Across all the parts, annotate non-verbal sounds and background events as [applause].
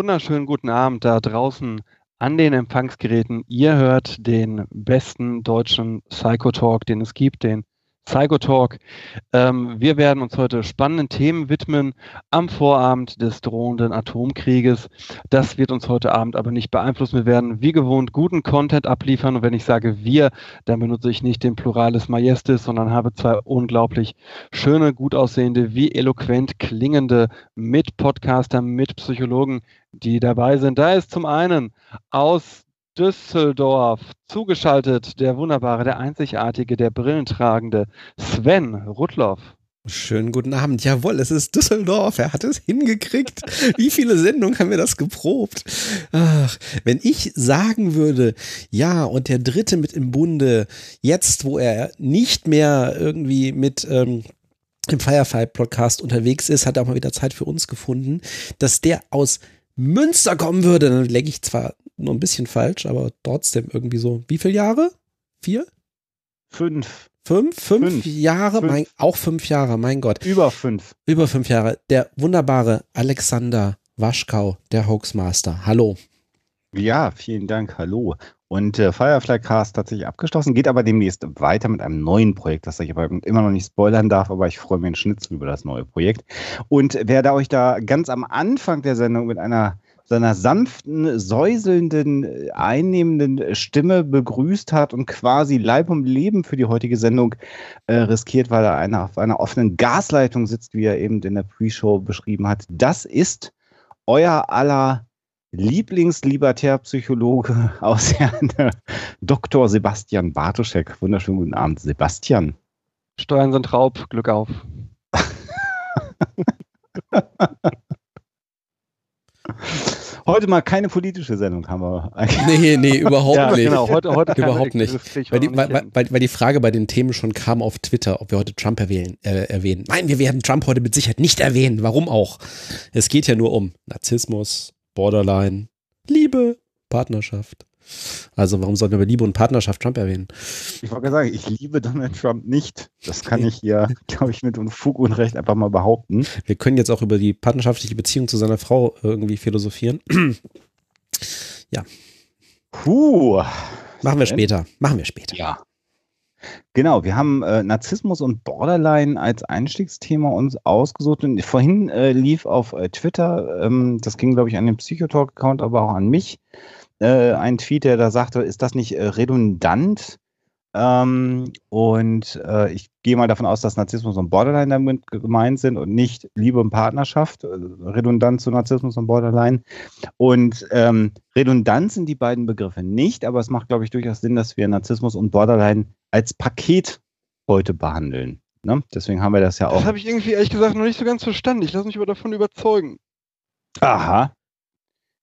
Wunderschönen guten Abend da draußen an den Empfangsgeräten. Ihr hört den besten deutschen Psychotalk, den es gibt, den Psychotalk. Ähm, wir werden uns heute spannenden Themen widmen am Vorabend des drohenden Atomkrieges. Das wird uns heute Abend aber nicht beeinflussen. Wir werden wie gewohnt guten Content abliefern. Und wenn ich sage wir, dann benutze ich nicht den Pluralis Majestis, sondern habe zwei unglaublich schöne, gut aussehende, wie eloquent klingende Mitpodcaster, Mitpsychologen, die dabei sind. Da ist zum einen aus Düsseldorf zugeschaltet der wunderbare, der einzigartige, der brillentragende Sven Rudloff. Schönen guten Abend. Jawohl, es ist Düsseldorf. Er hat es hingekriegt. [laughs] Wie viele Sendungen haben wir das geprobt? Ach, wenn ich sagen würde, ja, und der Dritte mit im Bunde, jetzt, wo er nicht mehr irgendwie mit ähm, im Firefly-Podcast unterwegs ist, hat er auch mal wieder Zeit für uns gefunden, dass der aus Münster kommen würde, dann lege ich zwar nur ein bisschen falsch, aber trotzdem irgendwie so. Wie viele Jahre? Vier? Fünf. Fünf? Fünf, fünf. Jahre? Fünf. Mein, auch fünf Jahre, mein Gott. Über fünf. Über fünf Jahre. Der wunderbare Alexander Waschkau, der Hoaxmaster. Hallo. Ja, vielen Dank. Hallo. Und äh, Firefly Cast hat sich abgeschlossen, geht aber demnächst weiter mit einem neuen Projekt, das ich aber immer noch nicht spoilern darf, aber ich freue mich einen Schnitzel über das neue Projekt. Und werde euch da ganz am Anfang der Sendung mit einer seiner sanften, säuselnden, einnehmenden Stimme begrüßt hat und quasi Leib und Leben für die heutige Sendung äh, riskiert, weil er eine, auf einer offenen Gasleitung sitzt, wie er eben in der Pre-Show beschrieben hat. Das ist euer aller Lieblingslibertärpsychologe [laughs] aus Herrn Dr. Sebastian Bartoschek. Wunderschönen guten Abend, Sebastian. Steuern sind Raub, Glück auf. [laughs] Heute mal keine politische Sendung haben wir eigentlich. Nee, nee, [laughs] überhaupt ja, nicht. Genau, heute, heute überhaupt nicht. Weil die, weil, weil, weil die, Frage bei den Themen schon kam auf Twitter, ob wir heute Trump erwähnen, äh, erwähnen. Nein, wir werden Trump heute mit Sicherheit nicht erwähnen. Warum auch? Es geht ja nur um Narzissmus, Borderline, Liebe, Partnerschaft. Also warum sollten wir Liebe und Partnerschaft Trump erwähnen? Ich wollte sagen, ich liebe Donald Trump nicht. Das kann ich hier, glaube ich, mit Fug und Recht einfach mal behaupten. Wir können jetzt auch über die partnerschaftliche Beziehung zu seiner Frau irgendwie philosophieren. [clears throat] ja. Puh. Machen wir später. Machen wir später. Ja. Genau, wir haben äh, Narzissmus und Borderline als Einstiegsthema uns ausgesucht. Und vorhin äh, lief auf äh, Twitter, ähm, das ging, glaube ich, an den Psychotalk-Account, aber auch an mich, äh, ein Tweet, der da sagte, ist das nicht äh, redundant? Ähm, und äh, ich gehe mal davon aus, dass Narzissmus und Borderline damit gemeint sind und nicht Liebe und Partnerschaft, äh, redundant zu Narzissmus und Borderline. Und ähm, redundant sind die beiden Begriffe nicht, aber es macht, glaube ich, durchaus Sinn, dass wir Narzissmus und Borderline als Paket heute behandeln. Ne? Deswegen haben wir das ja auch. Das habe ich irgendwie ehrlich gesagt noch nicht so ganz verstanden. Ich lasse mich aber davon überzeugen. Aha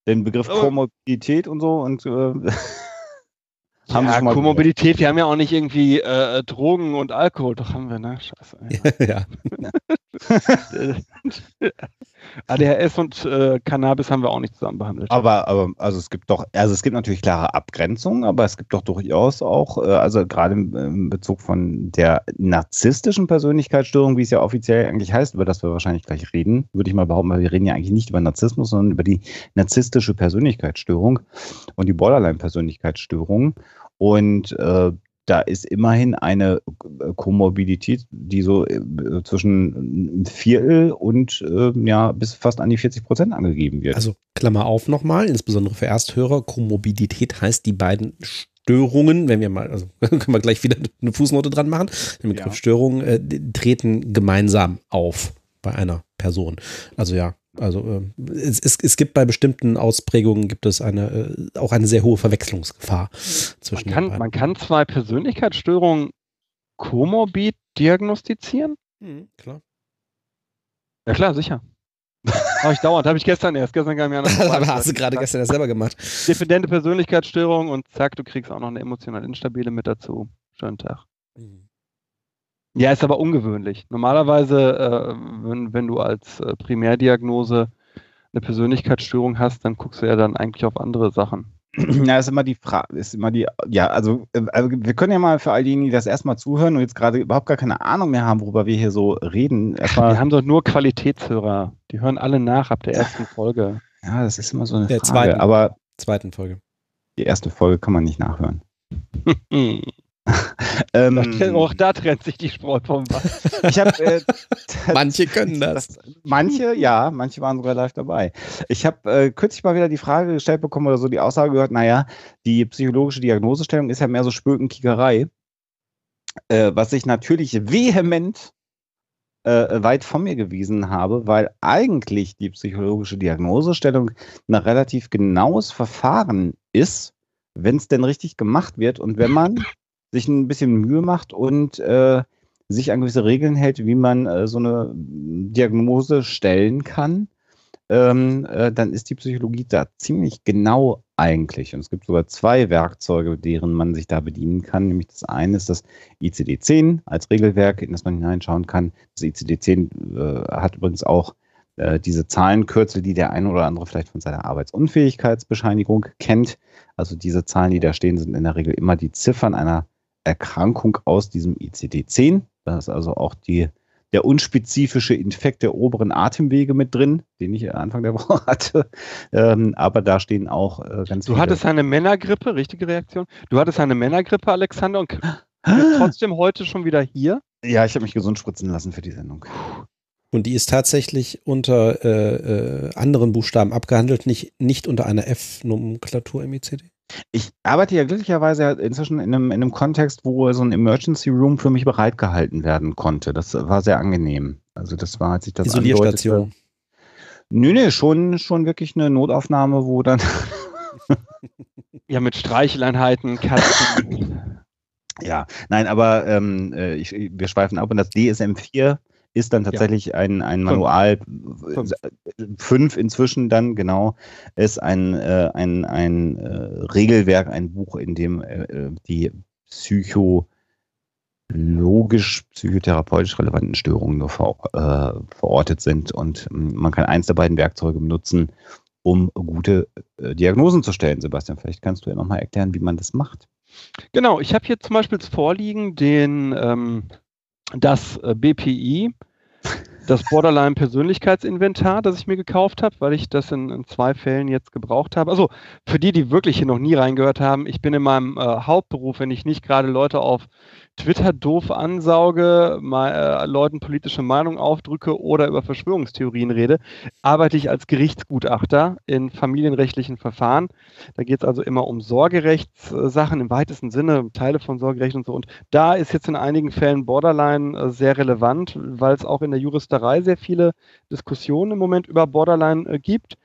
den Begriff Komorbidität und so und äh, [laughs] haben ja, Komorbidität, wir haben ja auch nicht irgendwie äh, Drogen und Alkohol, doch haben wir, ne? Scheiße. Ja. [laughs] [laughs] ja. [laughs] ADHS und äh, Cannabis haben wir auch nicht zusammen behandelt. Aber, aber also es gibt doch, also es gibt natürlich klare Abgrenzungen, aber es gibt doch durchaus auch, äh, also gerade im, im, Bezug von der narzisstischen Persönlichkeitsstörung, wie es ja offiziell eigentlich heißt, über das wir wahrscheinlich gleich reden, würde ich mal behaupten, weil wir reden ja eigentlich nicht über Narzissmus, sondern über die narzisstische Persönlichkeitsstörung und die Borderline-Persönlichkeitsstörung. Und äh, da ist immerhin eine äh, Komorbidität, die so äh, zwischen ein Viertel und äh, ja, bis fast an die 40 Prozent angegeben wird. Also Klammer auf nochmal, insbesondere für Ersthörer, Komorbidität heißt die beiden Störungen, wenn wir mal, also [laughs] können wir gleich wieder eine Fußnote dran machen, der Begriff ja. Störungen äh, treten gemeinsam auf bei einer Person. Also ja, Also äh, es, es, es, gibt bei bestimmten Ausprägungen gibt es eine äh, auch eine sehr hohe Verwechslungsgefahr zwischen. Man kann, man kann zwei Persönlichkeitsstörungen komorbid diagnostizieren? Mhm, klar. Ja klar, sicher. [laughs] Habe ich dauernd, habe ich gestern erst, gestern kam ja noch. [laughs] Aber hast du gerade gestern erst selber gemacht. Diffidente Persönlichkeitsstörung und zack, du kriegst auch noch eine emotional instabile mit dazu. Schönen Tag. Mhm. Ja, ist aber ungewöhnlich. Normalerweise, äh, wenn, wenn du als äh, Primärdiagnose eine Persönlichkeitsstörung hast, dann guckst du ja dann eigentlich auf andere Sachen. [clears throat] Ja, ist immer die Frage, ist immer die, ja, also, äh, also, wir können ja mal für all diejenigen, die das erstmal zuhören und jetzt gerade überhaupt gar keine Ahnung mehr haben, worüber wir hier so reden. Erstmal, wir haben doch nur Qualitätshörer. Die hören alle nach ab der ersten Folge. Ja, das ist immer so eine der Frage. Zweiten, aber zweiten Folge. Die erste Folge kann man nicht nachhören. [laughs] [laughs] ähm, auch da trennt sich die Spreu vom Wasser. [laughs] Ich hab, äh, [laughs] manche können das. das. Manche, ja, manche waren sogar live dabei. Ich habe äh, kürzlich mal wieder die Frage gestellt bekommen oder so die Aussage gehört, naja, die psychologische Diagnosestellung ist ja mehr so Spökenkickerei, äh, was ich natürlich vehement äh, weit von mir gewiesen habe, weil eigentlich die psychologische Diagnosestellung ein relativ genaues Verfahren ist, wenn es denn richtig gemacht wird und wenn man sich ein bisschen Mühe macht und äh, sich an gewisse Regeln hält, wie man äh, so eine Diagnose stellen kann, ähm, äh, dann ist die Psychologie da ziemlich genau eigentlich. Und es gibt sogar zwei Werkzeuge, deren man sich da bedienen kann. Nämlich das eine ist das ICD-10 als Regelwerk, in das man hineinschauen kann. Das ICD-10 äh, hat übrigens auch äh, diese Zahlenkürzel, die der eine oder andere vielleicht von seiner Arbeitsunfähigkeitsbescheinigung kennt. Also diese Zahlen, die da stehen, sind in der Regel immer die Ziffern einer Erkrankung aus diesem ICD-10. Da ist also auch die, der unspezifische Infekt der oberen Atemwege mit drin, den ich Anfang der [laughs] Woche hatte. Ähm, aber da stehen auch äh, ganz Du viele hattest eine Männergrippe, richtige Reaktion. Du hattest eine Männergrippe, Alexander, und [gasps] bist trotzdem heute schon wieder hier. Ja, ich habe mich gesund spritzen lassen für die Sendung. Und die ist tatsächlich unter äh, äh, anderen Buchstaben abgehandelt, nicht, nicht unter einer F-Nomenklatur im ICD? Ich arbeite ja glücklicherweise inzwischen in einem, in einem Kontext, wo so ein Emergency Room für mich bereitgehalten werden konnte. Das war sehr angenehm. Also das war, als ich das Isolierstation. Nö, nö, schon, schon wirklich eine Notaufnahme, wo dann. [laughs] ja, mit Streicheleinheiten, Katzen. ja, nein, aber ähm, äh, ich, wir schweifen ab und das DSM-4 ist dann tatsächlich ja. ein, ein Manual, fünf. fünf. inzwischen dann, genau, ist ein, äh, ein, ein äh, Regelwerk, ein Buch, in dem äh, die psychologisch, psychotherapeutisch relevanten Störungen nur ver, äh, verortet sind und ähm, man kann eins der beiden Werkzeuge benutzen, um gute äh, Diagnosen zu stellen. Sebastian, vielleicht kannst du ja nochmal erklären, wie man das macht. Genau, ich habe hier zum Beispiel vorliegen den ähm, das äh, BPI, das Borderline Persönlichkeitsinventar, das ich mir gekauft habe, weil ich das in, in, zwei Fällen jetzt gebraucht habe. Also für die, die wirklich hier noch nie reingehört haben, ich bin in meinem äh, Hauptberuf, wenn ich nicht gerade Leute auf Twitter doof ansauge, mal, äh, Leuten politische Meinung aufdrücke oder über Verschwörungstheorien rede, arbeite ich als Gerichtsgutachter in familienrechtlichen Verfahren. Da geht es also immer um Sorgerechtssachen im weitesten Sinne, Teile von Sorgerecht und so. Und da ist jetzt in einigen Fällen Borderline äh, sehr relevant, weil es auch in der Juristerei sehr viele Diskussionen im Moment über Borderline äh, gibt.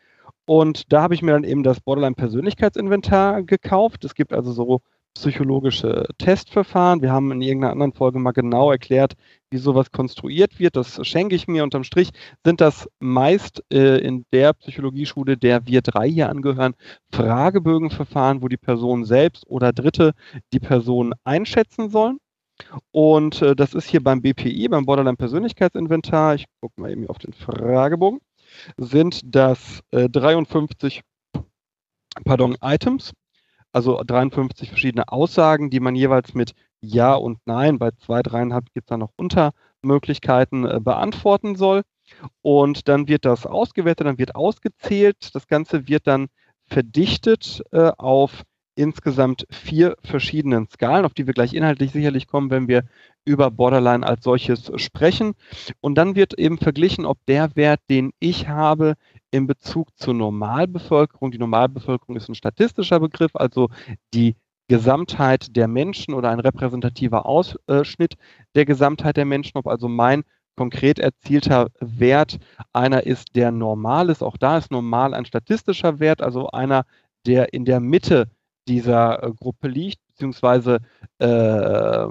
Und da habe ich mir dann eben das Borderline-Persönlichkeitsinventar gekauft. Es gibt also so psychologische Testverfahren. Wir haben in irgendeiner anderen Folge mal genau erklärt, wie sowas konstruiert wird. Das schenke ich mir. Unterm Strich sind das meist äh, in der Psychologieschule, der wir drei hier angehören, Fragebögenverfahren, wo die Person selbst oder Dritte die Person einschätzen sollen. Und äh, das ist hier beim BPI, beim Borderline Persönlichkeitsinventar. Ich gucke mal eben auf den Fragebogen. Sind das äh, 53 pardon, Items also 53 verschiedene Aussagen, die man jeweils mit Ja und Nein, bei zwei, dreieinhalb gibt es da noch Untermöglichkeiten, äh, beantworten soll. Und dann wird das ausgewertet, dann wird ausgezählt. Das Ganze wird dann verdichtet äh, auf insgesamt vier verschiedenen Skalen, auf die wir gleich inhaltlich sicherlich kommen, wenn wir über Borderline als solches sprechen. Und dann wird eben verglichen, ob der Wert, den ich habe, in Bezug zur Normalbevölkerung, die Normalbevölkerung ist ein statistischer Begriff, also die Gesamtheit der Menschen oder ein repräsentativer Ausschnitt der Gesamtheit der Menschen, ob also mein konkret erzielter Wert einer ist, der normal ist. Auch da ist normal ein statistischer Wert, also einer, der in der Mitte dieser äh, Gruppe liegt, beziehungsweise äh,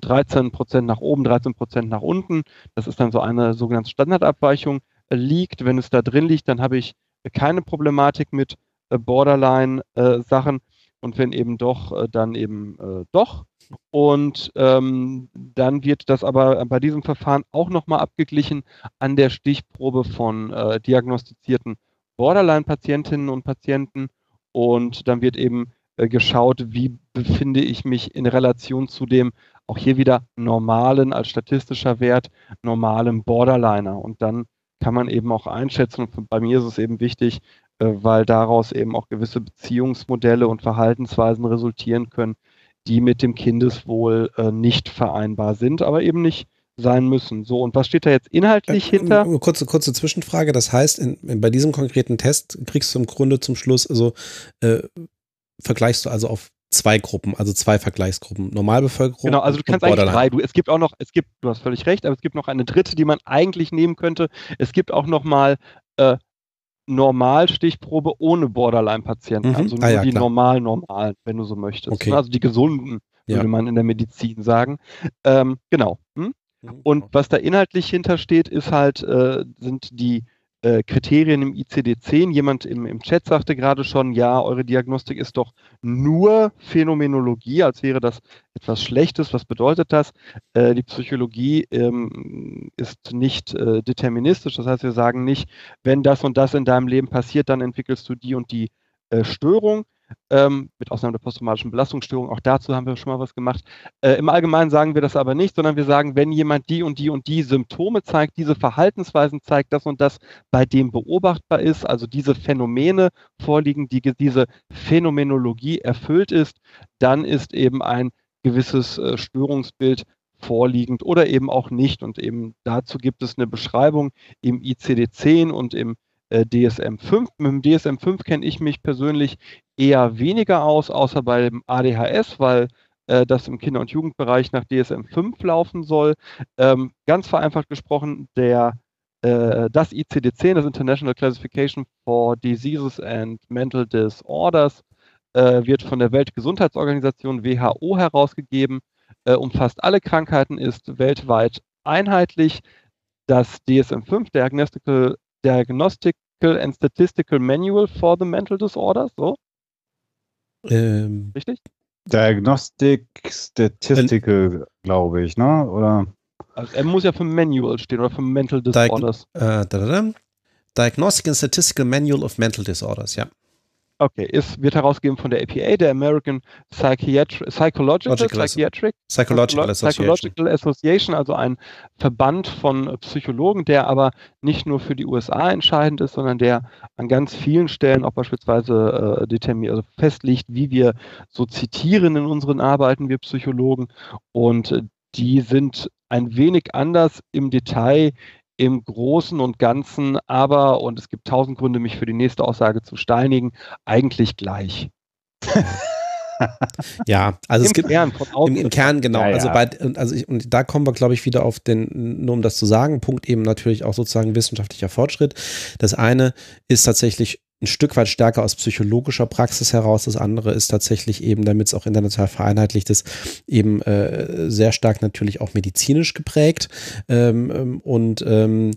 13 Prozent nach oben, 13 Prozent nach unten. Das ist dann so eine sogenannte Standardabweichung äh, liegt. Wenn es da drin liegt, dann habe ich keine Problematik mit äh, Borderline-Sachen. Äh, und wenn eben doch, äh, dann eben doch. Und ähm, dann wird das aber bei diesem Verfahren auch nochmal abgeglichen an der Stichprobe von diagnostizierten Borderline-Patientinnen und Patienten. Und dann wird eben äh, geschaut, wie befinde ich mich in Relation zu dem auch hier wieder normalen, als statistischer Wert, normalen Borderliner. Und dann kann man eben auch einschätzen, und bei mir ist es eben wichtig, äh, weil daraus eben auch gewisse Beziehungsmodelle und Verhaltensweisen resultieren können, die mit dem Kindeswohl äh, nicht vereinbar sind, aber eben nicht sein müssen. So, und was steht da jetzt inhaltlich äh, hinter? Eine kurze, kurze Zwischenfrage. Das heißt, in, in, bei diesem konkreten Test kriegst du im Grunde zum Schluss, also äh, vergleichst du also auf zwei Gruppen, also zwei Vergleichsgruppen, Normalbevölkerung. Genau, also du kannst eigentlich drei. Du, es gibt auch noch, es gibt, du hast völlig recht, aber es gibt noch eine dritte, die man eigentlich nehmen könnte. Es gibt auch noch mal äh, Normalstichprobe ohne Borderline-Patienten, mhm. also nur ah, ja, die normal normalen, wenn du so möchtest. Okay. Also die gesunden, würde ja. man in der Medizin sagen. Ähm, genau. Hm? Mhm. Und was da inhaltlich hintersteht, ist halt, äh, sind die äh, Kriterien im ICD-10. Jemand im, im Chat sagte gerade schon, ja, eure Diagnostik ist doch nur Phänomenologie, als wäre das etwas Schlechtes. Was bedeutet das? Äh, die Psychologie ähm, ist nicht äh, deterministisch. Das heißt, wir sagen nicht, wenn das und das in deinem Leben passiert, dann entwickelst du die und die äh, Störung, ähm, mit Ausnahme der posttraumatischen Belastungsstörung. Auch dazu haben wir schon mal was gemacht. Äh, Im Allgemeinen sagen wir das aber nicht, sondern wir sagen, wenn jemand die und die und die Symptome zeigt, diese Verhaltensweisen zeigt, das und das bei dem beobachtbar ist, also diese Phänomene vorliegen, die diese Phänomenologie erfüllt ist, dann ist eben ein gewisses äh, Störungsbild vorliegend oder eben auch nicht. Und eben dazu gibt es eine Beschreibung im ICD-10 und im äh, DSM-5. Mit dem DSM-5 kenne ich mich persönlich eher weniger aus, außer beim ADHS, weil äh, das im Kinder- und Jugendbereich nach DSM-5 laufen soll. Ähm, ganz vereinfacht gesprochen, der äh, das ICD-10, das International Classification for Diseases and Mental Disorders, äh, wird von der Weltgesundheitsorganisation WHO herausgegeben, äh, umfasst alle Krankheiten, ist weltweit einheitlich. Das DSM-5, Diagnostical Diagnostical and Statistical Manual for the Mental Disorders, so? Ähm, Richtig? Diagnostic Statistical, glaube ich, ne? Oder? Also er muss ja für Manual stehen oder für Mental Disorders. Diag äh, da, da, da. Diagnostic and Statistical Manual of Mental Disorders, ja. Okay, es wird herausgegeben von der APA, der American Psychiatri Psychological, Psychiatric, Psychological, Psychological Association. also ein Verband von Psychologen, der aber nicht nur für die USA entscheidend ist, sondern der an ganz vielen Stellen auch beispielsweise äh, determiniert, also festlegt, wie wir so zitieren in unseren Arbeiten, wir Psychologen. Und äh, die sind ein wenig anders im Detail im Großen und Ganzen aber, und es gibt tausend Gründe, mich für die nächste Aussage zu steinigen, eigentlich gleich. [laughs] ja, also Im es gibt Kern, im, im, Kern genau. Ja, also bei also ich, und da kommen wir glaube ich wieder auf den nur um das zu sagen Punkt eben natürlich auch sozusagen wissenschaftlicher Fortschritt. Das eine ist tatsächlich ein Stück weit stärker aus psychologischer Praxis heraus. Das andere ist tatsächlich eben, damit es auch international vereinheitlicht ist, eben äh, sehr stark natürlich auch medizinisch geprägt. Ähm, ähm und ähm,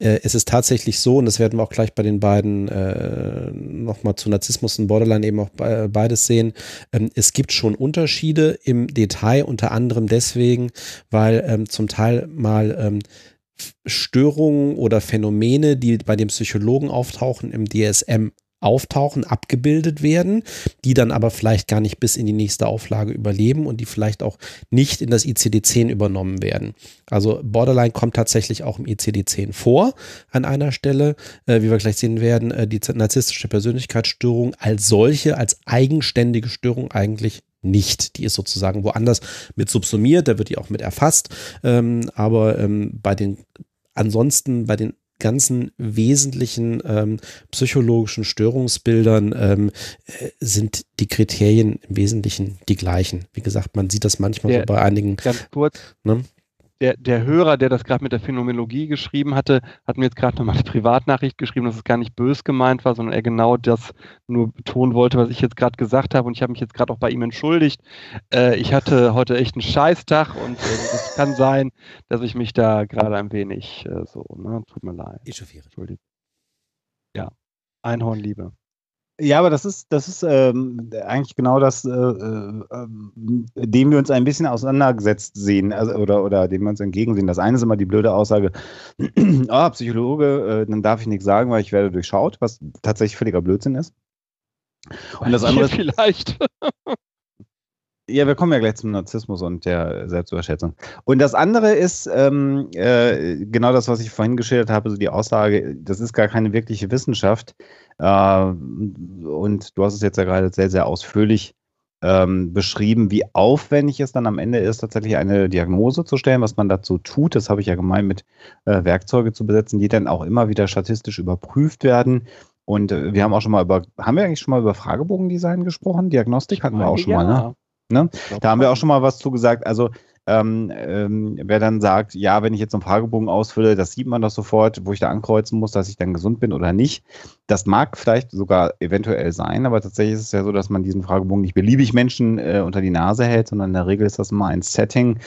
äh, es ist tatsächlich so, und das werden wir auch gleich bei den beiden äh, nochmal zu Narzissmus und Borderline eben auch be beides sehen. Ähm, es gibt schon Unterschiede im Detail, unter anderem deswegen, weil ähm, zum Teil mal ähm, Störungen oder Phänomene, die bei dem Psychologen auftauchen, im DSM auftauchen, abgebildet werden, die dann aber vielleicht gar nicht bis in die nächste Auflage überleben und die vielleicht auch nicht in das ICD-10 übernommen werden. Also Borderline kommt tatsächlich auch im ICD-10 vor an einer Stelle, äh, wie wir gleich sehen werden, äh, die narzisstische Persönlichkeitsstörung als solche, als eigenständige Störung eigentlich nicht. Die ist sozusagen woanders mit subsumiert, da wird die auch mit erfasst. Ähm, aber ähm, bei den ansonsten, bei den ganzen wesentlichen ähm, psychologischen Störungsbildern ähm, äh, sind die Kriterien im Wesentlichen die gleichen. Wie gesagt, man sieht das manchmal ja, so bei einigen. Ganz kurz. Ne? Der, der Hörer, der das gerade mit der Phänomenologie geschrieben hatte, hat mir jetzt gerade nochmal eine Privatnachricht geschrieben, dass es gar nicht bös gemeint war, sondern er genau das nur betonen wollte, was ich jetzt gerade gesagt habe. Und ich habe mich jetzt gerade auch bei ihm entschuldigt. Äh, ich hatte heute echt einen Scheißtag und äh, es kann sein, dass ich mich da gerade ein wenig äh, so, ne, tut mir leid. Echauffiere. Entschuldigung. Ja, Einhornliebe. Ja, aber das ist, das ist ähm, eigentlich genau das, äh, äh, dem wir uns ein bisschen auseinandergesetzt sehen, also, oder, oder dem wir uns entgegensehen. Das eine ist immer die blöde Aussage, [clears throat] ah, Psychologe, äh, dann darf ich nichts sagen, weil ich werde durchschaut, was tatsächlich völliger Blödsinn ist. Und das andere [laughs] ist, vielleicht. [laughs] Ja, wir kommen ja gleich zum Narzissmus und der Selbstüberschätzung. Und das andere ist ähm, äh, genau das, was ich vorhin geschildert habe, so die Aussage, das ist gar keine wirkliche Wissenschaft. Äh, und du hast es jetzt ja gerade sehr, sehr ausführlich ähm, beschrieben, wie aufwendig es dann am Ende ist, tatsächlich eine Diagnose zu stellen, was man dazu tut. Das habe ich ja gemeint, mit äh, Werkzeuge zu besetzen, die dann auch immer wieder statistisch überprüft werden. Und äh, wir haben auch schon mal über, haben wir eigentlich schon mal über Fragebogendesign gesprochen? Diagnostik hatten wir auch schon ja. mal, ne? Ne? Da haben wir auch schon mal was zugesagt. Also ähm, ähm, wer dann sagt, ja, wenn ich jetzt einen Fragebogen ausfülle, das sieht man doch sofort, wo ich da ankreuzen muss, dass ich dann gesund bin oder nicht. Das mag vielleicht sogar eventuell sein, aber tatsächlich ist es ja so, dass man diesen Fragebogen nicht beliebig Menschen äh, unter die Nase hält, sondern in der Regel ist das immer ein Setting,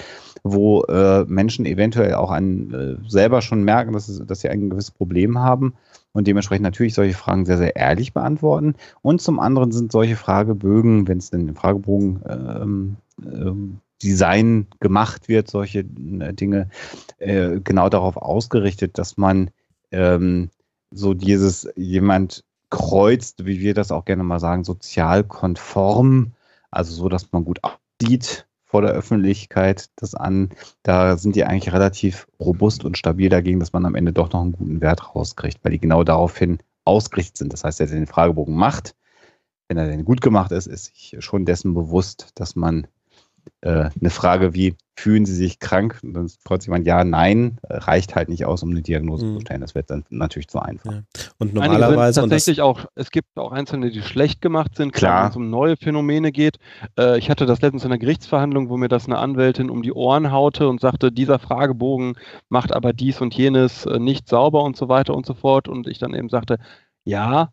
wo äh, Menschen eventuell auch an, äh, selber schon merken, dass, es, dass sie ein gewisses Problem haben und dementsprechend natürlich solche Fragen sehr, sehr ehrlich beantworten. Und zum anderen sind solche Fragebögen, wenn es denn Fragebogen ähm, ähm, Design gemacht wird, solche äh, Dinge, äh, genau darauf ausgerichtet, dass man ähm, so dieses jemand kreuzt, wie wir das auch gerne mal sagen, sozial konform, also so, dass man gut aussieht, vor der Öffentlichkeit das an. Da sind die eigentlich relativ robust und stabil dagegen, dass man am Ende doch noch einen guten Wert rauskriegt, weil die genau daraufhin ausgerichtet sind. Das heißt, wer den Fragebogen macht, wenn er denn gut gemacht ist, ist sich schon dessen bewusst, dass man äh, eine Frage wie, fühlen Sie sich krank? Und dann freut sich jemand, ja, nein, reicht halt nicht aus, um eine Diagnose mhm. zu stellen. Das wird dann natürlich zu einfach. Ja. Und normalerweise. tatsächlich auch, es gibt auch Einzelne, die schlecht gemacht sind, klar, wenn es um neue Phänomene geht. Äh, ich hatte das letztens in einer Gerichtsverhandlung, wo mir das eine Anwältin um die Ohren haute und sagte, dieser Fragebogen macht aber dies und jenes äh, nicht sauber und so weiter und so fort. Und ich dann eben sagte, ja,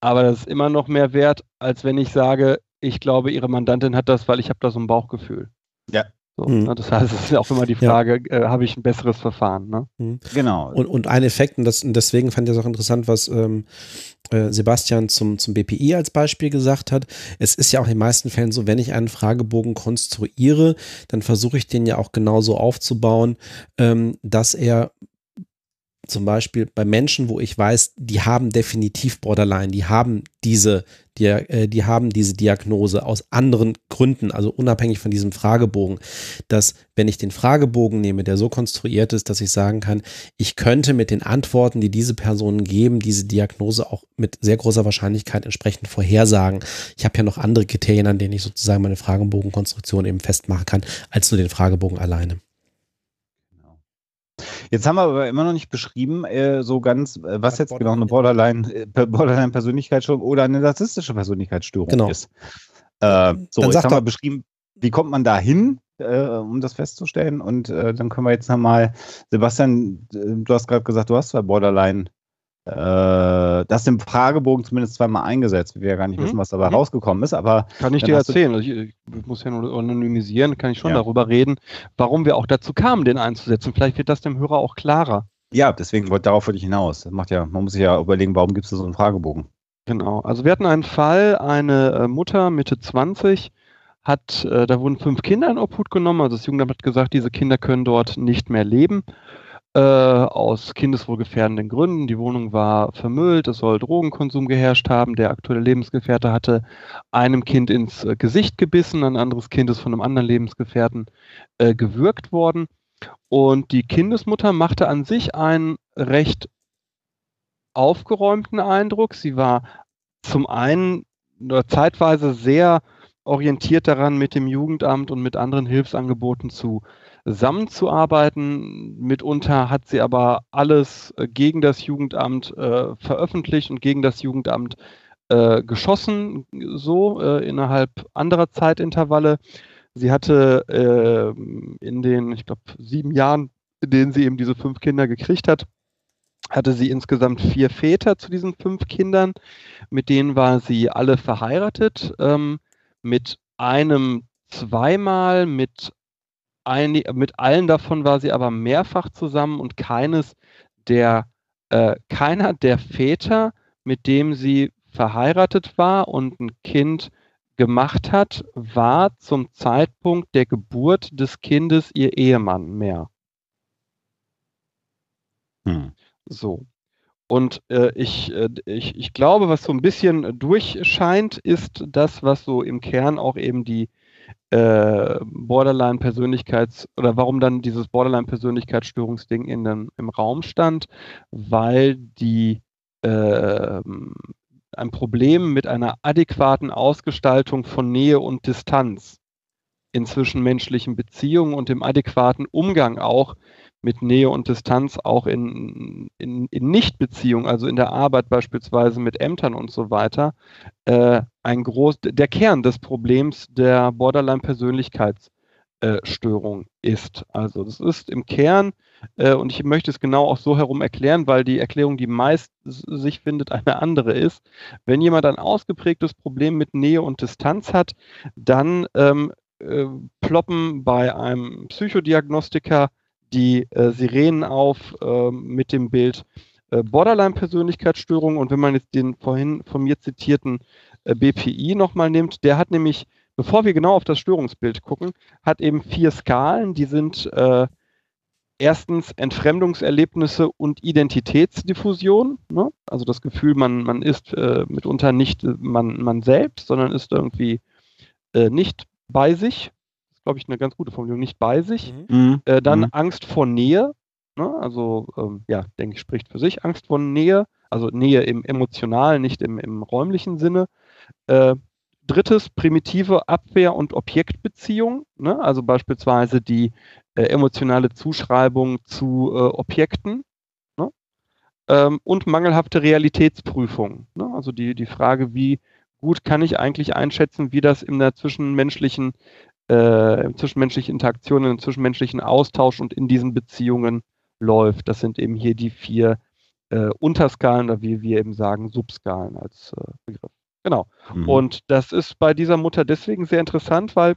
aber das ist immer noch mehr wert, als wenn ich sage, ich glaube, Ihre Mandantin hat das, weil ich habe da so ein Bauchgefühl. Ja. So, mhm. ne, das heißt, es ist ja auch immer die Frage, ja. äh, habe ich ein besseres Verfahren? Ne? Mhm. Genau. Und, und ein Effekt, und, das, und deswegen fand ich es auch interessant, was ähm, äh, Sebastian zum, zum BPI als Beispiel gesagt hat. Es ist ja auch in den meisten Fällen so, wenn ich einen Fragebogen konstruiere, dann versuche ich den ja auch genauso aufzubauen, ähm, dass er zum Beispiel bei Menschen, wo ich weiß, die haben definitiv Borderline, die haben diese, die, äh, die haben diese Diagnose aus anderen Gründen, also unabhängig von diesem Fragebogen, dass wenn ich den Fragebogen nehme, der so konstruiert ist, dass ich sagen kann, ich könnte mit den Antworten, die diese Personen geben, diese Diagnose auch mit sehr großer Wahrscheinlichkeit entsprechend vorhersagen. Ich habe ja noch andere Kriterien, an denen ich sozusagen meine Fragebogenkonstruktion eben festmachen kann, als nur den Fragebogen alleine. Jetzt haben wir aber immer noch nicht beschrieben, äh, so ganz, äh, was jetzt genau eine äh, Borderline-Persönlichkeitsstörung oder eine narzisstische Persönlichkeitsstörung genau. ist. Äh, so, dann jetzt haben wir beschrieben, wie kommt man da hin, äh, um das festzustellen? Und äh, dann können wir jetzt nochmal, Sebastian, du hast gerade gesagt, du hast zwei Borderline äh, das im Fragebogen zumindest zweimal eingesetzt. Wir ja gar nicht mhm. wissen, was dabei mhm. rausgekommen ist, aber. Kann ich dir erzählen. Also ich, ich, muss ja nur anonymisieren, kann ich schon ja. darüber reden, warum wir auch dazu kamen, den einzusetzen. Vielleicht wird das dem Hörer auch klarer. Ja, deswegen wollte darauf wollte ich hinaus. Das macht ja, man muss sich ja überlegen, warum gibt es so einen Fragebogen? Genau. Also wir hatten einen Fall, eine äh, Mutter Mitte 20 hat, äh, da wurden fünf Kinder in Obhut genommen. Also das Jugendamt hat gesagt, diese Kinder können dort nicht mehr leben äh, aus kindeswohlgefährdenden Gründen. Die Wohnung war vermüllt, es soll Drogenkonsum geherrscht haben. Der aktuelle Lebensgefährte hatte einem Kind ins äh, Gesicht gebissen, ein anderes Kind ist von einem anderen Lebensgefährten äh, gewürgt worden. Und die Kindesmutter machte an sich einen recht aufgeräumten Eindruck. Sie war zum einen oder zeitweise sehr orientiert daran, mit dem Jugendamt und mit anderen Hilfsangeboten zu zusammenzuarbeiten. Mitunter hat sie aber alles äh, gegen das Jugendamt äh, veröffentlicht und gegen das Jugendamt äh, geschossen, so äh, innerhalb anderer Zeitintervalle. Sie hatte äh, in den, ich glaube, sieben Jahren, in denen sie eben diese fünf Kinder gekriegt hat, hatte sie insgesamt vier Väter zu diesen fünf Kindern. Mit denen war sie alle verheiratet. Ähm, mit einem zweimal, mit, ein, mit allen davon war sie aber mehrfach zusammen und keines der, äh, keiner der Väter, mit dem sie verheiratet war und ein Kind gemacht hat, war zum Zeitpunkt der Geburt des Kindes ihr Ehemann mehr. Hm. So. Und äh, ich, äh, ich, ich glaube, was so ein bisschen durchscheint, ist das, was so im Kern auch eben die äh, Borderline-Persönlichkeits- oder warum dann dieses Borderline-Persönlichkeitsstörungsding in den, im Raum stand, weil die äh, ein Problem mit einer adäquaten Ausgestaltung von Nähe und Distanz in zwischenmenschlichen Beziehungen und dem adäquaten Umgang auch mit Nähe und Distanz auch in, in, in Nichtbeziehung, also in der Arbeit beispielsweise mit Ämtern und so weiter, äh, ein groß, der Kern des Problems der Borderline-Persönlichkeitsstörung äh, ist. Also das ist im Kern, äh, und ich möchte es genau auch so herum erklären, weil die Erklärung, die meist sich findet, [laughs] eine andere ist. Wenn jemand ein ausgeprägtes Problem mit Nähe und Distanz hat, dann ähm, äh, ploppen bei einem Psychodiagnostiker die äh, Sirenen auf äh, mit dem Bild äh, Borderline-Persönlichkeitsstörung. Und wenn man jetzt den vorhin von mir zitierten äh, BPI nochmal nimmt, der hat nämlich, bevor wir genau auf das Störungsbild gucken, hat eben vier Skalen, die sind äh, erstens Entfremdungserlebnisse und Identitätsdiffusion, ne? also das Gefühl, man, man ist äh, mitunter nicht man, man selbst, sondern ist irgendwie nicht bei sich, glaube ich, eine ganz gute Formulierung, nicht bei sich. Mhm. mhm. Äh, dann mhm. Angst vor Nähe, ne? also ähm, ja, denke ich, spricht für sich. Angst vor Nähe, also Nähe im emotionalen, nicht im, im räumlichen Sinne. Äh, drittes, primitive Abwehr- und Objektbeziehung, ne? also beispielsweise die äh, emotionale Zuschreibung zu äh, Objekten. Ne? Ähm, und mangelhafte Realitätsprüfung. Ne? Also die, die Frage, wie gut kann ich eigentlich einschätzen, wie das in der zwischenmenschlichen äh, zwischenmenschliche Interaktionen, im zwischenmenschlichen Austausch und in diesen Beziehungen läuft. Das sind eben hier die vier äh, Unterskalen oder wie wir eben sagen, Subskalen als äh, Begriff. Genau. Mhm. Und das ist bei dieser Mutter deswegen sehr interessant, weil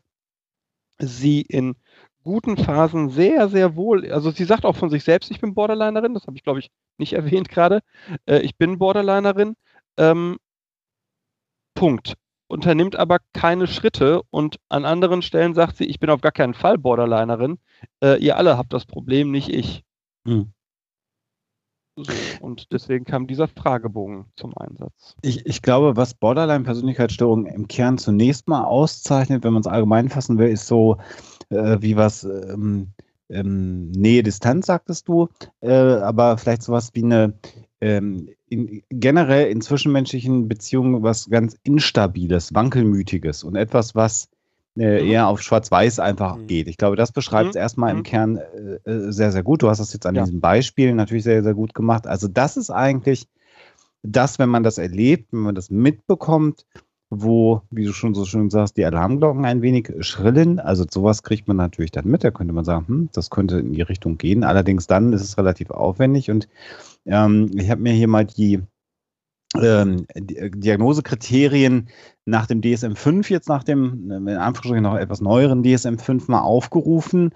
sie in guten Phasen sehr, sehr wohl, also sie sagt auch von sich selbst, ich bin Borderlinerin, das habe ich glaube ich nicht erwähnt gerade, äh, ich bin Borderlinerin. Ähm, Punkt unternimmt aber keine Schritte und an anderen Stellen sagt sie, ich bin auf gar keinen Fall Borderlinerin. Äh, ihr alle habt das Problem, nicht ich. Hm. So, und deswegen kam dieser Fragebogen zum Einsatz. Ich, ich glaube, was Borderline-Persönlichkeitsstörungen im Kern zunächst mal auszeichnet, wenn man es allgemein fassen will, ist so, äh, wie was ähm, ähm, Nähe-Distanz, sagtest du, äh, aber vielleicht sowas wie eine ähm, in, generell in zwischenmenschlichen Beziehungen was ganz Instabiles, Wankelmütiges und etwas, was äh, mhm. eher auf Schwarz-Weiß einfach mhm. geht. Ich glaube, das beschreibt es mhm. erstmal im mhm. Kern äh, äh, sehr, sehr gut. Du hast das jetzt an ja. diesem Beispiel natürlich sehr, sehr gut gemacht. Also das ist eigentlich das, wenn man das erlebt, wenn man das mitbekommt, wo, wie du schon so schön sagst, die Alarmglocken ein wenig schrillen. Also sowas kriegt man natürlich dann mit. Da könnte man sagen, hm, das könnte in die Richtung gehen. Allerdings dann ist es relativ aufwendig und ähm, ich habe mir hier mal die ähm, äh, Diagnosekriterien nach dem DSM-5 jetzt nach dem, äh, in Anführungsstrichen noch etwas neueren DSM-5 mal aufgerufen.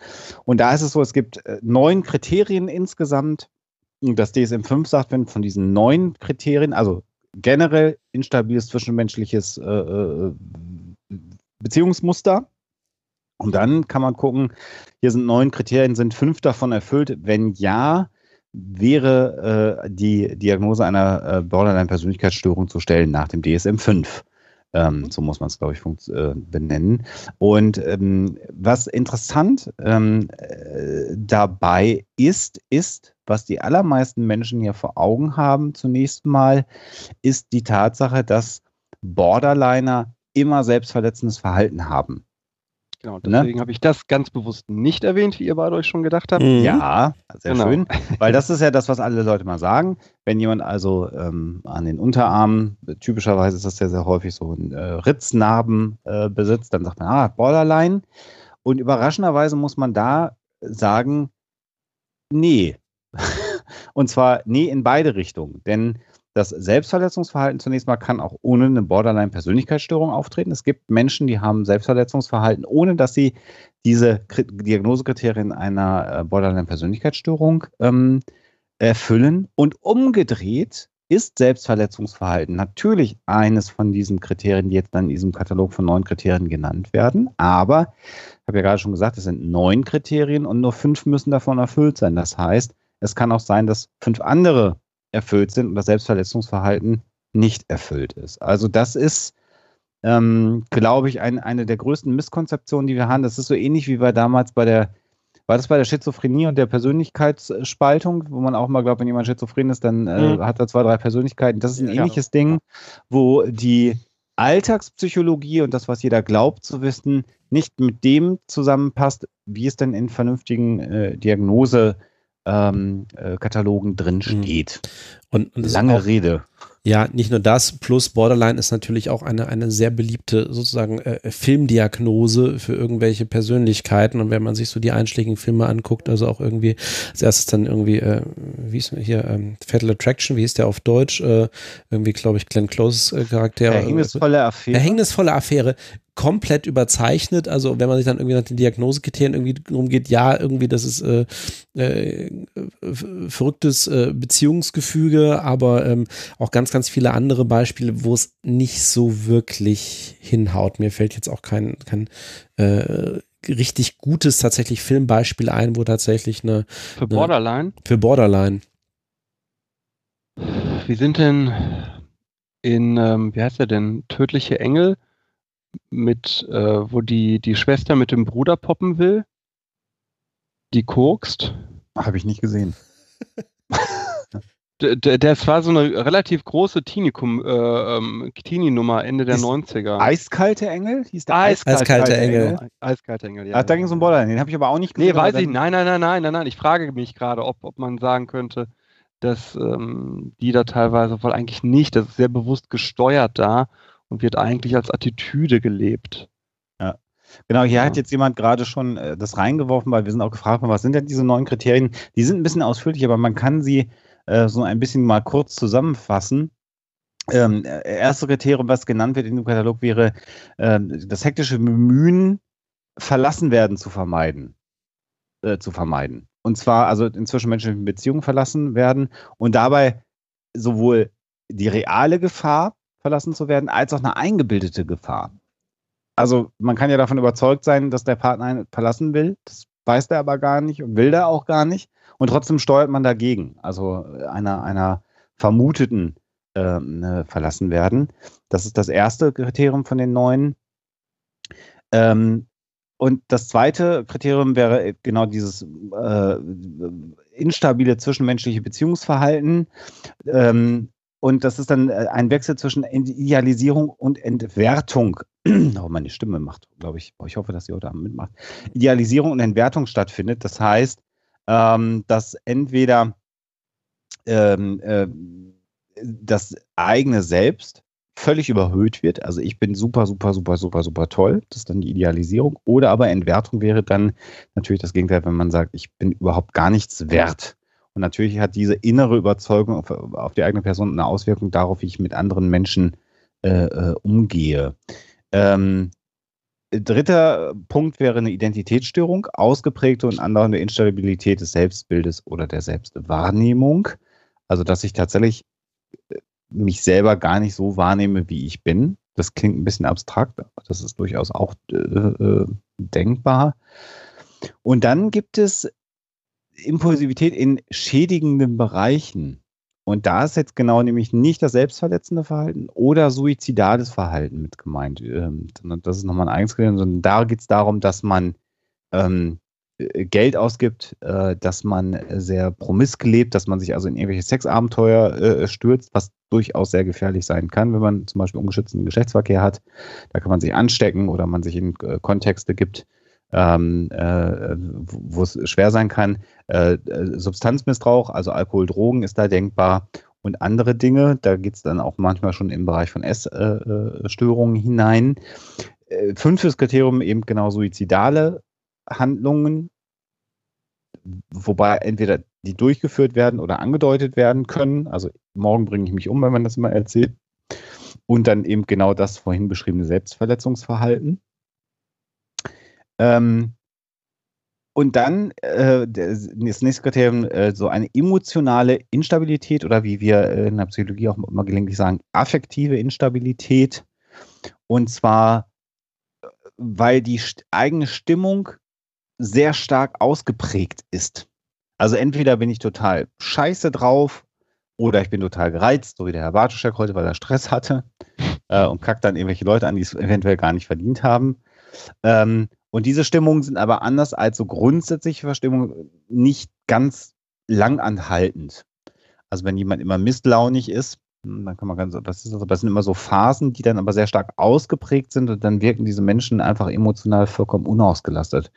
Und da ist es so, es gibt äh, neun Kriterien insgesamt. Das DSM-5 sagt, wenn von diesen neun Kriterien, also generell instabiles zwischenmenschliches äh, Beziehungsmuster, und dann kann man gucken, hier sind neun Kriterien, sind fünf davon erfüllt. Wenn ja, wäre äh, die Diagnose einer äh, Borderline-Persönlichkeitsstörung zu stellen nach dem DSM-5. Ähm, mhm. so muss man es, glaube ich, äh, benennen. Und ähm, was interessant ähm, äh, dabei ist, ist, was die allermeisten Menschen hier vor Augen haben, zunächst mal, ist die Tatsache, dass Borderliner immer selbstverletzendes Verhalten haben. Genau, ne? deswegen ne? habe ich das ganz bewusst nicht erwähnt, wie ihr beide euch schon gedacht habt. Mhm. Ja, sehr genau. schön. [laughs] Weil das ist ja das, was alle Leute mal sagen. Wenn jemand also ähm, an den Unterarmen, typischerweise ist das ja sehr häufig so ein äh, Ritznarben äh, besitzt, dann sagt man, ah, Borderline. Und überraschenderweise muss man da sagen, nee. [laughs] Und zwar nee in beide Richtungen. Denn das Selbstverletzungsverhalten zunächst mal kann auch ohne eine Borderline-Persönlichkeitsstörung auftreten. Es gibt Menschen, die haben Selbstverletzungsverhalten, ohne dass sie diese Diagnosekriterien einer äh, Borderline-Persönlichkeitsstörung ähm, erfüllen. Und umgedreht ist Selbstverletzungsverhalten natürlich eines von diesen Kriterien, die jetzt dann in diesem Katalog von neun Kriterien genannt werden. Aber, ich habe ja gerade schon gesagt, es sind neun Kriterien und nur fünf müssen davon erfüllt sein. Das heißt, es kann auch sein, dass fünf andere erfüllt sind und das Selbstverletzungsverhalten nicht erfüllt ist. Also das ist, ähm, glaube ich, ein, eine der größten Misskonzeptionen, die wir haben. Das ist so ähnlich wie wir damals bei der, war das bei der Schizophrenie und der Persönlichkeitsspaltung, wo man auch mal glaubt, wenn jemand schizophren ist, dann äh, mhm. hat er zwei, drei Persönlichkeiten. Das ist ein ja, ähnliches ja. Ding, wo die Alltagspsychologie und das, was jeder glaubt zu wissen, nicht mit dem zusammenpasst, wie es denn in vernünftigen äh, Diagnose ähm, äh, Katalogen drin mhm. steht. Und, und Lange auch, Rede. Ja, nicht nur das, plus Borderline ist natürlich auch eine, eine sehr beliebte sozusagen äh, Filmdiagnose für irgendwelche Persönlichkeiten. Und wenn man sich so die einschlägigen Filme anguckt, also auch irgendwie als erstes dann irgendwie, äh, wie ist hier, ähm, Fatal Attraction, wie hieß der auf Deutsch? Äh, irgendwie, glaube ich, Glenn Close äh, Charakter. Verhängnisvolle Affäre. Verhängnisvolle Affäre komplett überzeichnet. Also wenn man sich dann irgendwie nach den Diagnosekriterien irgendwie darum geht, ja, irgendwie das ist äh, äh, verrücktes äh, Beziehungsgefüge, aber ähm, auch ganz, ganz viele andere Beispiele, wo es nicht so wirklich hinhaut. Mir fällt jetzt auch kein, kein äh, richtig gutes tatsächlich Filmbeispiel ein, wo tatsächlich eine für Borderline eine, für Borderline. Wie sind denn in ähm, wie heißt er denn tödliche Engel? Mit, äh, wo die, die Schwester mit dem Bruder poppen will. Die kokst. Habe ich nicht gesehen. [laughs] der, das war so eine relativ große Teenie-Nummer äh, ähm, Teenie Ende der Ist 90er. Eiskalte Engel? Hieß der Eiskalte, Eiskalte Engel. Engel. Eiskalte Engel, ja. Ach, da ging es um Borderline, den habe ich aber auch nicht gesehen. Nee, weiß ich, nein, nein, nein, nein, nein, nein. Ich frage mich gerade, ob, ob man sagen könnte, dass ähm, die da teilweise, weil eigentlich nicht, das ist sehr bewusst gesteuert da und wird eigentlich als Attitüde gelebt. Ja. Genau, hier ja. hat jetzt jemand gerade schon äh, das reingeworfen, weil wir sind auch gefragt worden, was sind denn diese neuen Kriterien? Die sind ein bisschen ausführlich, aber man kann sie äh, so ein bisschen mal kurz zusammenfassen. Ähm, äh, erste Kriterium, was genannt wird in dem Katalog, wäre äh, das hektische Bemühen, verlassen werden zu vermeiden. Äh, zu vermeiden. Und zwar also in zwischenmenschlichen Beziehungen verlassen werden und dabei sowohl die reale Gefahr verlassen zu werden, als auch eine eingebildete Gefahr. Also man kann ja davon überzeugt sein, dass der Partner einen verlassen will. Das weiß der aber gar nicht und will der auch gar nicht. Und trotzdem steuert man dagegen. Also einer, einer vermuteten äh, ne, verlassen werden. Das ist das erste Kriterium von den neuen. Ähm, und das zweite Kriterium wäre genau dieses äh, instabile zwischenmenschliche Beziehungsverhalten. Ähm, und das ist dann äh, ein Wechsel zwischen Idealisierung und Entwertung. [clears throat] Oh, meine Stimme macht, glaube ich, ich hoffe, dass sie heute Abend mitmacht. Idealisierung und Entwertung stattfindet. Das heißt, ähm, dass entweder ähm, äh, das eigene Selbst völlig überhöht wird. Also ich bin super, super, super, super, super toll. Das ist dann die Idealisierung. Oder aber Entwertung wäre dann natürlich das Gegenteil, wenn man sagt, ich bin überhaupt gar nichts wert. Und natürlich hat diese innere Überzeugung auf, auf die eigene Person eine Auswirkung darauf, wie ich mit anderen Menschen äh, äh, umgehe. Ähm, dritter Punkt wäre eine Identitätsstörung, ausgeprägte und andauernde Instabilität des Selbstbildes oder der Selbstwahrnehmung. Also, dass ich tatsächlich äh, mich selber gar nicht so wahrnehme, wie ich bin. Das klingt ein bisschen abstrakt, aber das ist durchaus auch äh, äh denkbar. Und dann gibt es Impulsivität in schädigenden Bereichen. Und da ist jetzt genau nämlich nicht das selbstverletzende Verhalten oder suizidales Verhalten mit gemeint. Ähm, das ist nochmal ein eigenes sondern da geht es darum, dass man ähm, äh, Geld ausgibt, äh, dass man sehr promisk lebt, dass man sich also in irgendwelche Sexabenteuer äh, stürzt, was durchaus sehr gefährlich sein kann, wenn man zum Beispiel ungeschützten Geschlechtsverkehr hat. Da kann man sich anstecken oder man sich in äh, Kontexte gibt, ähm, äh, wo es schwer sein kann. Äh, äh, Substanzmissbrauch, also Alkohol, Drogen ist da denkbar und andere Dinge. Da geht es dann auch manchmal schon im Bereich von Essstörungen hinein. Fünftes Kriterium eben genau suizidale Handlungen, wobei entweder die durchgeführt werden oder angedeutet werden können. Also morgen bringe ich mich um, wenn man das immer erzählt. Und dann eben genau das vorhin beschriebene Selbstverletzungsverhalten. Ähm, und dann äh, das nächste Kriterium, äh, so eine emotionale Instabilität oder wie wir in der Psychologie auch immer gelegentlich sagen, affektive Instabilität. Und zwar, äh, weil die eigene Stimmung sehr stark ausgeprägt ist. Also entweder bin ich total scheiße drauf oder ich bin total gereizt, so wie der Herr Bartuschek heute, weil er Stress hatte [laughs] äh, und kackt dann irgendwelche Leute an, die es eventuell gar nicht verdient haben. Ähm, und diese Stimmungen sind aber anders als so grundsätzliche Verstimmungen nicht ganz langanhaltend. Also wenn jemand immer misslaunig ist, hm, dann kann man ganz, das ist also, das sind immer so Phasen, die dann aber sehr stark ausgeprägt sind und dann wirken diese Menschen einfach emotional vollkommen unausgelastet.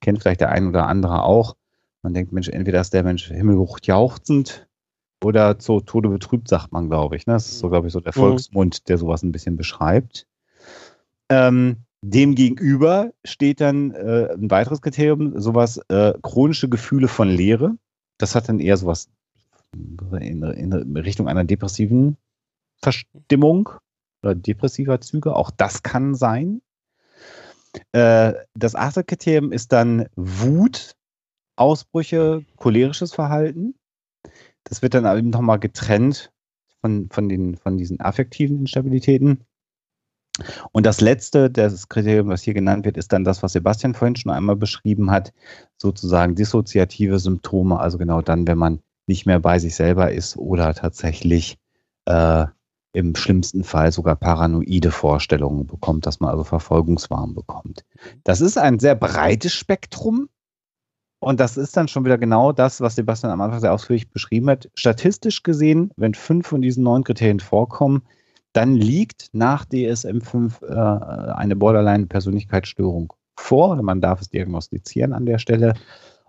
Kennt vielleicht der ein oder andere auch. Man denkt, Mensch, entweder ist der Mensch himmelhoch jauchzend oder zu Tode betrübt, sagt man, glaube ich. Ne? Das ist so, glaube ich, so der mhm. Volksmund, der sowas ein bisschen beschreibt. Ähm, Demgegenüber steht dann äh, ein weiteres Kriterium, sowas äh, chronische Gefühle von Leere. Das hat dann eher sowas in, in Richtung einer depressiven Verstimmung oder depressiver Züge. Auch das kann sein. Äh, das achte Kriterium ist dann Wut, Ausbrüche, cholerisches Verhalten. Das wird dann eben nochmal getrennt von, von, den, von diesen affektiven Instabilitäten. Und das letzte, das Kriterium, was hier genannt wird, ist dann das, was Sebastian vorhin schon einmal beschrieben hat, sozusagen dissoziative Symptome, also genau dann, wenn man nicht mehr bei sich selber ist oder tatsächlich äh, im schlimmsten Fall sogar paranoide Vorstellungen bekommt, dass man also Verfolgungswahn bekommt. Das ist ein sehr breites Spektrum und das ist dann schon wieder genau das, was Sebastian am Anfang sehr ausführlich beschrieben hat. Statistisch gesehen, wenn fünf von diesen neun Kriterien vorkommen, dann liegt nach DSM-5 äh, eine Borderline-Persönlichkeitsstörung vor oder man darf es diagnostizieren an der Stelle.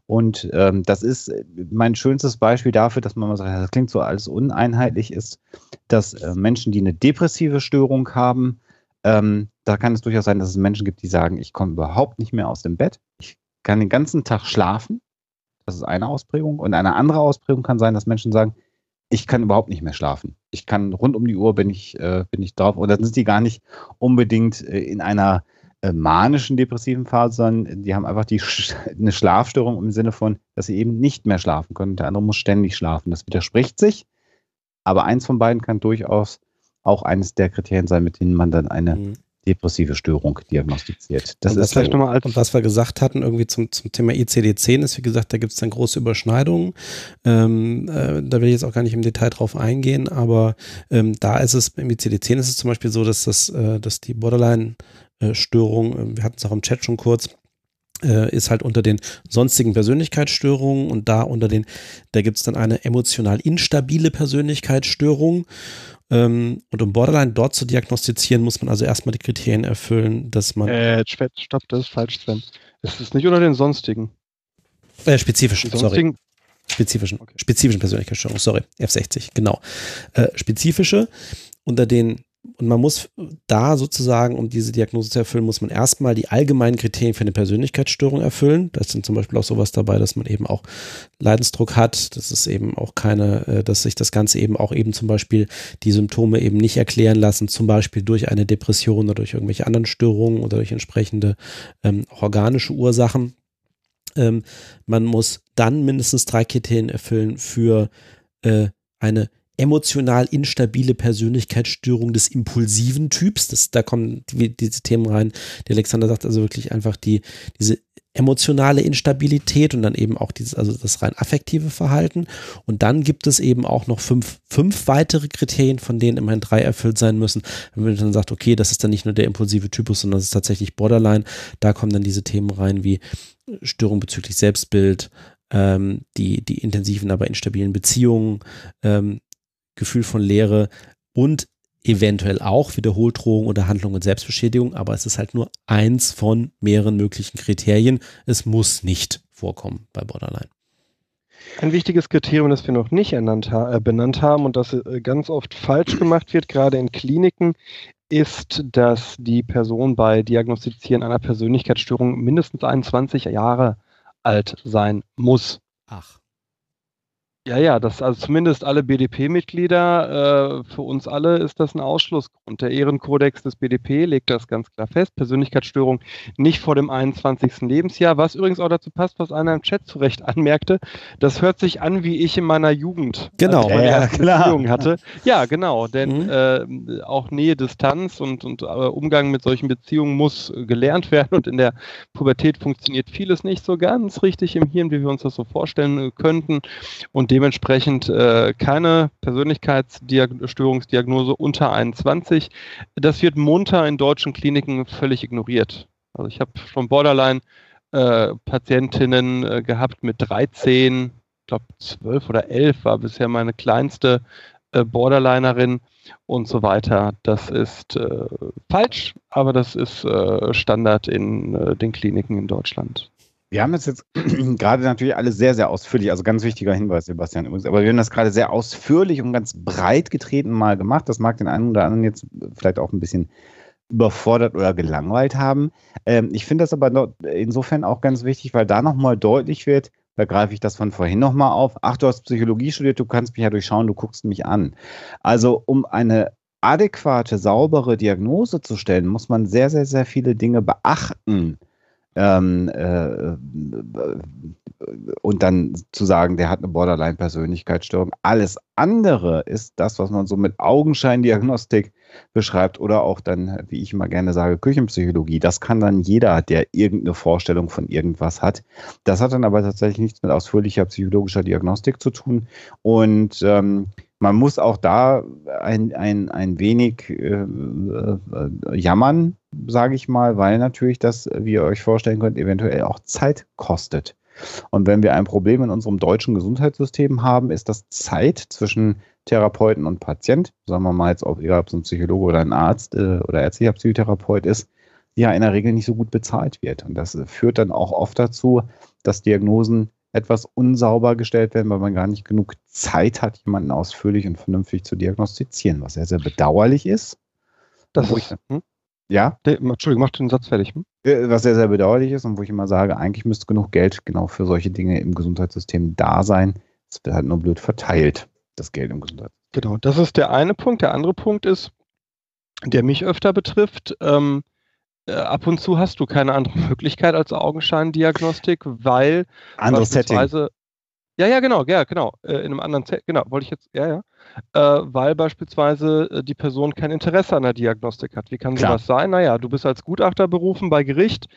Und ähm, das ist mein schönstes Beispiel dafür, dass man mal sagt, das klingt so alles uneinheitlich ist, dass äh, Menschen, die eine depressive Störung haben, ähm, da kann es durchaus sein, dass es Menschen gibt, die sagen, ich komme überhaupt nicht mehr aus dem Bett, ich kann den ganzen Tag schlafen. Das ist eine Ausprägung. Und eine andere Ausprägung kann sein, dass Menschen sagen, ich kann überhaupt nicht mehr schlafen. Ich kann rund um die Uhr bin ich, äh, bin ich drauf. Und dann sind die gar nicht unbedingt äh, in einer äh, manischen depressiven Phase, sondern die haben einfach die, [laughs] eine Schlafstörung im Sinne von, dass sie eben nicht mehr schlafen können. Der andere muss ständig schlafen. Das widerspricht sich. Aber eins von beiden kann durchaus auch eines der Kriterien sein, mit denen man dann eine mhm depressive Störung diagnostiziert. Das und ist vielleicht nochmal alt. Und was wir gesagt hatten, irgendwie zum, zum Thema ICD-10 ist, wie gesagt, da gibt es dann große Überschneidungen. Ähm, äh, da will ich jetzt auch gar nicht im Detail drauf eingehen, aber ähm, da ist es, im ICD-10 ist es zum Beispiel so, dass das, äh, dass die Borderline-Störung, äh, wir hatten es auch im Chat schon kurz, äh, ist halt unter den sonstigen Persönlichkeitsstörungen und da unter den, da gibt es dann eine emotional instabile Persönlichkeitsstörung und um Borderline dort zu diagnostizieren, muss man also erstmal die Kriterien erfüllen, dass man. Äh, stopp, das ist falsch, Sven. Es ist nicht unter den sonstigen. Äh, spezifischen, sorry. Spezifischen, okay. spezifischen Persönlichkeitsstörungen, sorry, F60, genau. Äh, spezifische unter den und man muss da sozusagen, um diese Diagnose zu erfüllen, muss man erstmal die allgemeinen Kriterien für eine Persönlichkeitsstörung erfüllen. Da sind zum Beispiel auch sowas dabei, dass man eben auch Leidensdruck hat, dass es eben auch keine, äh, dass sich das Ganze eben auch eben zum Beispiel die Symptome eben nicht erklären lassen, zum Beispiel durch eine Depression oder durch irgendwelche anderen Störungen oder durch entsprechende ähm, organische Ursachen. Ähm, man muss dann mindestens drei Kriterien erfüllen für äh, eine emotional instabile Persönlichkeitsstörung des impulsiven Typs. Das, da kommen die, diese Themen rein. Die Alexander sagt also wirklich einfach die, diese emotionale Instabilität und dann eben auch dieses, also das rein affektive Verhalten. Und dann gibt es eben auch noch fünf, fünf weitere Kriterien, von denen immerhin drei erfüllt sein müssen. Wenn man dann sagt, okay, das ist dann nicht nur der impulsive Typus, sondern das ist tatsächlich Borderline. Da kommen dann diese Themen rein wie Störung bezüglich Selbstbild, ähm, die, die intensiven, aber instabilen Beziehungen, ähm, Gefühl von Leere, und eventuell auch Wiederholdrohung oder Handlung und Selbstbeschädigung, aber es ist halt nur eins von mehreren möglichen Kriterien. Es muss nicht vorkommen bei Borderline. Ein wichtiges Kriterium, das wir noch nicht ernannt, äh, benannt haben und das äh, ganz oft falsch gemacht wird, gerade in Kliniken, ist, dass die Person bei Diagnostizieren einer Persönlichkeitsstörung mindestens 21 Jahre alt sein muss. Ach. Ja, ja, das also zumindest alle BDP-Mitglieder, äh, für uns alle ist das ein Ausschlussgrund. Der Ehrenkodex des BDP legt das ganz klar fest. Persönlichkeitsstörung nicht vor dem 21. Lebensjahr, was übrigens auch dazu passt, was einer im Chat zu Recht [laughs] anmerkte. Das hört sich an, wie ich in meiner Jugend genau. meine ja, erste klar. Beziehung hatte. Ja, genau, denn Mhm. äh, auch Nähe, Distanz und, und äh, Umgang mit solchen Beziehungen muss äh, gelernt werden und in der Pubertät funktioniert vieles nicht so ganz richtig im Hirn, wie wir uns das so vorstellen äh, könnten und dementsprechend äh, keine Persönlichkeitsstörungsdiagnose unter 21. Das wird munter in deutschen Kliniken völlig ignoriert. Also ich habe schon Borderline äh, äh, gehabt mit 13, ich glaube 12 oder 11 war bisher meine kleinste äh, Borderlinerin und so weiter. Das ist äh, falsch, aber das ist äh, Standard in den Kliniken in Deutschland. Wir haben das jetzt [clears throat] gerade natürlich alle sehr, sehr ausführlich, also ganz wichtiger Hinweis, Sebastian übrigens, aber wir haben das gerade sehr ausführlich und ganz breit getreten mal gemacht. Das mag den einen oder anderen jetzt vielleicht auch ein bisschen überfordert oder gelangweilt haben. Ähm, ich finde das aber insofern auch ganz wichtig, weil da nochmal deutlich wird, da greife ich das von vorhin nochmal auf. Ach, du hast Psychologie studiert, du kannst mich ja durchschauen, du guckst mich an. Also um eine adäquate, saubere Diagnose zu stellen, muss man sehr, sehr, sehr viele Dinge beachten. Ähm, äh, und dann zu sagen, der hat eine Borderline-Persönlichkeitsstörung. Alles andere ist das, was man so mit Augenscheindiagnostik beschreibt oder auch dann, wie ich immer gerne sage, Küchenpsychologie. Das kann dann jeder, der irgendeine Vorstellung von irgendwas hat. Das hat dann aber tatsächlich nichts mit ausführlicher psychologischer Diagnostik zu tun. Und ähm, man muss auch da ein, ein, ein wenig äh, äh, jammern, sage ich mal, weil natürlich das, wie ihr euch vorstellen könnt, eventuell auch Zeit kostet. Und wenn wir ein Problem in unserem deutschen Gesundheitssystem haben, ist das Zeit zwischen Therapeuten und Patient, sagen wir mal jetzt, ob egal ob es ein Psychologe oder ein Arzt äh, oder ärztlicher Psychotherapeut ist, ja in der Regel nicht so gut bezahlt wird. Und das führt dann auch oft dazu, dass Diagnosen etwas unsauber gestellt werden, weil man gar nicht genug Zeit hat, jemanden ausführlich und vernünftig zu diagnostizieren, was sehr, sehr bedauerlich ist. Das ist, ich- hm? Ja, Der- Entschuldigung, mach den Satz fertig. Hm? äh, was sehr, sehr bedauerlich ist und wo ich immer sage, eigentlich müsste genug Geld genau für solche Dinge im Gesundheitssystem da sein. Es wird halt nur blöd verteilt, das Geld im Gesundheitssystem. Genau, das ist der eine Punkt. Der andere Punkt ist, der mich öfter betrifft, ähm, äh, ab und zu hast du keine andere Möglichkeit als Augenscheindiagnostik, weil Anderes Setting. beispielsweise ja, ja, genau, ja, genau, äh, in einem anderen Set, genau, wollte ich jetzt, ja, ja, äh, weil beispielsweise äh, die Person kein Interesse an der Diagnostik hat. Wie kann Klar. sowas sein? Naja, du bist als Gutachter berufen bei Gericht,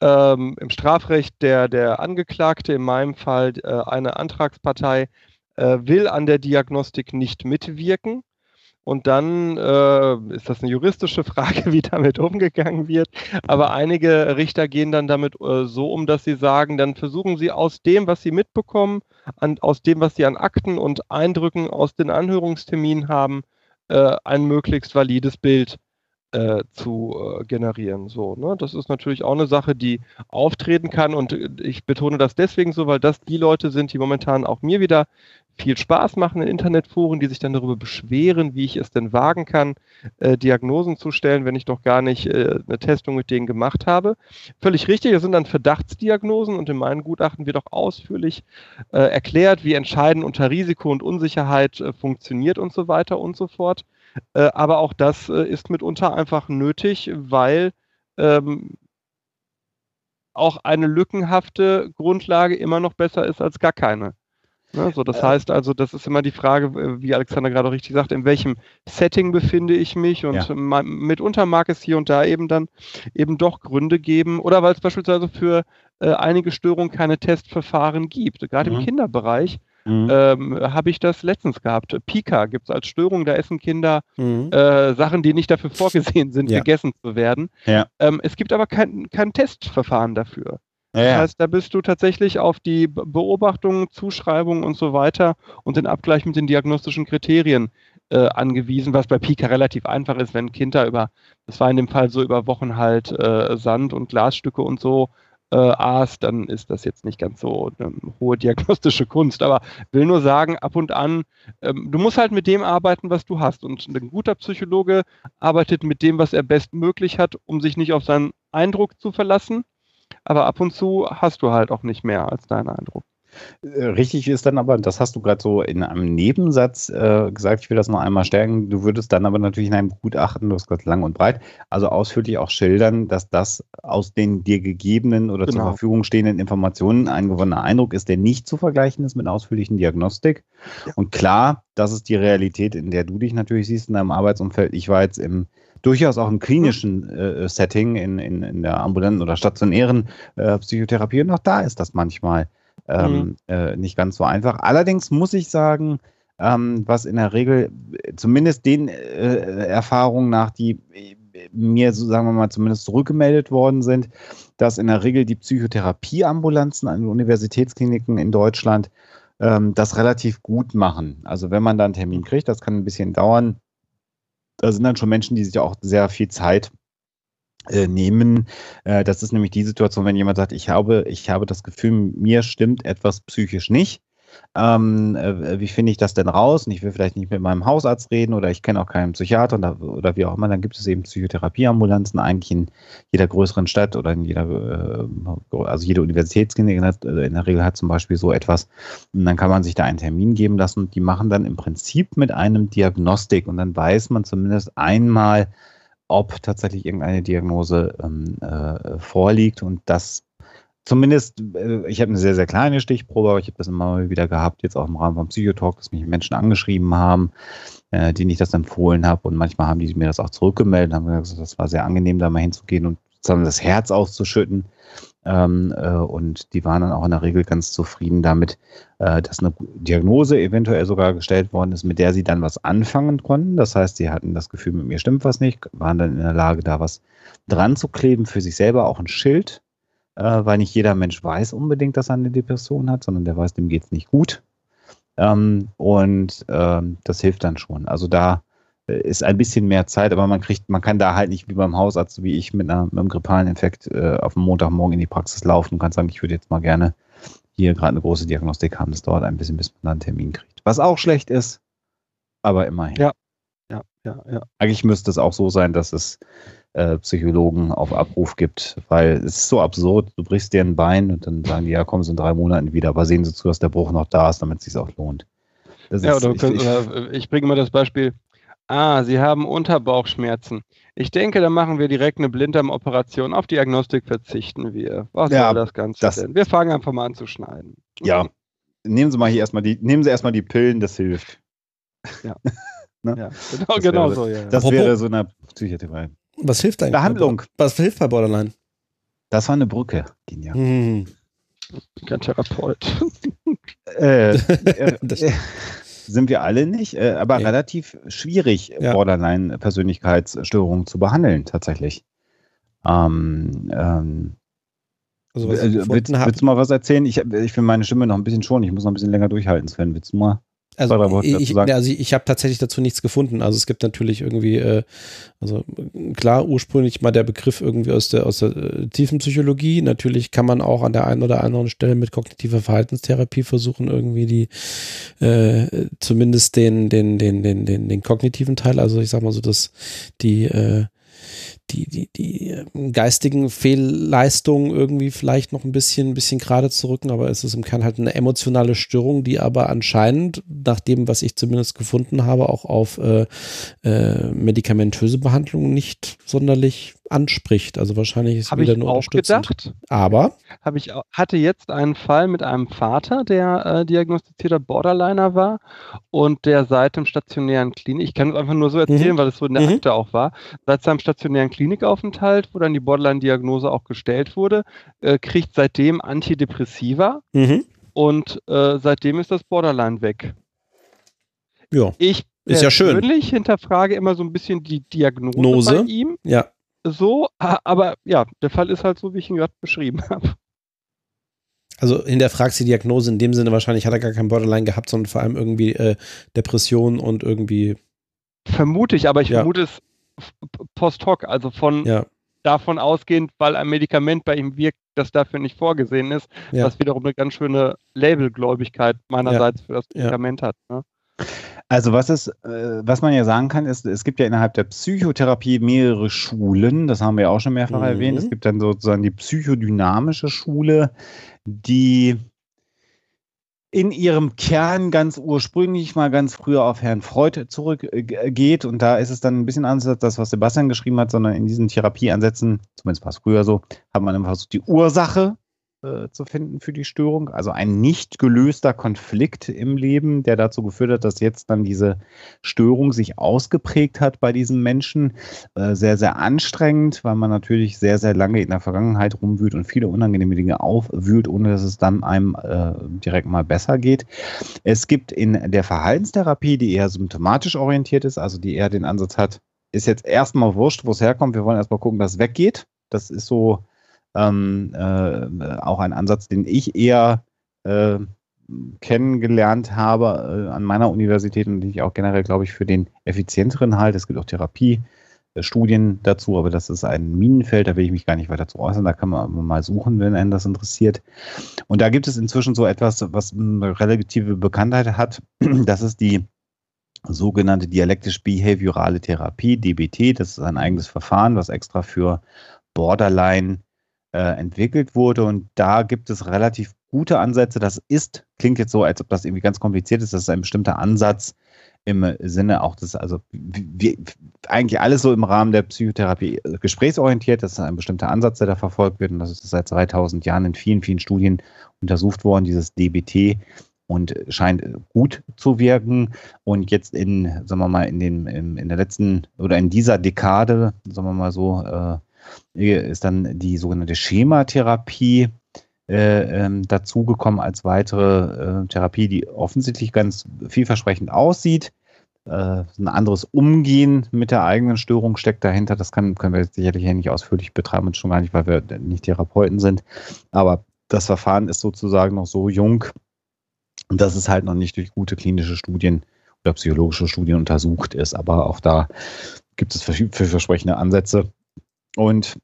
ähm, im Strafrecht der, der Angeklagte, in meinem Fall äh, eine Antragspartei, äh, will an der Diagnostik nicht mitwirken. Und dann äh, ist das eine juristische Frage, [laughs] wie damit umgegangen wird. Aber einige Richter gehen dann damit äh, so um, dass sie sagen, dann versuchen sie aus dem, was sie mitbekommen, an, aus dem, was sie an Akten und Eindrücken aus den Anhörungsterminen haben, äh, ein möglichst valides Bild äh, zu äh, generieren. So, ne? Das ist natürlich auch eine Sache, die auftreten kann. Und äh, ich betone das deswegen so, weil das die Leute sind, die momentan auch mir wieder viel Spaß machen in Internetforen, die sich dann darüber beschweren, wie ich es denn wagen kann, äh, Diagnosen zu stellen, wenn ich doch gar nicht äh, eine Testung mit denen gemacht habe. Völlig richtig, das sind dann Verdachtsdiagnosen und in meinen Gutachten wird auch ausführlich äh, erklärt, wie Entscheiden unter Risiko und Unsicherheit funktioniert und so weiter und so fort. Äh, aber auch das äh, ist mitunter einfach nötig, weil ähm, auch eine lückenhafte Grundlage immer noch besser ist als gar keine. Ne, so, das heißt also, das ist immer die Frage, äh, wie Alexander gerade auch richtig sagt, in welchem Setting befinde ich mich und Ja. mitunter mag es hier und da eben dann eben doch Gründe geben oder weil es beispielsweise für äh, einige Störungen keine Testverfahren gibt. Gerade Mhm. im Kinderbereich Mhm. ähm, habe ich das letztens gehabt. Pika gibt es als Störung, da essen Kinder Mhm. äh, Sachen, die nicht dafür vorgesehen sind, Ja. gegessen zu werden. Ja. Ähm, es gibt aber kein, kein Testverfahren dafür. ja, Das heißt, da bist du tatsächlich auf die Be- Beobachtungen, Zuschreibungen und so weiter und den Abgleich mit den diagnostischen Kriterien äh, angewiesen, was bei Pika relativ einfach ist, wenn ein Kind da über, das war in dem Fall so über Wochen halt äh, Sand und Glasstücke und so äh, aß, dann ist das jetzt nicht ganz so eine hohe diagnostische Kunst. Aber will nur sagen, ab und an, ähm, du musst halt mit dem arbeiten, was du hast. Und ein guter Psychologe arbeitet mit dem, was er bestmöglich hat, um sich nicht auf seinen Eindruck zu verlassen. Aber ab und zu hast du halt auch nicht mehr als deinen Eindruck. Äh, richtig ist dann aber, das hast du gerade so in einem Nebensatz äh, gesagt, ich will das noch einmal stärken, du würdest dann aber natürlich in einem Gutachten, du hast gerade lang und breit, also ausführlich auch schildern, dass das aus den dir gegebenen oder genau. zur Verfügung stehenden Informationen ein gewonnener Eindruck ist, der nicht zu vergleichen ist mit ausführlichen Diagnostik. Ja. Und klar, das ist die Realität, in der du dich natürlich siehst in deinem Arbeitsumfeld. Ich war jetzt im durchaus auch im klinischen äh, Setting, in, in, in der ambulanten oder stationären äh, Psychotherapie. Und auch da ist das manchmal ähm, mhm. äh, nicht ganz so einfach. Allerdings muss ich sagen, ähm, was in der Regel, zumindest den äh, Erfahrungen nach, die mir, so sagen wir mal, zumindest zurückgemeldet worden sind, dass in der Regel die Psychotherapieambulanzen an Universitätskliniken in Deutschland ähm, das relativ gut machen. Also wenn man da einen Termin kriegt, das kann ein bisschen dauern. Da sind dann schon Menschen, die sich auch sehr viel Zeit äh, nehmen. Äh, das ist nämlich die Situation, wenn jemand sagt, ich habe, ich habe das Gefühl, mir stimmt etwas psychisch nicht. Ähm, äh, wie finde ich das denn raus? Und ich will vielleicht nicht mit meinem Hausarzt reden oder ich kenne auch keinen Psychiater oder, oder, wie auch immer. Dann gibt es eben Psychotherapieambulanzen eigentlich in jeder größeren Stadt oder in jeder, äh, also jede Universitätsklinik in der Regel hat zum Beispiel so etwas. Und dann kann man sich da einen Termin geben lassen und die machen dann im Prinzip mit einem Diagnostik und dann weiß man zumindest einmal, ob tatsächlich irgendeine Diagnose ähm, äh, vorliegt und das zumindest, äh, ich habe eine sehr, sehr kleine Stichprobe, aber ich habe das immer wieder gehabt, jetzt auch im Rahmen vom Psychotalk, dass mich Menschen angeschrieben haben, äh, denen ich das empfohlen habe und manchmal haben die mir das auch zurückgemeldet, haben gesagt, das war sehr angenehm, da mal hinzugehen und das Herz auszuschütten. Ähm, äh, und die waren dann auch in der Regel ganz zufrieden damit, äh, dass eine Diagnose eventuell sogar gestellt worden ist, mit der sie dann was anfangen konnten. Das heißt, sie hatten das Gefühl, mit mir stimmt was nicht, waren dann in der Lage, da was dran zu kleben, für sich selber auch ein Schild, äh, weil nicht jeder Mensch weiß unbedingt, dass er eine Depression hat, sondern der weiß, dem geht es nicht gut. Ähm, und ähm, das hilft dann schon. Also da ist ein bisschen mehr Zeit, aber man kriegt, man kann da halt nicht wie beim Hausarzt, wie ich mit, einer, mit einem grippalen Infekt äh, auf dem Montagmorgen in die Praxis laufen und kann sagen, ich würde jetzt mal gerne hier gerade eine große Diagnostik haben. Das dauert ein bisschen, bis man da einen Termin kriegt. Was auch schlecht ist, aber immerhin. Ja, ja, ja, ja. Eigentlich müsste es auch so sein, dass es äh, Psychologen auf Abruf gibt, weil es ist so absurd, du brichst dir ein Bein und dann sagen die, ja, kommen sie in drei Monaten wieder, aber sehen sie zu, dass der Bruch noch da ist, damit es sich auch lohnt. Das ja, ist, oder, ich, oder ich bringe mal das Beispiel, Ah, Sie haben Unterbauchschmerzen. Ich denke, da machen wir direkt eine Blinddarmoperation. Auf Diagnostik verzichten wir. Was ja, soll das Ganze das, denn? Wir fangen einfach mal an zu schneiden. Ja. Nehmen Sie mal hier erstmal die, nehmen Sie erstmal die Pillen, das hilft. Ja. [laughs] ne? ja genau, das genau wäre, so, ja. Das Apropos, wäre so eine Psychiatrie. Was hilft eigentlich? Behandlung. Was hilft bei Borderline? Das war eine Brücke. Genial. Hm. Kein Therapeut. äh, [laughs] äh, äh, sind wir alle nicht, äh, aber ja. relativ schwierig, ja. Borderline-Persönlichkeitsstörungen zu behandeln, tatsächlich. Ähm, ähm, also, was ich willst, willst, du mal was erzählen? Ich, ich will meine Stimme noch ein bisschen schonen. Ich muss noch ein bisschen länger durchhalten, Sven. Willst du mal? Also ich, also ich habe tatsächlich dazu nichts gefunden. Also es gibt natürlich irgendwie, äh, also klar, ursprünglich mal der Begriff irgendwie aus der, aus der äh, tiefen Psychologie. Natürlich kann man auch an der einen oder anderen Stelle mit kognitiver Verhaltenstherapie versuchen, irgendwie die, äh, zumindest den, den, den, den, den, den kognitiven Teil, also ich sag mal so, dass die, äh, die, die, die ähm, geistigen Fehlleistungen irgendwie vielleicht noch ein bisschen, ein bisschen gerade zu rücken, aber es ist im Kern halt eine emotionale Störung, die aber anscheinend, nach dem, was ich zumindest gefunden habe, auch auf äh, äh, medikamentöse Behandlungen nicht sonderlich anspricht. Also wahrscheinlich ist Hab wieder nur unterstützend. Gedacht. Aber habe ich hatte jetzt einen Fall mit einem Vater, der äh, diagnostizierter Borderliner war und der seit dem stationären Klinik, ich kann es einfach nur so erzählen, mhm. weil es so in der mhm. Akte auch war, seit seinem stationären Klinikaufenthalt, wo dann die Borderline-Diagnose auch gestellt wurde, äh, kriegt seitdem Antidepressiva mhm. und äh, seitdem ist das Borderline weg. Ja. Ich ist ja schön. persönlich hinterfrage immer so ein bisschen die Diagnose Nose. bei ihm. Ja so, aber ja, der Fall ist halt so, wie ich ihn gerade beschrieben habe. Also hinterfragst die Diagnose in dem Sinne wahrscheinlich hat er gar kein Borderline gehabt, sondern vor allem irgendwie äh, Depression und irgendwie vermute ich, aber ich Ja. vermute es post hoc, also von Ja, davon ausgehend, weil ein Medikament bei ihm wirkt, das dafür nicht vorgesehen ist, ja. was wiederum eine ganz schöne Labelgläubigkeit meinerseits für das. Medikament hat. Ne? Also was ist, äh, was man ja sagen kann, ist, es gibt ja innerhalb der Psychotherapie mehrere Schulen, das haben wir auch schon mehrfach Mhm. erwähnt. Es gibt dann sozusagen die psychodynamische Schule, die in ihrem Kern ganz ursprünglich mal ganz früher auf Herrn Freud zurückgeht. Und da ist es dann ein bisschen anders als das, was Sebastian geschrieben hat, sondern in diesen Therapieansätzen, zumindest war es früher so, hat man immer versucht, die Ursache äh, zu finden für die Störung. Also ein nicht gelöster Konflikt im Leben, der dazu geführt hat, dass jetzt dann diese Störung sich ausgeprägt hat bei diesen Menschen. Äh, sehr, sehr anstrengend, weil man natürlich sehr, sehr lange in der Vergangenheit rumwühlt und viele unangenehme Dinge aufwühlt, ohne dass es dann einem äh, direkt mal besser geht. Es gibt in der Verhaltenstherapie, die eher symptomatisch orientiert ist, also die eher den Ansatz hat, ist jetzt erstmal wurscht, wo es herkommt. Wir wollen erstmal gucken, dass es weggeht. Das ist so ähm, äh, auch ein Ansatz, den ich eher äh, kennengelernt habe äh, an meiner Universität und den ich auch generell, glaube ich, für den effizienteren halte. Es gibt auch Therapiestudien dazu, aber das ist ein Minenfeld, da will ich mich gar nicht weiter zu äußern. Da kann man mal suchen, wenn einen das interessiert. Und da gibt es inzwischen so etwas, was eine relative Bekanntheit hat. [clears throat] Das ist die sogenannte dialektisch-behaviorale Therapie, DBT. Das ist ein eigenes Verfahren, was extra für Borderline äh, entwickelt wurde. Und da gibt es relativ gute Ansätze. Das ist, klingt jetzt so, als ob das irgendwie ganz kompliziert ist. Das ist ein bestimmter Ansatz im Sinne auch des, also wie, eigentlich alles so im Rahmen der Psychotherapie äh, gesprächsorientiert. Das ist ein bestimmter Ansatz, der da verfolgt wird. Und das ist seit 2000 Jahren in vielen, vielen Studien untersucht worden, dieses DBT und scheint gut zu wirken. Und jetzt in, sagen wir mal, in den, in, in der letzten oder in dieser Dekade, sagen wir mal so, äh, ist dann die sogenannte Schematherapie äh, ähm, dazugekommen als weitere äh, Therapie, die offensichtlich ganz vielversprechend aussieht. Äh, ein anderes Umgehen mit der eigenen Störung steckt dahinter. Das kann, können wir jetzt sicherlich hier nicht ausführlich betreiben und schon gar nicht, weil wir nicht Therapeuten sind. Aber das Verfahren ist sozusagen noch so jung, dass es halt noch nicht durch gute klinische Studien oder psychologische Studien untersucht ist. Aber auch da gibt es vielversprechende Ansätze. Und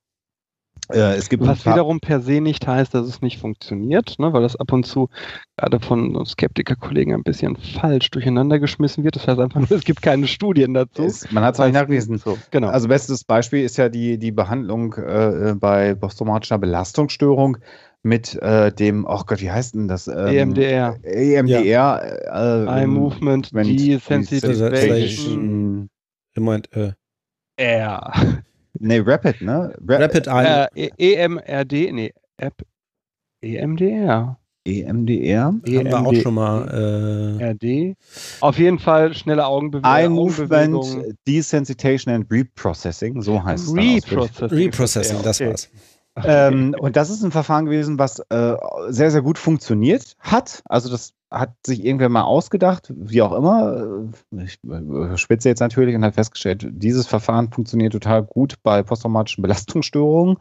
äh, es gibt Was wiederum per se nicht heißt, dass es nicht funktioniert, ne, weil das ab und zu gerade von Skeptikerkollegen ein bisschen falsch durcheinander geschmissen wird. Das heißt einfach nur, es gibt keine Studien dazu. Es, man hat es nicht nachgewiesen. So, genau. Also bestes Beispiel ist ja die, die Behandlung äh, bei posttraumatischer Belastungsstörung mit äh, dem, oh Gott, wie heißt denn das? Ähm, EMDR. EMDR. Ja. Äh, Eye Movement Desensitization. Im Moment, äh, R. Nee, Rapid, ne? Ra Rapid Eye. Äh, E- EMRD, nee, App. E EMDR. EMDR. haben wir auch schon mal. Äh, RD. Auf jeden Fall schnelle Augenbewe Eye Augenbewegung. Movement Desensitization and Reprocessing, so heißt es. Reprocessing. Reprocessing, das Okay. war's. ähm, und das ist ein Verfahren gewesen, was äh, sehr, sehr gut funktioniert hat. Also das hat sich irgendwer mal ausgedacht, wie auch immer. Ich spitze jetzt natürlich und hat festgestellt, dieses Verfahren funktioniert total gut bei posttraumatischen Belastungsstörungen.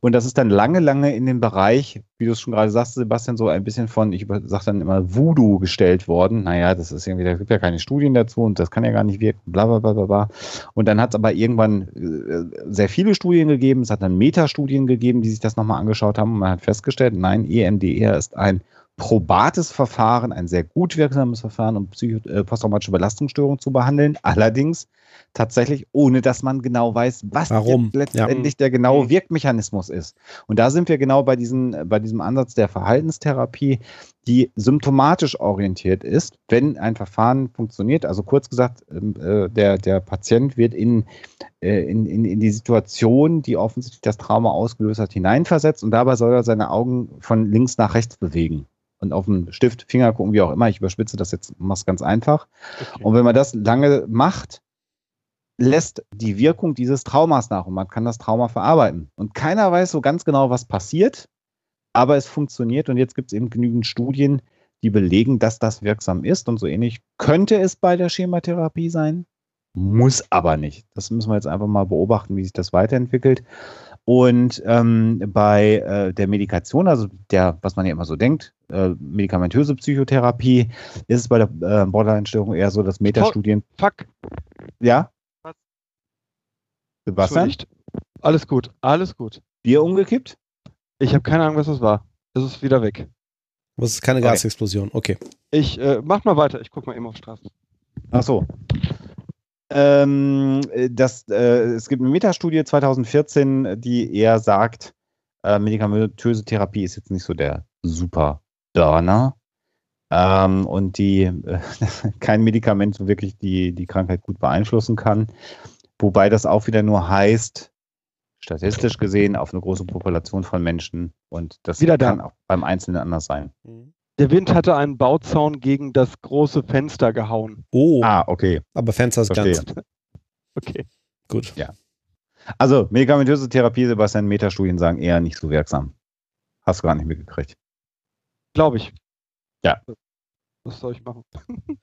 Und das ist dann lange, lange in den Bereich, wie du es schon gerade sagst, Sebastian, so ein bisschen von, ich sage dann immer Voodoo gestellt worden. Naja, das ist irgendwie, da gibt ja keine Studien dazu und das kann ja gar nicht wirken, bla bla bla bla bla. Und dann hat es aber irgendwann äh, sehr viele Studien gegeben. Es hat dann Metastudien gegeben, die sich das nochmal angeschaut haben und man hat festgestellt, nein, EMDR ist ein probates Verfahren, ein sehr gut wirksames Verfahren, um Psycho äh, posttraumatische Belastungsstörungen zu behandeln. Allerdings tatsächlich, ohne dass man genau weiß, was letztendlich der genaue Wirkmechanismus ist. Und da sind wir genau bei, diesen, bei diesem Ansatz der Verhaltenstherapie, die symptomatisch orientiert ist, wenn ein Verfahren funktioniert. Also kurz gesagt, ähm, äh, der, der Patient wird in, äh, in, in, in die Situation, die offensichtlich das Trauma ausgelöst hat, hineinversetzt und dabei soll er seine Augen von links nach rechts bewegen und auf den Stift, Finger gucken, wie auch immer. Ich überspitze das jetzt, mach's ganz einfach. Okay. Und wenn man das lange macht, lässt die Wirkung dieses Traumas nach und man kann das Trauma verarbeiten. Und keiner weiß so ganz genau, was passiert, aber es funktioniert und jetzt gibt es eben genügend Studien, die belegen, dass das wirksam ist und so ähnlich könnte es bei der Schematherapie sein, muss aber nicht. Das müssen wir jetzt einfach mal beobachten, wie sich das weiterentwickelt. Und ähm, bei äh, der Medikation, also der, was man ja immer so denkt, äh, medikamentöse Psychotherapie, ist es bei der äh, Borderline-Störung eher so, dass Metastudien. Fuck. Ja? Sebastian? Entschuldigt. Alles gut, alles gut. Bier umgekippt? Ich habe keine Ahnung, was das war. Es ist wieder weg. Was ist keine Okay. Gasexplosion? Okay. Ich äh, mach mal weiter. Ich guck mal eben auf Straßen. Ach so. Ähm, äh, das, äh, es gibt eine Metastudie 2014, die eher sagt, äh, medikamentöse Therapie ist jetzt nicht so der super Burner. Ähm, und die äh, [laughs] kein Medikament so wirklich die, die Krankheit gut beeinflussen kann. Wobei das auch wieder nur heißt, statistisch gesehen, auf eine große Population von Menschen. Und das Wieder da. kann auch beim Einzelnen anders sein. Der Wind hatte einen Bauzaun gegen das große Fenster gehauen. Oh, Ah, okay. aber Fenster ist verstehe. ganz [laughs] Okay. gut. Also, medikamentöse Therapie, Sebastian, Metastudien sagen eher nicht so wirksam. Hast du gar nicht mitgekriegt. Glaube ich. Ja. Was soll ich machen? [laughs]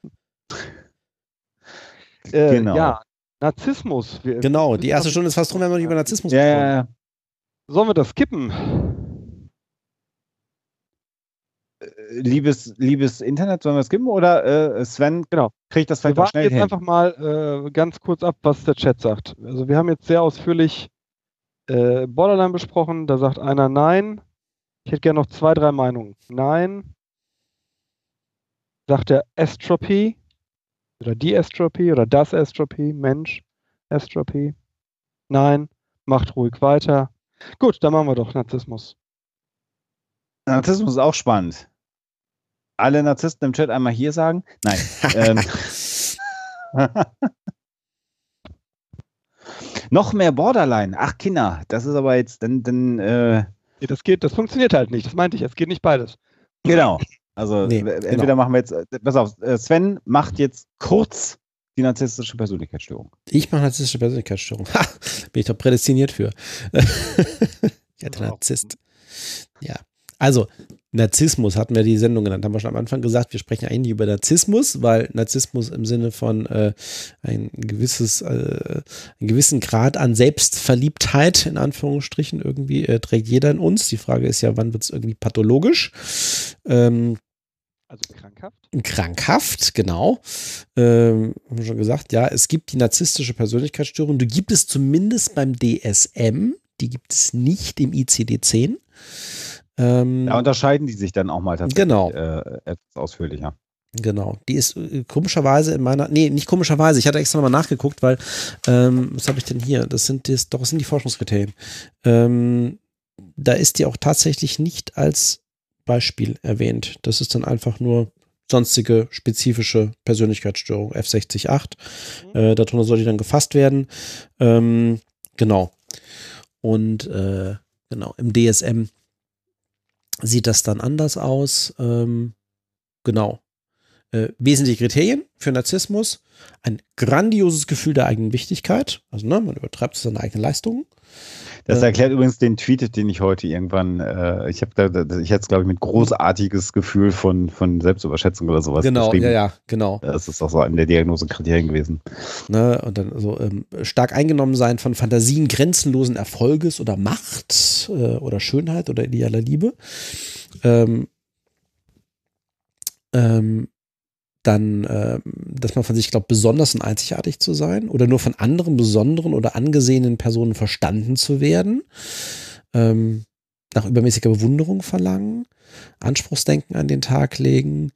äh, Genau. Ja, Narzissmus. Wir, Genau, die erste Stunde ist fast rum, wir haben noch nicht über Narzissmus Ja, ja, ja. Sollen wir das skippen? Liebes, liebes Internet, sollen wir es geben? Oder äh, Sven, Genau. kriegt das Wir vielleicht auch warten schnell jetzt hin? einfach mal äh, ganz kurz ab, was der Chat sagt. Also wir haben jetzt sehr ausführlich äh, Borderline besprochen. Da sagt einer Nein. Ich hätte gerne noch zwei, drei Meinungen. Nein. Sagt der Astropie oder die Astropie oder das Astropie, Mensch, Astropie. Nein. Macht ruhig weiter. Gut, dann machen wir doch Narzissmus. Narzissmus ist auch spannend. Alle Narzissten im Chat einmal hier sagen? Nein. ähm, [laughs] noch mehr Borderline. Ach, Kinder, das ist aber jetzt, dann, dann äh, Nee, das geht, das funktioniert halt nicht. Das meinte ich. Es geht nicht beides. genau. Also Nee, genau. entweder machen wir jetzt, äh, pass auf, äh, Sven macht jetzt kurz die narzisstische Persönlichkeitsstörung. Ich mache narzisstische Persönlichkeitsstörung. Ha, bin ich doch prädestiniert für. [laughs] ja, der Narzisst. Ja. Also, Narzissmus hatten wir die Sendung genannt, haben wir schon am Anfang gesagt, wir sprechen eigentlich über Narzissmus, weil Narzissmus im Sinne von äh, ein gewisses, äh, einen gewissen Grad an Selbstverliebtheit, in Anführungsstrichen, irgendwie äh, trägt jeder in uns. Die Frage ist ja, wann wird es irgendwie pathologisch? Ähm, Also krankhaft. krankhaft, genau. Ähm, haben wir schon gesagt, ja, es gibt die narzisstische Persönlichkeitsstörung. Die gibt es zumindest beim DSM. Die gibt es nicht im ICD-10. Ähm, Da unterscheiden die sich dann auch mal tatsächlich Genau. äh, etwas ausführlicher. Genau, die ist äh, komischerweise in meiner, nee, nicht komischerweise, ich hatte extra nochmal nachgeguckt, weil, ähm, was habe ich denn hier? Das sind, das, doch, das sind die Forschungskriterien. Ähm, da ist die auch tatsächlich nicht als Beispiel erwähnt. Das ist dann einfach nur sonstige spezifische Persönlichkeitsstörung, F608. Äh, darunter soll die dann gefasst werden. Ähm, genau. Und äh, genau, im DSM sieht das dann anders aus. Ähm, genau. Äh, wesentliche Kriterien für Narzissmus: ein grandioses Gefühl der eigenen Wichtigkeit. Also, ne, man übertreibt seine eigenen Leistungen. Das erklärt übrigens den Tweet, den ich heute irgendwann, äh, ich habe da, ich hätte es glaube ich mit großartiges Gefühl von, von Selbstüberschätzung oder sowas genau, geschrieben. ja, ja, genau. Das ist auch so eine der Diagnosekriterien gewesen. Ne, und dann so ähm, stark eingenommen sein von Fantasien grenzenlosen Erfolges oder Macht äh, oder Schönheit oder idealer Liebe. Ähm, ähm, dann, ähm, dass man von sich glaubt, besonders und einzigartig zu sein oder nur von anderen besonderen oder angesehenen Personen verstanden zu werden. Ähm, nach übermäßiger Bewunderung verlangen, Anspruchsdenken an den Tag legen,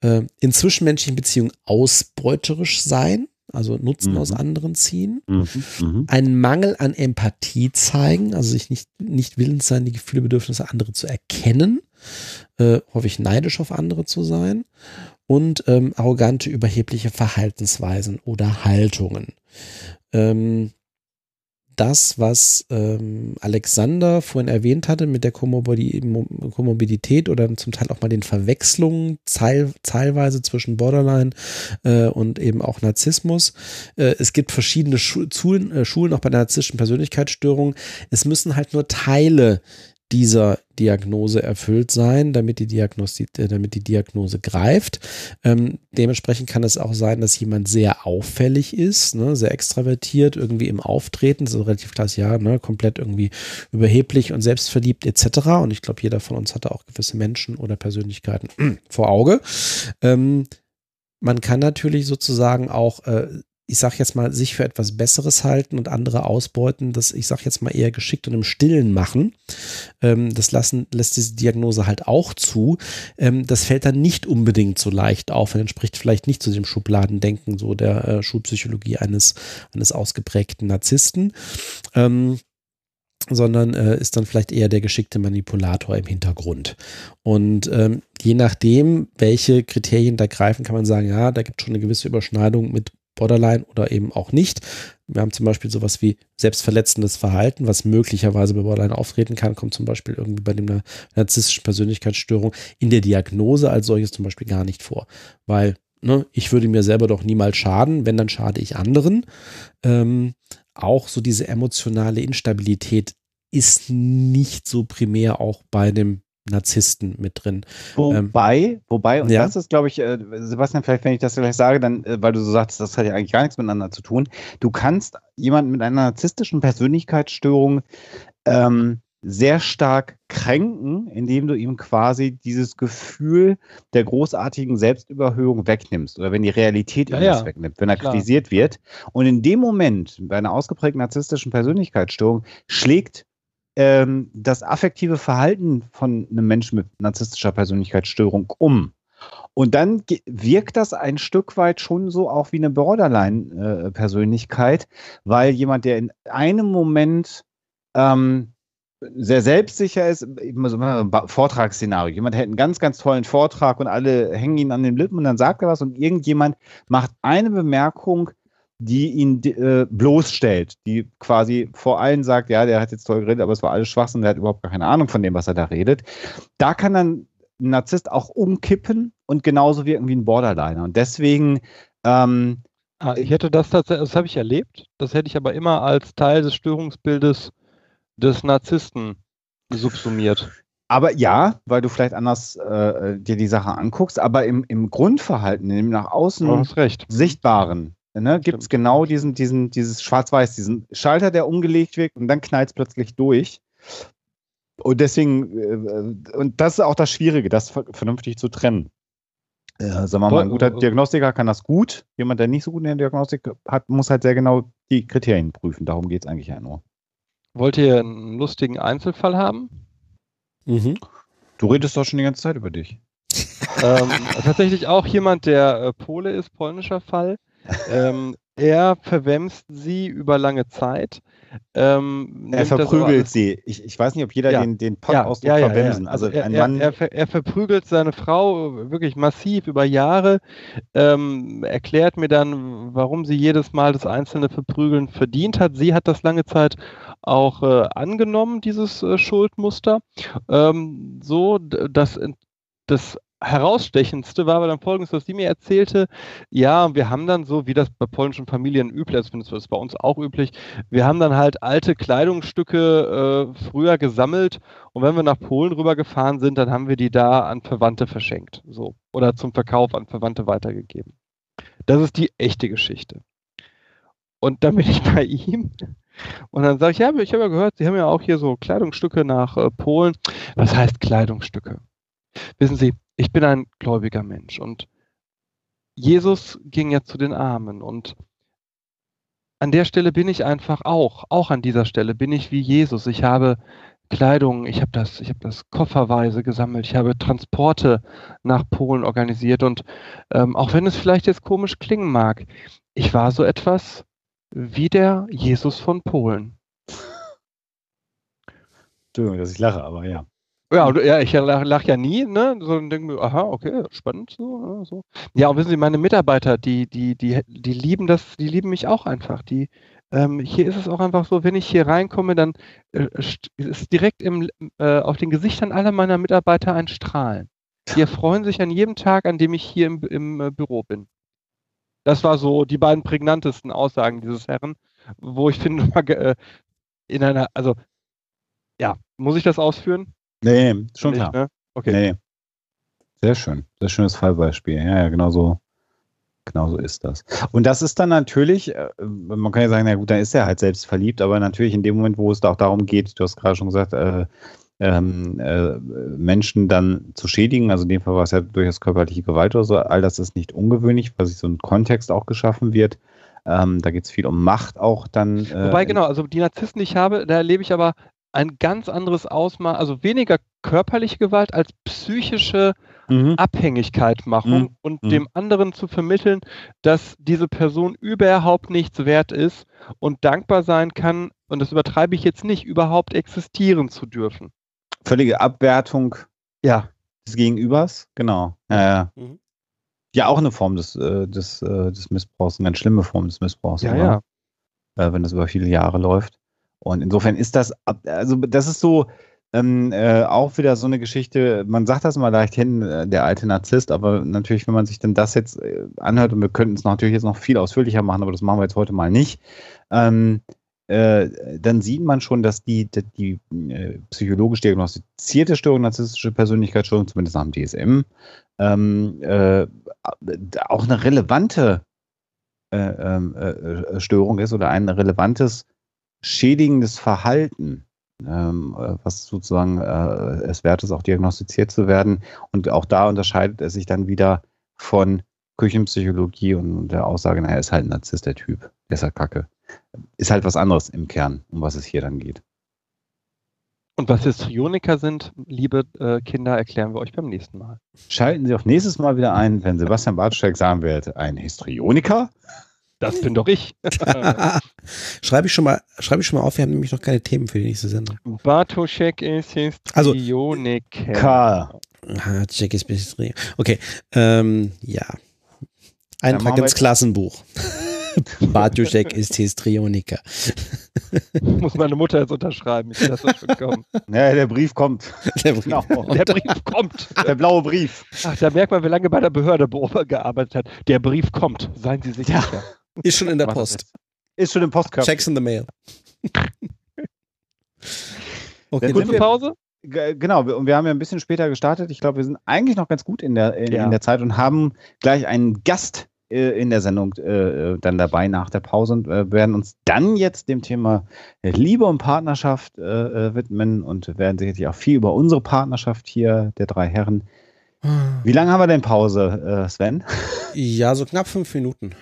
äh, in zwischenmenschlichen Beziehungen ausbeuterisch sein, also Nutzen Mhm. aus anderen ziehen, Mhm. Mhm. einen Mangel an Empathie zeigen, also sich nicht, nicht willens sein, die Gefühle, Bedürfnisse anderer zu erkennen, äh, häufig neidisch auf andere zu sein und ähm, arrogante, überhebliche Verhaltensweisen oder Haltungen. Ähm, das, was ähm, Alexander vorhin erwähnt hatte mit der Komorbidi Mo- Komorbidität oder zum Teil auch mal den Verwechslungen teil, teilweise zwischen Borderline äh, und eben auch Narzissmus. Äh, es gibt verschiedene Schu Schulen, äh, Schulen, auch bei der narzisstischen Persönlichkeitsstörung. Es müssen halt nur Teile dieser Diagnose erfüllt sein, damit die, Diagnosti äh, damit die Diagnose greift. Ähm, dementsprechend kann es auch sein, dass jemand sehr auffällig ist, ne, sehr extravertiert, irgendwie im Auftreten, so relativ klar, ja, ne, komplett irgendwie überheblich und selbstverliebt etc. Und ich glaube, jeder von uns hatte auch gewisse Menschen oder Persönlichkeiten [clears throat] vor Auge. Ähm, man kann natürlich sozusagen auch äh, ich sag jetzt mal, sich für etwas Besseres halten und andere ausbeuten, das, ich sag jetzt mal, eher geschickt und im Stillen machen. Ähm, das lassen, lässt diese Diagnose halt auch zu. Ähm, das fällt dann nicht unbedingt so leicht auf und entspricht vielleicht nicht zu dem Schubladendenken so der äh, Schulpsychologie eines, eines ausgeprägten Narzissten. Ähm, sondern äh, ist dann vielleicht eher der geschickte Manipulator im Hintergrund. Und ähm, je nachdem, welche Kriterien da greifen, kann man sagen, ja, da gibt es schon eine gewisse Überschneidung mit Borderline oder eben auch nicht. Wir haben zum Beispiel sowas wie selbstverletzendes Verhalten, was möglicherweise bei Borderline auftreten kann, kommt zum Beispiel irgendwie bei einer narzisstischen Persönlichkeitsstörung in der Diagnose als solches zum Beispiel gar nicht vor. Weil ne, ich würde mir selber doch niemals schaden, wenn dann schade ich anderen. Ähm, auch so diese emotionale Instabilität ist nicht so primär auch bei dem Narzissten mit drin. Wobei, ähm, wobei, und ja? das ist, glaube ich, äh, Sebastian, vielleicht, wenn ich das gleich sage, dann, äh, weil du so sagst, das hat ja eigentlich gar nichts miteinander zu tun. Du kannst jemanden mit einer narzisstischen Persönlichkeitsstörung ähm, sehr stark kränken, indem du ihm quasi dieses Gefühl der großartigen Selbstüberhöhung wegnimmst oder wenn die Realität ja, ja. wegnimmt, wenn er Klar. kritisiert wird. Und in dem Moment, bei einer ausgeprägten narzisstischen Persönlichkeitsstörung, schlägt ähm, das affektive Verhalten von einem Menschen mit narzisstischer Persönlichkeitsstörung um. Und dann wirkt das ein Stück weit schon so auch wie eine Borderline-Persönlichkeit, weil jemand, der in einem Moment ähm, sehr selbstsicher ist, so ein Vortragsszenario. Jemand hält einen ganz, ganz tollen Vortrag und alle hängen ihn an den Lippen und dann sagt er was und irgendjemand macht eine Bemerkung, die ihn äh, bloßstellt, die quasi vor allen sagt, ja, der hat jetzt toll geredet, aber es war alles Schwachsinn, der hat überhaupt gar keine Ahnung von dem, was er da redet. Da kann dann ein Narzisst auch umkippen und genauso wirken wie ein Borderliner. Und deswegen ähm, ah, ich hätte das tatsächlich, das habe ich erlebt, das hätte ich aber immer als Teil des Störungsbildes des Narzissten subsumiert. Aber ja, weil du vielleicht anders äh, dir die Sache anguckst, aber im, im Grundverhalten, im nach außen sichtbaren, ne, gibt es genau diesen, diesen, dieses Schwarz-Weiß, diesen Schalter, der umgelegt wird und dann knallt es plötzlich durch. Und deswegen, äh, und das ist auch das Schwierige, das vernünftig zu trennen. Äh, sagen wir mal, ein guter Diagnostiker kann das gut. Jemand, der nicht so gut in der Diagnostik hat, muss halt sehr genau die Kriterien prüfen. Darum geht es eigentlich ja nur. Wollt ihr einen lustigen Einzelfall haben? Mhm. Du redest doch schon die ganze Zeit über dich. ähm, tatsächlich auch jemand, der äh, Pole ist, polnischer Fall ähm, er verwemst sie über lange Zeit. Ähm, er verprügelt sie. Ich, ich, weiß nicht, ob jeder ja. den, den Pop-Ausdruck ja, ja, verwemsen. Also, also er, ein Mann. Er, er, er, verprügelt seine Frau wirklich massiv über Jahre, ähm, erklärt mir dann, warum sie jedes Mal das einzelne Verprügeln verdient hat. Sie hat das lange Zeit auch äh, angenommen, dieses äh, Schuldmuster. Ähm, so, dass das herausstechendste war aber dann folgendes, was sie mir erzählte. Ja, wir haben dann so, wie das bei polnischen Familien üblich ist, das ist bei uns auch üblich, wir haben dann halt alte Kleidungsstücke äh, früher gesammelt und wenn wir nach Polen rübergefahren sind, dann haben wir die da an Verwandte verschenkt. So. Oder zum Verkauf an Verwandte weitergegeben. Das ist die echte Geschichte. Und dann bin ich [laughs] bei ihm und dann sage ich, ja, ich habe ja gehört, Sie haben ja auch hier so Kleidungsstücke nach äh, Polen. Was heißt Kleidungsstücke? Wissen Sie, ich bin ein gläubiger Mensch und Jesus ging ja zu den Armen und an der Stelle bin ich einfach auch, auch an dieser Stelle bin ich wie Jesus. Ich habe Kleidung, ich habe das, ich habe das kofferweise gesammelt, ich habe Transporte nach Polen organisiert und ähm, auch wenn es vielleicht jetzt komisch klingen mag, ich war so etwas wie der Jesus von Polen. Entschuldigung, dass ich lache, aber ja. Ja, ja ich lach, lach ja nie, ne? So und denke mir, aha, okay, spannend so, so. Ja, und wissen Sie, meine Mitarbeiter, die, die, die, die lieben das, die lieben mich auch einfach. Die, ähm, hier ist es auch einfach so, wenn ich hier reinkomme, dann äh, ist direkt im, äh, auf den Gesichtern aller meiner Mitarbeiter ein Strahlen. Die freuen sich an jedem Tag, an dem ich hier im, im äh, Büro bin. Das war so die beiden prägnantesten Aussagen dieses Herren, wo ich [laughs] finde, äh, in einer, also ja, muss ich das ausführen? Nee, schon Nicht, klar. Ne? Okay. Nee. Sehr schön. Sehr schönes Fallbeispiel. Ja, ja, genau so. Genau so ist das. Und das ist dann natürlich, äh, man kann ja sagen, na gut, dann ist er halt selbst verliebt, aber natürlich in dem Moment, wo es auch darum geht, du hast gerade schon gesagt, äh, ähm, äh, Menschen dann zu schädigen, also in dem Fall war es ja durchaus körperliche Gewalt oder so, all das ist nicht ungewöhnlich, weil sich so ein Kontext auch geschaffen wird. Ähm, da geht es viel um Macht auch dann. Äh, Wobei, genau, also die Narzissten, die ich habe, da erlebe ich aber ein ganz anderes Ausmaß, also weniger körperliche Gewalt als psychische mhm. Abhängigkeitmachung mhm. und mhm. dem anderen zu vermitteln, dass diese Person überhaupt nichts wert ist und dankbar sein kann, und das übertreibe ich jetzt nicht, überhaupt existieren zu dürfen. Völlige Abwertung ja. des Gegenübers, genau. Ja, ja. Mhm. ja auch eine Form des, äh, des, äh, des Missbrauchs, eine ganz schlimme Form des Missbrauchs. Ja, ja. Äh, wenn das über viele Jahre läuft. Und insofern ist das, also das ist so, ähm, äh, auch wieder so eine Geschichte, man sagt das mal leicht hin, äh, der alte Narzisst, aber natürlich, wenn man sich denn das jetzt äh, anhört, und wir könnten es natürlich jetzt noch viel ausführlicher machen, aber das machen wir jetzt heute mal nicht, ähm, äh, dann sieht man schon, dass die, die, die psychologisch diagnostizierte Störung, narzisstische Persönlichkeitsstörung, zumindest nach dem DSM, ähm, äh, auch eine relevante ähm, Störung ist oder ein relevantes schädigendes Verhalten ähm, äh, was sozusagen äh, es wert ist, auch diagnostiziert zu werden. Und auch da unterscheidet es sich dann wieder von Küchenpsychologie und der Aussage, naja, ist halt ein Narzisst, der Typ, der ist halt kacke. Ist halt was anderes im Kern, um was es hier dann geht. Und was Histrioniker sind, liebe äh, Kinder, erklären wir euch beim nächsten Mal. Schalten Sie auch nächstes Mal wieder ein, wenn Sebastian Bartschek sagen wird, ein Histrioniker? Das bin doch ich. [laughs] [laughs] schreibe ich schon mal, schreibe ich schon mal auf, wir haben nämlich noch keine Themen für die nächste Sendung. Bartoschek ist Histrioniker. Also, Karl. Ah, Jack ist. Okay, ähm, ja. Eintrag ins Klassenbuch. [laughs] Bartoschek ist Histrioniker. Muss meine Mutter jetzt unterschreiben. Ich lasse das schon kommen. Ja, der Brief kommt. Der Brief, genau. der Brief kommt. Der blaue Brief. Ach, da merkt man, wie lange bei der Behörde gearbeitet hat. Der Brief kommt. Seien Sie sicher. Ja. Ist schon in der Post. Ist schon im Postkörper. Checks in the mail. [laughs] okay, kurze Pause? Genau, und wir haben ja ein bisschen später gestartet. Ich glaube, wir sind eigentlich noch ganz gut in der, in, ja. in der Zeit und haben gleich einen Gast äh, in der Sendung äh, dann dabei nach der Pause und äh, werden uns dann jetzt dem Thema Liebe und Partnerschaft äh, äh, widmen und werden sicherlich auch viel über unsere Partnerschaft hier der drei Herren. Hm. Wie lange haben wir denn Pause, äh, Sven? Ja, so knapp fünf Minuten.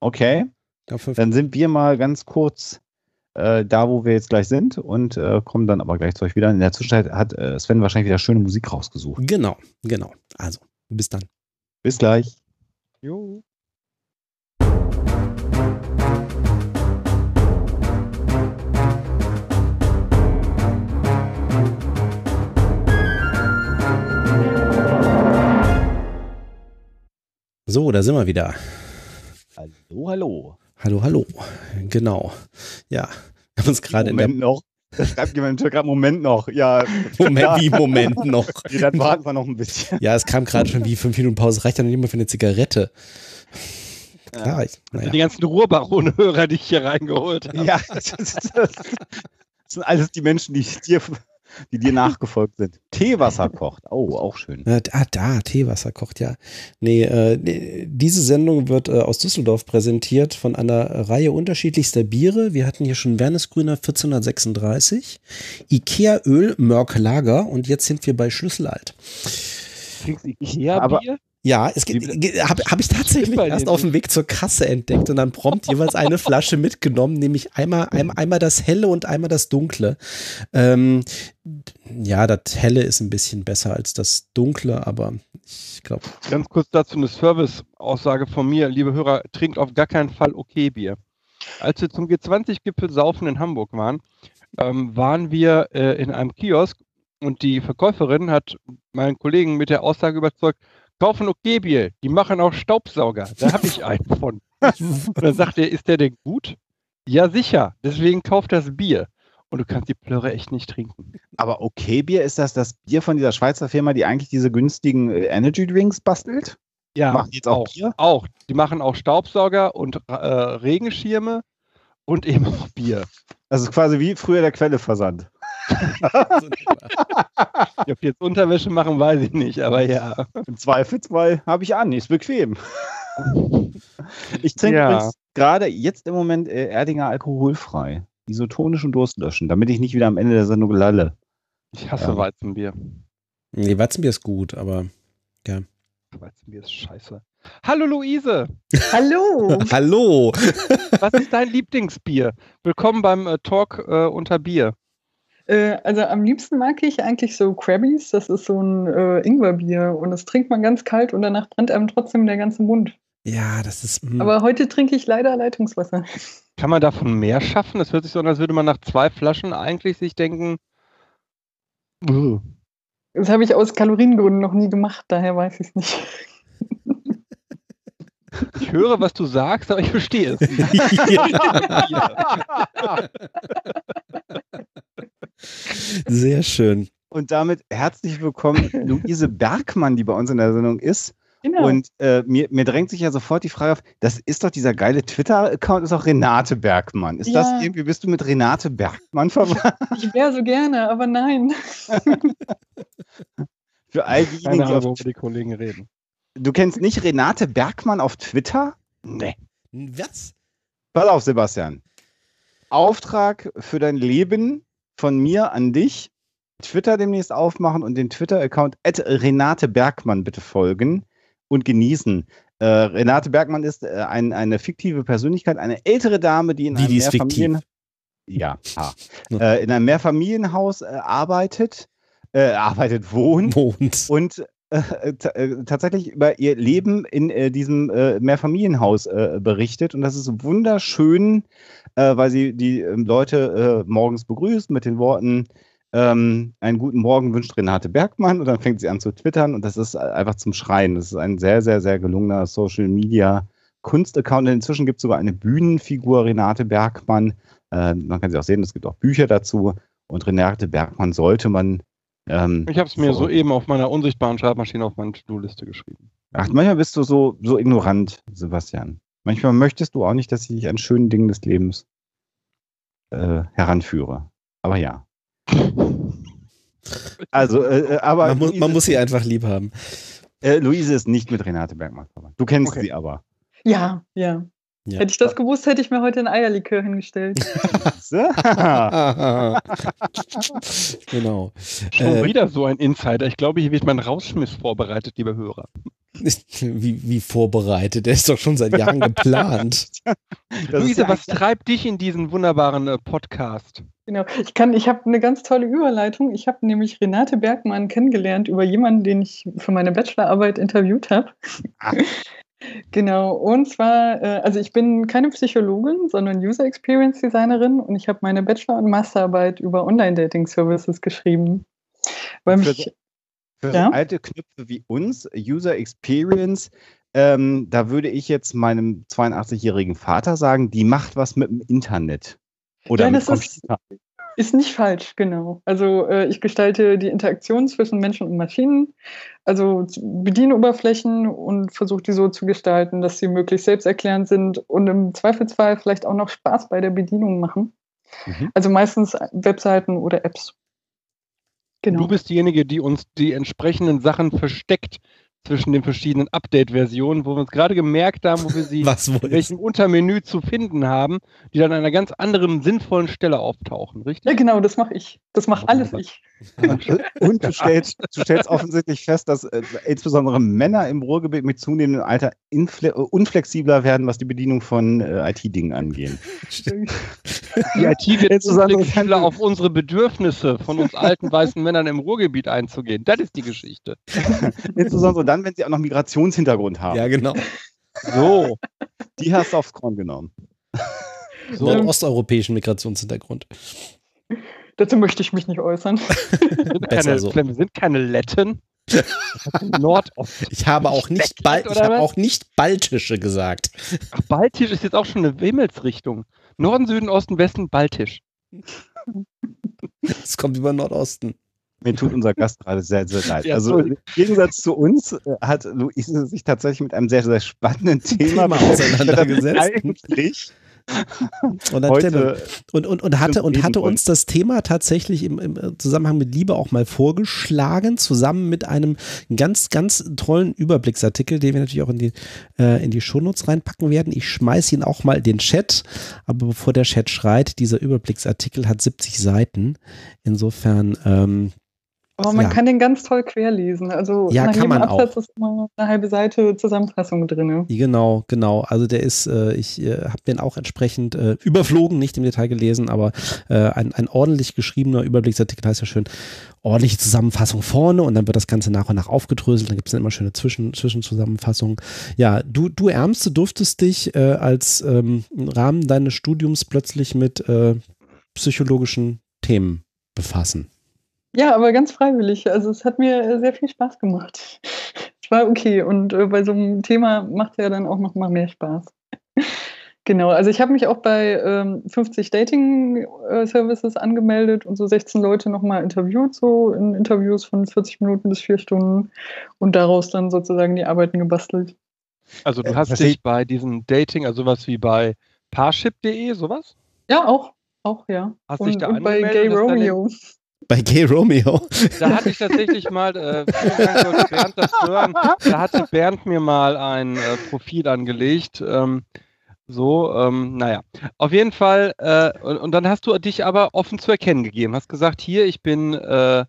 Okay. Dann sind wir mal ganz kurz äh, da, wo wir jetzt gleich sind und äh, kommen dann aber gleich zu euch wieder. In der Zwischenzeit hat äh, Sven wahrscheinlich wieder schöne Musik rausgesucht. Genau, genau. Also, bis dann. Bis gleich. Jo. So, da sind wir wieder. Hallo, hallo. Hallo, hallo. Genau. Ja, wir haben uns gerade in der. noch. Schreibt jemand gerade Moment noch. Ja. [laughs] Moment, wie Moment noch? [laughs] Ja, dann warten wir noch ein bisschen. Ja, es kam gerade schon wie fünf Minuten Pause. Reicht dann nicht mehr für eine Zigarette. Klar, ich, naja. Die ganzen Ruhrbaron-Hörer, die ich hier reingeholt habe. Ja, [laughs] das, das, das, sind alles die Menschen, die ich dir die dir nachgefolgt sind. Teewasser kocht. Oh, auch schön. Ja, ah, da, Teewasser kocht, ja. Nee, äh, diese Sendung wird äh, aus Düsseldorf präsentiert von einer Reihe unterschiedlichster Biere. Wir hatten hier schon Wernesgrüner 1436, Ikea Öl Mörk Lager und jetzt sind wir bei Schlüsselalt. Ikea-Bier? Ja, es habe hab ich tatsächlich erst auf dem Weg zur Kasse entdeckt und dann prompt jeweils eine Flasche mitgenommen, nämlich einmal, einmal, einmal das Helle und einmal das Dunkle. Ähm, ja, das Helle ist ein bisschen besser als das Dunkle, aber ich glaube. Ganz kurz dazu eine Service-Aussage von mir. Liebe Hörer, trinkt auf gar keinen Fall okay Bier. Als wir zum G20-Gipfel Saufen in Hamburg waren, ähm, waren wir äh, in einem Kiosk und die Verkäuferin hat meinen Kollegen mit der Aussage überzeugt, kaufen okay Bier, die machen auch Staubsauger. Da habe ich einen von. Und dann sagt er, ist der denn gut? Ja, sicher. Deswegen kauft das Bier. Und du kannst die Plörre echt nicht trinken. Aber okay Bier, ist das das Bier von dieser Schweizer Firma, die eigentlich diese günstigen äh, Energy Drinks bastelt? Ja, machen die jetzt auch, auch Bier? Auch. Die machen auch Staubsauger und äh, Regenschirme und eben auch Bier. Das ist quasi wie früher der Quelleversand. [laughs] Ob jetzt Unterwäsche machen, weiß ich nicht, aber ja. Im Zweifelsfall habe ich an, ist bequem. Ich trinke ja. gerade jetzt im Moment äh, Erdinger alkoholfrei. Isotonisch und Durstlöschen, damit ich nicht wieder am Ende der Sendung lalle. Ich hasse ja. Weizenbier. Nee, Weizenbier ist gut, aber ja. Weizenbier ist scheiße. Hallo Luise. Hallo. [laughs] Hallo. Was ist dein Lieblingsbier? Willkommen beim äh, Talk äh, unter Bier. Äh, also am liebsten mag ich eigentlich so Krabbies. Das ist so ein äh, Ingwerbier und das trinkt man ganz kalt und danach brennt einem trotzdem der ganze Mund. Ja, das ist. mm. Aber heute trinke ich leider Leitungswasser. Kann man davon mehr schaffen? Das hört sich so an, als würde man nach zwei Flaschen eigentlich sich denken. "Ugh." Das habe ich aus Kaloriengründen noch nie gemacht, daher weiß ich es nicht. Ich höre, was du sagst, aber ich verstehe es. nicht. [laughs] [laughs] [laughs] Sehr schön. Und damit herzlich willkommen, [laughs] Luise Bergmann, die bei uns in der Sendung ist. Genau. Und äh, mir, mir drängt sich ja sofort die Frage auf, das ist doch dieser geile Twitter-Account, ist auch Renate Bergmann. Ist das Ja. irgendwie, bist du mit Renate Bergmann verwandt? ich wäre so gerne, aber nein. [laughs] Für all diejenigen, Keine die Ahnung, worüber die Kollegen reden. du kennst nicht Renate Bergmann auf Twitter? Nee. Was? Pass auf, Sebastian. Auftrag für dein Leben von mir an dich. Twitter demnächst aufmachen und den Twitter-Account Renate Bergmann bitte folgen und genießen. Äh, Renate Bergmann ist äh, ein, eine fiktive Persönlichkeit, eine ältere Dame, die in einem die fiktiv? Mehrfamilien ja. [laughs] Ja. Äh, in einem Mehrfamilienhaus äh, arbeitet, äh, arbeitet, wohnt Mond. und äh, äh, tatsächlich über ihr Leben in äh, diesem äh, Mehrfamilienhaus berichtet. Und das ist wunderschön, weil sie die ähm, Leute morgens begrüßt mit den Worten, ähm, einen guten Morgen wünscht Renate Bergmann und dann fängt sie an zu twittern und das ist einfach zum Schreien. Das ist ein sehr, sehr, sehr gelungener Social Media Kunstaccount. Inzwischen gibt es sogar eine Bühnenfigur Renate Bergmann. Man kann sie auch sehen, es gibt auch Bücher dazu. Und Renate Bergmann sollte man ähm, Ich habe es mir so- soeben auf meiner unsichtbaren Schreibmaschine auf meine To-Do-Liste geschrieben. Ach, manchmal bist du so, so ignorant, Sebastian. Manchmal möchtest du auch nicht, dass ich dich an schönen Dingen des Lebens äh, heranführe. Aber ja. Also, äh, äh, aber Man, mu Luise, man muss sie einfach lieb haben. äh, Luise ist nicht mit Renate Bergmann verwandt. Du kennst Okay. sie aber. Ja, ja. Ja. Hätte ich das gewusst, hätte ich mir heute ein Eierlikör hingestellt. [laughs] [laughs] genau. Schon Äh, wieder so ein Insider. Ich glaube, hier wird mein Rausschmiss vorbereitet, lieber Hörer. [laughs] wie, wie vorbereitet. Der ist doch schon seit Jahren geplant. Luise, ja was treibt dich in diesen wunderbaren äh, Podcast? Genau. Ich kann, ich habe eine ganz tolle Überleitung. Ich habe nämlich Renate Bergmann kennengelernt über jemanden, den ich für meine Bachelorarbeit interviewt habe. Genau. Und zwar, äh, also ich bin keine Psychologin, sondern User Experience Designerin und ich habe meine Bachelor- und Masterarbeit über Online-Dating-Services geschrieben. Weil Für mich, Für Ja? alte Knöpfe wie uns, User Experience, ähm, da würde ich jetzt meinem 82-jährigen Vater sagen, die macht was mit dem Internet. Oder Ja, mit das ist- Computer. Ist nicht falsch, genau. Also äh, ich gestalte die Interaktion zwischen Menschen und Maschinen, also Bedienoberflächen und versuche die so zu gestalten, dass sie möglichst selbsterklärend sind und im Zweifelsfall vielleicht auch noch Spaß bei der Bedienung machen. Mhm. Also meistens Webseiten oder Apps. Genau. Du bist diejenige, die uns die entsprechenden Sachen versteckt zwischen den verschiedenen Update-Versionen, wo wir uns gerade gemerkt haben, wo wir sie [laughs] in welchem Untermenü zu finden haben, die dann an einer ganz anderen sinnvollen Stelle auftauchen, ja, richtig? genau, das mache ich. Das mache alles ich. Und du stellst, du stellst offensichtlich fest, dass äh, insbesondere Männer im Ruhrgebiet mit zunehmendem Alter infle- unflexibler werden, was die Bedienung von äh, IT-Dingen angehen. Die IT wird flexibler auf unsere Bedürfnisse von uns alten weißen Männern im Ruhrgebiet einzugehen. Das ist die Geschichte. Insbesondere dann, wenn sie auch noch Migrationshintergrund haben. Ja, genau. So, Die hast du aufs Korn genommen. so. Nordosteuropäischen Migrationshintergrund. Dazu möchte ich mich nicht äußern. [laughs] sind Besser keine, so. wir sind keine Letten. [laughs] Nordost. Ich habe auch nicht, Bal ich habe auch nicht baltische gesagt. Ach, Baltisch ist jetzt auch schon eine Himmelsrichtung. Norden, Süden, Osten, Westen, Baltisch. Es kommt über Nordosten. Mir tut unser Gast gerade sehr, sehr leid. Ja, also im Gegensatz zu uns äh, hat Luise sich tatsächlich mit einem sehr, sehr spannenden Thema, Thema auseinandergesetzt. Eigentlich Und, heute und, und, und hatte, und hatte uns das Thema tatsächlich im, im Zusammenhang mit Liebe auch mal vorgeschlagen, zusammen mit einem ganz, ganz tollen Überblicksartikel, den wir natürlich auch in die, äh, in die Shownotes reinpacken werden. Ich schmeiße ihn auch mal in den Chat, aber bevor der Chat schreit, dieser Überblicksartikel hat 70 Seiten. Insofern ähm, Aber man Ja. kann den ganz toll querlesen. Also Ja, nach kann jedem man Absatz ist immer eine halbe Seite Zusammenfassung drin. Genau, genau. Also der ist, äh, ich äh, habe den auch entsprechend äh, überflogen, nicht im Detail gelesen, aber äh, ein, ein ordentlich geschriebener Überblicksartikel heißt ja schön, ordentliche Zusammenfassung vorne und dann wird das Ganze nach und nach aufgedröselt, dann gibt es immer schöne Zwischen, Zwischenzusammenfassungen. Ja, du, du Ärmste durftest dich äh, als ähm, im Rahmen deines Studiums plötzlich mit äh, psychologischen Themen befassen. Ja, aber ganz freiwillig. Also es hat mir äh, sehr viel Spaß gemacht. [laughs] Es war okay und äh, bei so einem Thema macht ja dann auch noch mal mehr Spaß. [laughs] Genau, also ich habe mich auch bei ähm, 50 Dating-Services angemeldet und so 16 Leute nochmal interviewt, so in Interviews von 40 Minuten bis vier Stunden und daraus dann sozusagen die Arbeiten gebastelt. Also du Äh, hast versteh- dich bei diesem Dating, also sowas wie bei Parship.de, sowas? Ja, auch, auch, ja. Hast dich und, da und bei angemeldet Gay Romeo. Bei Gay Romeo. Da hatte ich tatsächlich mal, äh, Bernd das hören, da hatte Bernd mir mal ein äh, Profil angelegt. Ähm, so, ähm, naja. Auf jeden Fall, äh, und, und dann hast du dich aber offen zu erkennen gegeben. Hast gesagt, hier, ich bin äh,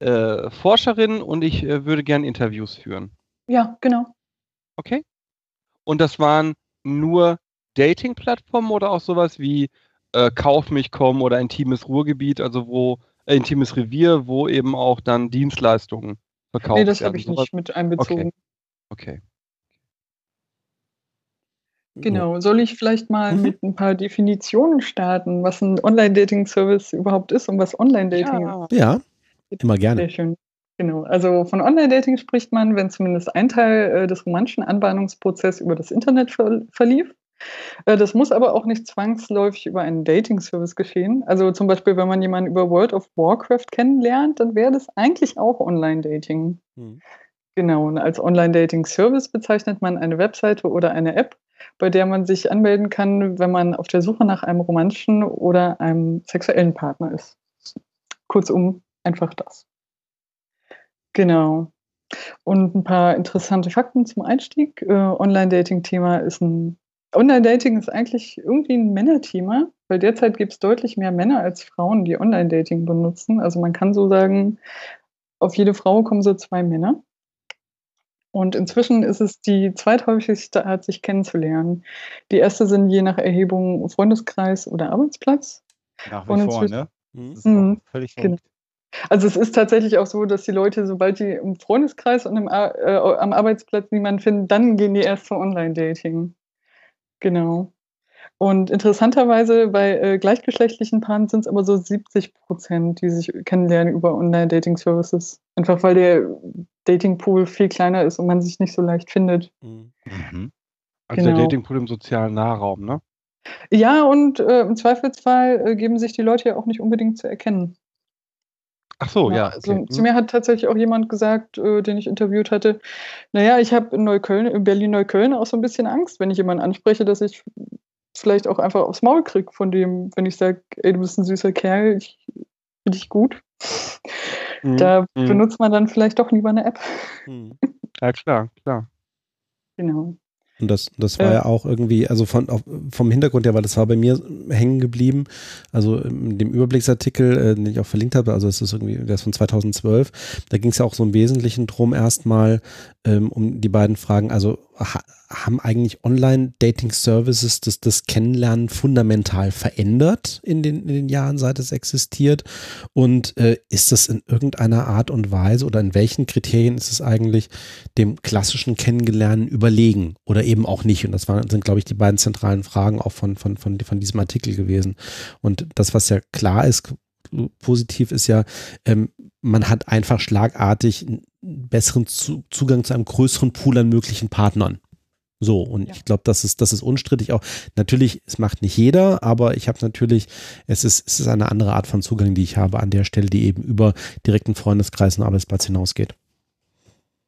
äh, Forscherin und ich äh, würde gern Interviews führen. Ja, genau. Okay? Und das waren nur Dating-Plattformen oder auch sowas wie äh, Kauf mich, komm oder Intimes Ruhrgebiet, also wo äh, Intimes Revier, wo eben auch dann Dienstleistungen verkauft Nee, das werden. habe ich Sowas- nicht mit einbezogen. Okay. Genau. Soll ich vielleicht mal Mhm. mit ein paar Definitionen starten, was ein Online-Dating-Service überhaupt ist und was Online-Dating ist? Ja, immer gerne. Sehr schön. Genau. Also von Online-Dating spricht man, wenn zumindest ein Teil äh, des romantischen Anbahnungsprozesses über das Internet ver verlief. Äh, das muss aber auch nicht zwangsläufig über einen Dating-Service geschehen. Also zum Beispiel, wenn man jemanden über World of Warcraft kennenlernt, dann wäre das eigentlich auch Online-Dating. Mhm. Genau, und als Online-Dating-Service bezeichnet man eine Webseite oder eine App, bei der man sich anmelden kann, wenn man auf der Suche nach einem romantischen oder einem sexuellen Partner ist. Kurzum, einfach das. Genau. Und ein paar interessante Fakten zum Einstieg. Äh, Online-Dating-Thema ist ein. Online-Dating ist eigentlich irgendwie ein Männerthema, weil derzeit gibt es deutlich mehr Männer als Frauen, die Online-Dating benutzen. Also man kann so sagen, auf jede Frau kommen so zwei Männer. Und inzwischen ist es die zweithäufigste Art, sich kennenzulernen. Die erste sind je nach Erhebung Freundeskreis oder Arbeitsplatz. Nach wie vor, ne? Mhm. Das ist Mhm. völlig Genau. Also es ist tatsächlich auch so, dass die Leute, sobald die im Freundeskreis und im, äh, am Arbeitsplatz niemanden finden, dann gehen die erst zu Online-Dating. Genau. Und interessanterweise bei äh, gleichgeschlechtlichen Paaren sind es aber so 70 Prozent, die sich kennenlernen über Online-Dating-Services. Einfach weil der Datingpool viel kleiner ist und man sich nicht so leicht findet. Mhm. Mhm. Also der Genau. Datingpool im sozialen Nahraum, ne? Ja, und äh, im Zweifelsfall äh, geben sich die Leute ja auch nicht unbedingt zu erkennen. Ach so, Ja, ja. also okay. zu mir hat tatsächlich auch jemand gesagt, äh, den ich interviewt hatte, naja, ich habe in Neukölln, in Berlin-Neukölln auch so ein bisschen Angst, wenn ich jemanden anspreche, dass ich vielleicht auch einfach aufs Maul kriege von dem, wenn ich sage, ey, du bist ein süßer Kerl, ich finde dich gut. Mhm, Da mhm. benutzt man dann vielleicht doch lieber eine App. Mhm. Ja, klar, klar. Genau. Und das, das war Ja. ja auch irgendwie, also von, auf, vom Hintergrund her, weil das war bei mir hängen geblieben. Also in dem Überblicksartikel, äh, den ich auch verlinkt habe, also es ist irgendwie, der ist von 2012, da ging es ja auch so im Wesentlichen drum erstmal ähm, um die beiden Fragen, also haben eigentlich Online-Dating-Services das, das Kennenlernen fundamental verändert in den, in den Jahren, seit es existiert? Und äh, ist das in irgendeiner Art und Weise oder in welchen Kriterien ist es eigentlich dem klassischen Kennengelernen überlegen oder eben auch nicht? Und das waren, sind, glaube ich, die beiden zentralen Fragen auch von, von, von, von diesem Artikel gewesen. Und das, was ja klar ist, positiv ist ja, ähm, man hat einfach schlagartig einen besseren zu Zugang zu einem größeren Pool an möglichen Partnern. So, und Ja. ich glaube, das ist, das ist unstrittig auch. Natürlich, es macht nicht jeder, aber ich habe natürlich, es ist, es ist eine andere Art von Zugang, die ich habe an der Stelle, die eben über direkten Freundeskreis und Arbeitsplatz hinausgeht.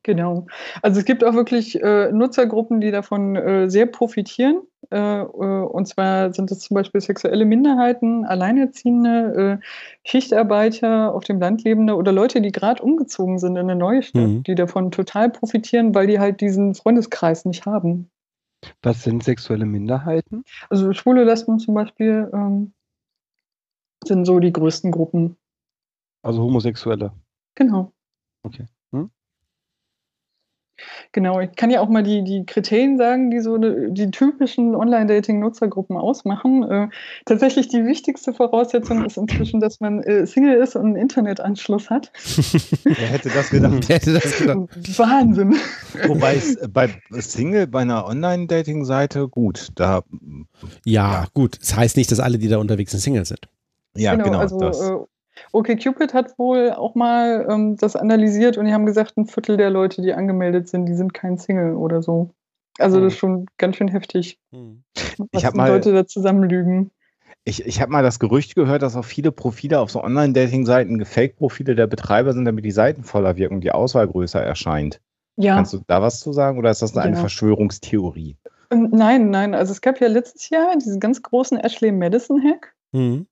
Genau. Also es gibt auch wirklich äh, Nutzergruppen, die davon äh, sehr profitieren. Äh, äh, und zwar sind es zum Beispiel sexuelle Minderheiten, Alleinerziehende, äh, Schichtarbeiter, auf dem Land lebende oder Leute, die gerade umgezogen sind in eine neue Stadt, Mhm. die davon total profitieren, weil die halt diesen Freundeskreis nicht haben. Was sind sexuelle Minderheiten? Also schwule Lesben zum Beispiel ähm, sind so die größten Gruppen. Also Homosexuelle. Genau. Okay. Genau, ich kann ja auch mal die, die Kriterien sagen, die so die typischen Online-Dating-Nutzergruppen ausmachen. Äh, tatsächlich die wichtigste Voraussetzung ist inzwischen, dass man äh, Single ist und einen Internetanschluss hat. [laughs] Wer hätte das gedacht? Wer hätte das gedacht? Wahnsinn. Wobei es [laughs] bei Single bei einer Online-Dating-Seite gut, da Ja, gut. Das heißt nicht, dass alle, die da unterwegs sind, Single sind. ja genau, also äh, OkCupid hat wohl auch mal ähm, das analysiert und die haben gesagt, ein Viertel der Leute, die angemeldet sind, die sind kein Single oder so. Also das ist schon ganz schön heftig, was hab die mal- Leute da zusammenlügen. Ich, ich habe mal das Gerücht gehört, dass auch viele Profile auf so Online-Dating-Seiten gefaked-Profile der Betreiber sind, damit die Seiten voller wirken und die Auswahl größer erscheint. Ja, Kannst du da was zu sagen oder ist das eine Ja. Verschwörungstheorie? ähm, nein, nein. Also es gab ja letztes Jahr diesen ganz großen Ashley Madison-Hack Mhm.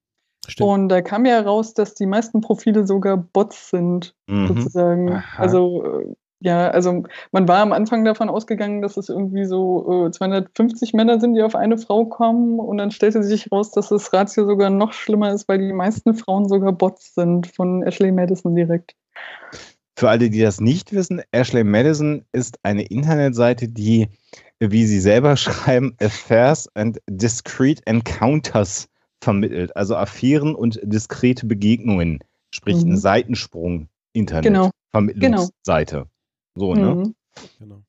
Stimmt. und da kam ja raus, dass die meisten Profile sogar Bots sind. Mhm. sozusagen. Aha. Also äh, ja, also man war am Anfang davon ausgegangen, dass es irgendwie so äh, 250 Männer sind, die auf eine Frau kommen und dann stellte sich raus, dass das Ratio sogar noch schlimmer ist, weil die meisten Frauen sogar Bots sind von Ashley Madison direkt. Für alle, die das nicht wissen, Ashley Madison ist eine Internetseite, die, wie sie selber [laughs] schreiben, Affairs and Discrete Encounters vermittelt. Also Affären und diskrete Begegnungen. Sprich, Mhm. ein Seitensprung Internet. Genau. Vermittlungsseite. So, ne? Mhm. Genau.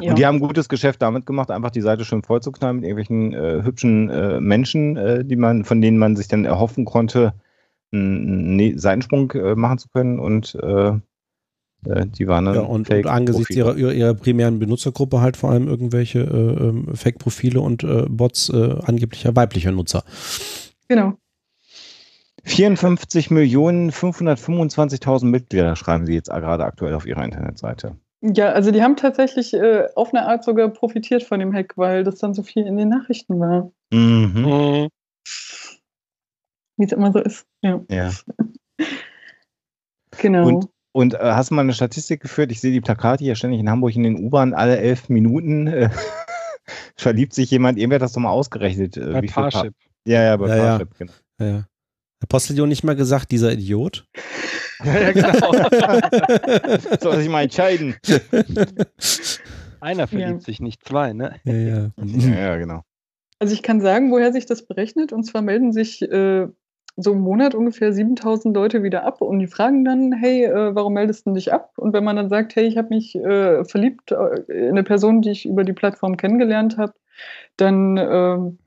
Ja. Und die haben gutes Geschäft damit gemacht, einfach die Seite schön vollzuknallen mit irgendwelchen äh, hübschen äh, Menschen, äh, die man, von denen man sich dann erhoffen konnte, einen ne Seitensprung äh, machen zu können. Und äh, die waren dann Ja, und, und angesichts ihrer, ihrer, ihrer primären Benutzergruppe halt vor allem irgendwelche äh, ähm, Fake-Profile und äh, Bots äh, angeblicher weiblicher Nutzer. Genau. 54.525.000 Mitglieder schreiben sie jetzt gerade aktuell auf ihrer Internetseite. Ja, also die haben tatsächlich äh, auf eine Art sogar profitiert von dem Hack, weil das dann so viel in den Nachrichten war. Mhm. Mhm. Wie es immer so ist. Ja, Ja. [laughs] genau. Und- Und äh, hast du mal eine Statistik geführt? Ich sehe die Plakate hier ständig in Hamburg in den U-Bahnen alle elf Minuten. Äh, [laughs] verliebt sich jemand, irgendwer hat das doch mal ausgerechnet. Äh, Bei wie Parship. Ja, ja, bei Ja, ja. Parship, genau. Ja, ja. Hat Postillon nicht mal gesagt, dieser Idiot? [laughs] Ja, ja, genau. [laughs] Soll sich mal entscheiden. Einer verliebt sich, nicht zwei, ne? ja, ja. Ja, ja, genau. Also ich kann sagen, woher sich das berechnet. Und zwar melden sich äh, so im Monat ungefähr 7000 Leute wieder ab und die fragen dann, hey, äh, warum meldest du dich ab? Und wenn man dann sagt, hey, ich habe mich äh, verliebt äh, in eine Person, die ich über die Plattform kennengelernt habe, dann ähm,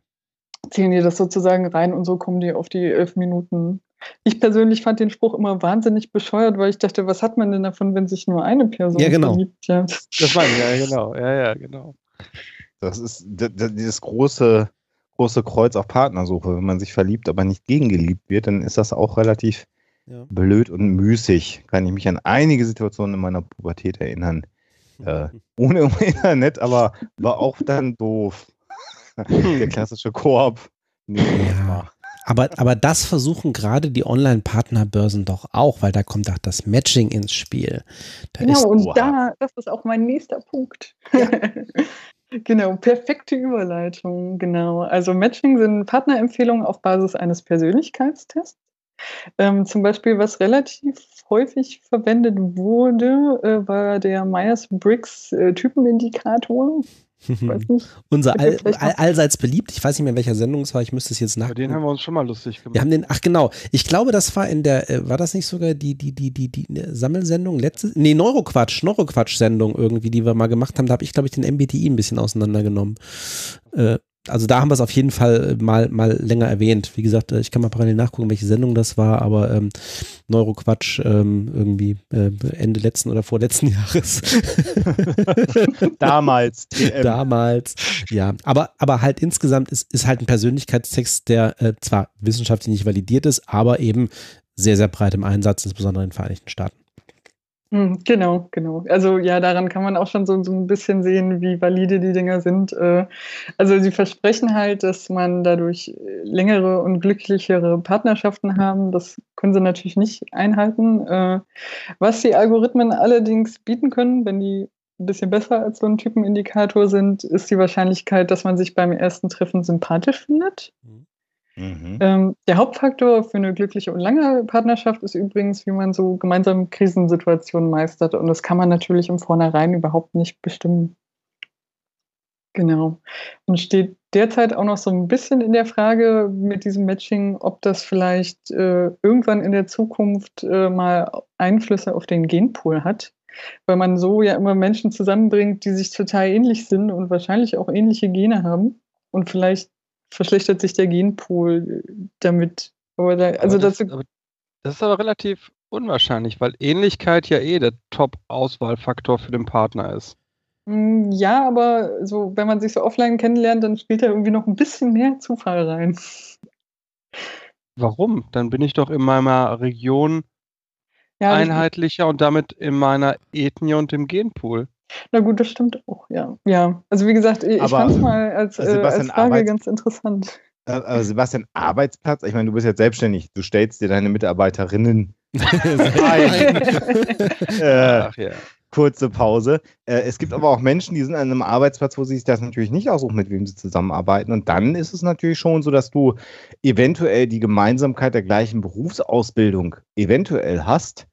zählen die das sozusagen rein und so kommen die auf die elf Minuten. Ich persönlich fand den Spruch immer wahnsinnig bescheuert, weil ich dachte, was hat man denn davon, wenn sich nur eine Person Ja, genau. verliebt? Ja. Das ich, ja, genau. Ja, ja, genau. Das ist dieses große, große Kreuz auf Partnersuche. Wenn man sich verliebt, aber nicht gegengeliebt wird, dann ist das auch relativ Ja. blöd und müßig. Kann ich mich an einige Situationen in meiner Pubertät erinnern. [laughs] Äh, ohne Internet, aber war auch dann doof. [laughs] Der klassische Koop. Nee, Ja. Aber, aber das versuchen gerade die Online-Partnerbörsen doch auch, weil da kommt auch das Matching ins Spiel. Da ist, Genau, und da, das ist auch mein nächster Punkt. [laughs] genau, perfekte Überleitung, genau. Also Matching sind Partnerempfehlungen auf Basis eines Persönlichkeitstests. Ähm, zum Beispiel, was relativ häufig verwendet wurde, äh, war der Myers-Briggs [laughs] unser all, all, allseits beliebt. Ich weiß nicht mehr, in welcher Sendung es war. Ich müsste es jetzt Bei nach. denen haben wir uns schon mal lustig gemacht. Wir haben den, ach genau, ich glaube, das war in der, äh, war das nicht sogar die, die, die, die, die Sammelsendung, letzte, nee, Neuroquatsch, Neuroquatsch-Sendung irgendwie, die wir mal gemacht haben, da habe ich, glaube ich, den MBTI ein bisschen auseinandergenommen. Äh, also da haben wir es auf jeden Fall äh, mal, mal länger erwähnt. Wie gesagt, äh, ich kann mal parallel nachgucken, welche Sendung das war, aber ähm, Neuroquatsch ähm, irgendwie äh, Ende letzten oder vorletzten [laughs] Jahres. [laughs] Damals. TM. Damals, ja. Aber, aber halt insgesamt ist, ist halt ein Persönlichkeitstext, der äh, zwar wissenschaftlich nicht validiert ist, aber eben sehr, sehr breit im Einsatz, insbesondere in den Vereinigten Staaten. Hm, Genau, genau. Also ja, daran kann man auch schon so, so ein bisschen sehen, wie valide die Dinger sind. Äh, Also sie versprechen halt, dass man dadurch äh, längere und glücklichere Partnerschaften haben. Das können sie natürlich nicht einhalten. Äh, Was die Algorithmen allerdings bieten können, wenn die ein bisschen besser als so ein Typenindikator sind, ist die Wahrscheinlichkeit, dass man sich beim ersten Treffen sympathisch findet. Mhm. Mhm. Ähm, der Hauptfaktor für eine glückliche und lange Partnerschaft ist übrigens, wie man so gemeinsam Krisensituationen meistert. Und das kann man natürlich im Vornherein überhaupt nicht bestimmen. Genau. Und steht derzeit auch noch so ein bisschen in der Frage mit diesem Matching, ob das vielleicht äh, irgendwann in der Zukunft äh, mal Einflüsse auf den Genpool hat. Weil man so ja immer Menschen zusammenbringt, die sich total ähnlich sind und wahrscheinlich auch ähnliche Gene haben. Und vielleicht verschlechtert sich der Genpool damit. Aber da, also aber das, dazu aber das ist aber relativ unwahrscheinlich, weil Ähnlichkeit ja eh der Top-Auswahlfaktor für den Partner ist. Hm, ja, aber so, wenn man sich so offline kennenlernt, dann spielt da irgendwie noch ein bisschen mehr Zufall rein. Warum? Dann bin ich doch in meiner Region ja, einheitlicher und damit in meiner Ethnie und im Genpool. Na gut, das stimmt auch, ja. Ja, also wie gesagt, ich fand es mal als, äh, als Frage Arbeits ganz interessant. Äh, aber Sebastian, Arbeitsplatz, ich meine, du bist jetzt selbstständig, du stellst dir deine Mitarbeiterinnen [laughs] ein. äh, Ach ja kurze Pause. Äh, es gibt aber auch Menschen, die sind an einem Arbeitsplatz, wo sie sich das natürlich nicht aussuchen, mit wem sie zusammenarbeiten. Und dann ist es natürlich schon so, dass du eventuell die Gemeinsamkeit der gleichen Berufsausbildung eventuell hast.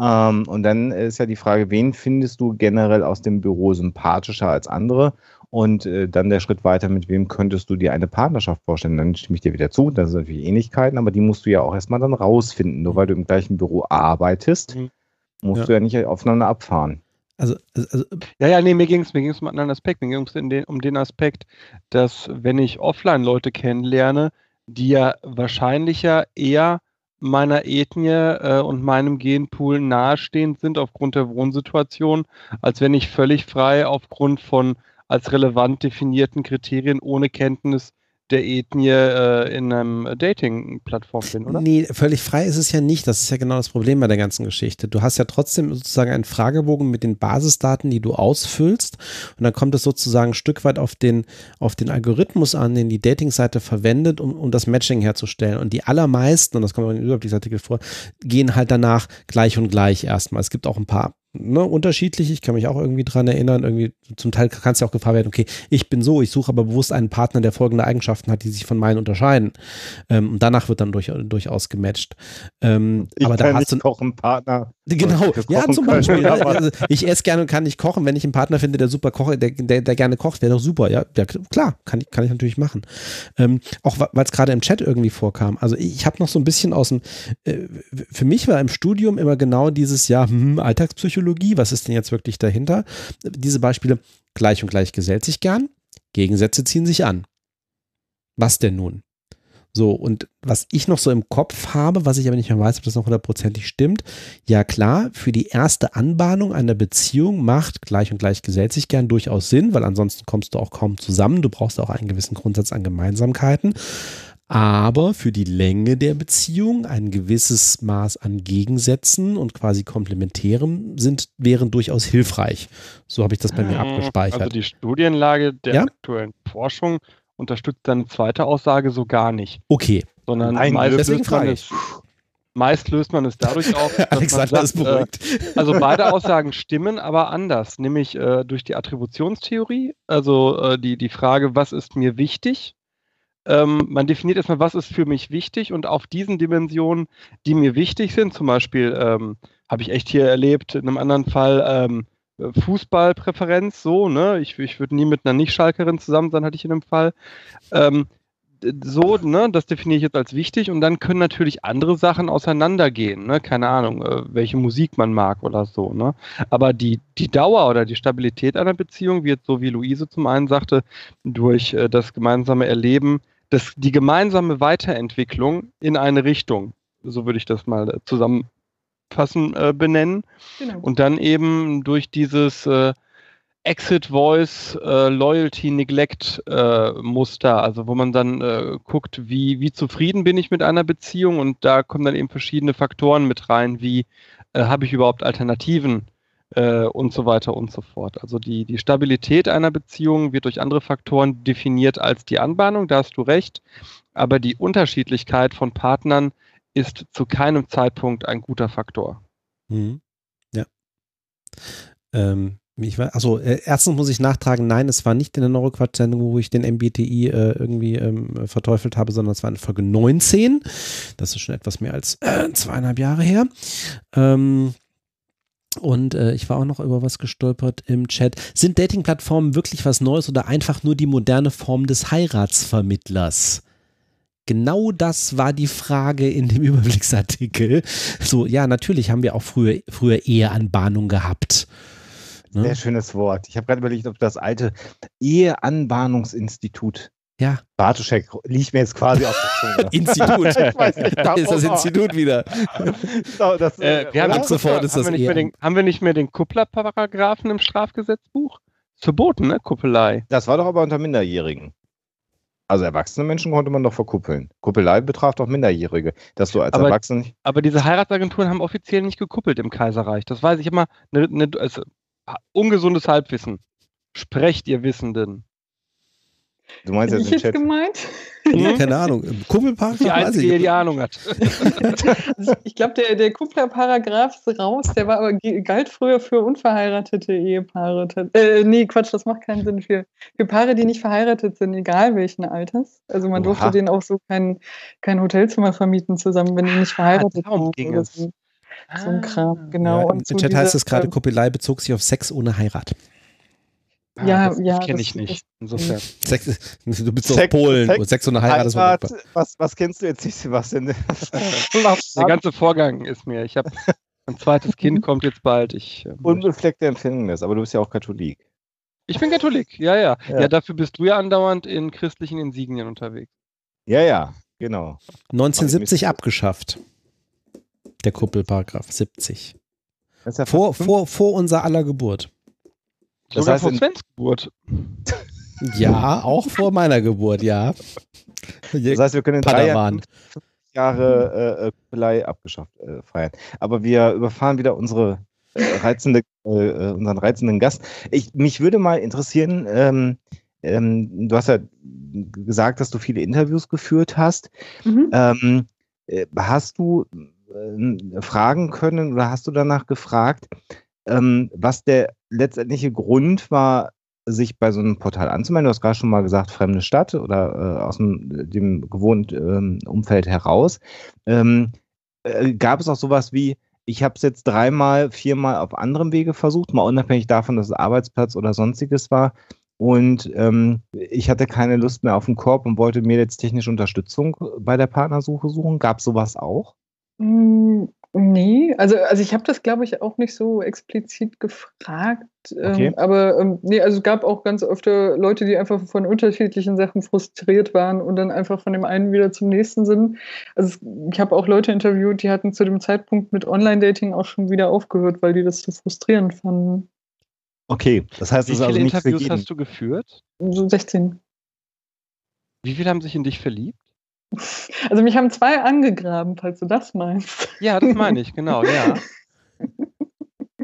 Ähm, und dann ist ja die Frage, wen findest du generell aus dem Büro sympathischer als andere? Und äh, dann der Schritt weiter, mit wem könntest du dir eine Partnerschaft vorstellen? Dann stimme ich dir wieder zu. Das sind natürlich Ähnlichkeiten, aber die musst du ja auch erstmal dann rausfinden. Nur weil du im gleichen Büro arbeitest, mhm musst ja. du ja nicht aufeinander abfahren. Also, also, also ja, ja, nee, mir ging es mir ging's um einen anderen Aspekt. Mir ging es um den Aspekt, dass wenn ich offline Leute kennenlerne, die ja wahrscheinlicher eher meiner Ethnie äh, und meinem Genpool nahestehend sind aufgrund der Wohnsituation, als wenn ich völlig frei aufgrund von als relevant definierten Kriterien ohne Kenntnis der Ethnie äh, in einem Dating-Plattform bin, oder? Nee, völlig frei ist es ja nicht. Das ist ja genau das Problem bei der ganzen Geschichte. Du hast ja trotzdem sozusagen einen Fragebogen mit den Basisdaten, die du ausfüllst. Und dann kommt es sozusagen ein Stück weit auf den, auf den Algorithmus an, den die Dating-Seite verwendet, um, um das Matching herzustellen. Und die allermeisten, und das kommt in den Überblicksartikel vor, gehen halt danach gleich und gleich erstmal. Es gibt auch ein paar ne, unterschiedlich. Ich kann mich auch irgendwie dran erinnern. Irgendwie zum Teil kannst du auch gefragt werden, okay, ich bin so, ich suche aber bewusst einen Partner, der folgende Eigenschaften hat, die sich von meinen unterscheiden. Ähm, und danach wird dann durch, durchaus gematcht. Ähm, ich aber da hast du auch einen Partner. Genau, ja, zum Beispiel. Ne? Also ich esse gerne und kann nicht kochen. Wenn ich einen Partner finde, der super kocht, der, der, der gerne kocht, wäre doch super. Ja, ja klar, kann ich, kann ich natürlich machen. Ähm, auch weil es gerade im Chat irgendwie vorkam. Also ich, ich habe noch so ein bisschen aus dem, äh, für mich war im Studium immer genau dieses Jahr, hm, Alltagspsychologie, was ist denn jetzt wirklich dahinter? Diese Beispiele, gleich und gleich gesellt sich gern, Gegensätze ziehen sich an. Was denn nun? So, und was ich noch so im Kopf habe, was ich aber nicht mehr weiß, ob das noch hundertprozentig stimmt, ja klar, für die erste Anbahnung einer Beziehung macht gleich und gleich gesellt sich gern durchaus Sinn, weil ansonsten kommst du auch kaum zusammen. Du brauchst auch einen gewissen Grundsatz an Gemeinsamkeiten. Aber für die Länge der Beziehung ein gewisses Maß an Gegensätzen und quasi Komplementärem sind, wären durchaus hilfreich. So habe ich das bei mir also abgespeichert. Also die Studienlage der ja? aktuellen Forschung unterstützt deine zweite Aussage so gar nicht. Okay. Sondern Nein, meist, löst man es, meist löst man es dadurch [laughs] auf, dass Alexander man sagt, ist beruhigt. Äh, also beide Aussagen stimmen, aber anders, nämlich äh, durch die Attributionstheorie, also äh, die, die Frage, was ist mir wichtig? Ähm, man definiert erstmal, was ist für mich wichtig und auf diesen Dimensionen, die mir wichtig sind, zum Beispiel ähm, habe ich echt hier erlebt, in einem anderen Fall, ähm, Fußballpräferenz, so, ne? Ich, ich würde nie mit einer Nicht-Schalkerin zusammen sein, hatte ich in dem Fall. Ähm, so, ne, das definiere ich jetzt als wichtig und dann können natürlich andere Sachen auseinandergehen, ne, keine Ahnung, äh, welche Musik man mag oder so, ne. Aber die, die Dauer oder die Stabilität einer Beziehung wird, so wie Luise zum einen sagte, durch äh, das gemeinsame Erleben, das, die gemeinsame Weiterentwicklung in eine Richtung, so würde ich das mal äh, zusammen fassen, äh, benennen. Genau. Und dann eben durch dieses äh, Exit Voice äh, Loyalty Neglect äh, Muster, also wo man dann äh, guckt, wie, wie zufrieden bin ich mit einer Beziehung und da kommen dann eben verschiedene Faktoren mit rein, wie äh, habe ich überhaupt Alternativen und so weiter und so fort. Also die, die Stabilität einer Beziehung wird durch andere Faktoren definiert als die Anbahnung, da hast du recht, aber die Unterschiedlichkeit von Partnern ist zu keinem Zeitpunkt ein guter Faktor. Mhm. Ja. Ähm, Ich war, also äh, erstens muss ich nachtragen, nein, es war nicht in der Neuroquatsch-Sendung, wo ich den MBTI äh, irgendwie ähm, verteufelt habe, sondern es war in Folge 19. Das ist schon etwas mehr als äh, zweieinhalb Jahre her. Ähm, und äh, ich war auch noch über was gestolpert im Chat. Sind Dating-Plattformen wirklich was Neues oder einfach nur die moderne Form des Heiratsvermittlers? Genau das war die Frage in dem [laughs] Überblicksartikel. So, ja, natürlich haben wir auch früher, früher Eheanbahnung gehabt. Ne? Sehr schönes Wort. Ich habe gerade überlegt, ob das alte Eheanbahnungsinstitut ja. Bartoschek liegt mir jetzt quasi auf der Zunge. [laughs] Institut. [laughs] ich weiß nicht, da ist das Institut wieder. [laughs] so, das, äh, wir haben, sofort ist das haben, wir den, haben wir nicht mehr den Kupplerparagraphen im Strafgesetzbuch? Verboten, ne? Kuppelei. Das war doch aber unter Minderjährigen. Also erwachsene Menschen konnte man doch verkuppeln. Kuppelei betraf doch Minderjährige, dass du als aber, Erwachsener nicht. Aber diese Heiratsagenturen haben offiziell nicht gekuppelt im Kaiserreich. Das weiß ich immer. Ne, ne, also, ungesundes Halbwissen. Sprecht ihr Wissenden. Du meinst jetzt, ich jetzt gemeint? Hm? Keine Ahnung. Kuppelparagraph? Die einzige, die die Ahnung hat. also ich glaube, der, der Kupplerparagraph ist raus. Der war aber galt früher für unverheiratete Ehepaare. Äh, nee, Quatsch, das macht keinen Sinn. Für, für Paare, die nicht verheiratet sind, egal welchen Alters. Also man Oha. durfte denen auch so kein, kein Hotelzimmer vermieten zusammen, wenn die nicht verheiratet ah, sind. Ging es. So, ein Kram, genau. Ja, Im so Chat heißt es gerade, ähm, Kuppelei bezog sich auf Sex ohne Heirat. Ah, ja, das, ja. kenne ich nicht. Insofern. Sex, [laughs] du bist aus Polen. Sex, Sex und eine Heirat, Heirat was, was kennst du jetzt nicht, Sebastian? [laughs] [laughs] Der ganze Vorgang ist mir. Ich habe ein zweites Kind mhm. kommt jetzt bald. Ich, äh, Unbefleckte Empfängnis, aber du bist ja auch Katholik. Ich bin Katholik, ja, ja, ja. Ja, dafür bist du ja andauernd in christlichen Insignien unterwegs. Ja, ja, genau. 1970 abgeschafft. Der Kuppelparagraph 70. Ja vor, vor, vor unser aller Geburt. Das Sogar heißt vor Svens Geburt. [laughs] Ja, auch vor meiner Geburt, ja. Das heißt, wir können in drei Jahren Jahre äh, äh abgeschafft äh, feiern. Aber wir überfahren wieder unsere äh, reizende, äh, äh, unseren reizenden Gast. Ich, mich würde mal interessieren, ähm, ähm, du hast ja gesagt, dass du viele Interviews geführt hast. Mhm. Ähm, hast du fragen können oder hast du danach gefragt, ähm, was der letztendliche Grund war, sich bei so einem Portal anzumelden. Du hast gerade schon mal gesagt, fremde Stadt oder äh, aus dem, dem gewohnten ähm, Umfeld heraus. Ähm, äh, gab es auch sowas wie, ich habe es jetzt dreimal, viermal auf anderem Wege versucht, mal unabhängig davon, dass es Arbeitsplatz oder sonstiges war. Und ähm, ich hatte keine Lust mehr auf den Korb und wollte mir jetzt technische Unterstützung bei der Partnersuche suchen. Gab es sowas auch? Hm, Nee, also also ich habe das, glaube ich, auch nicht so explizit gefragt. Ähm, okay. Ähm, aber ähm, nee, also es gab auch ganz oft Leute, die einfach von unterschiedlichen Sachen frustriert waren und dann einfach von dem einen wieder zum nächsten sind. Also ich habe auch Leute interviewt, die hatten zu dem Zeitpunkt mit Online-Dating auch schon wieder aufgehört, weil die das zu frustrierend fanden. Okay, das heißt, wie viele also Interviews hast du geführt? So 16. Wie viele haben sich in dich verliebt? Also mich haben zwei angegraben, falls du das meinst. Ja, das meine ich, genau, ja. [laughs]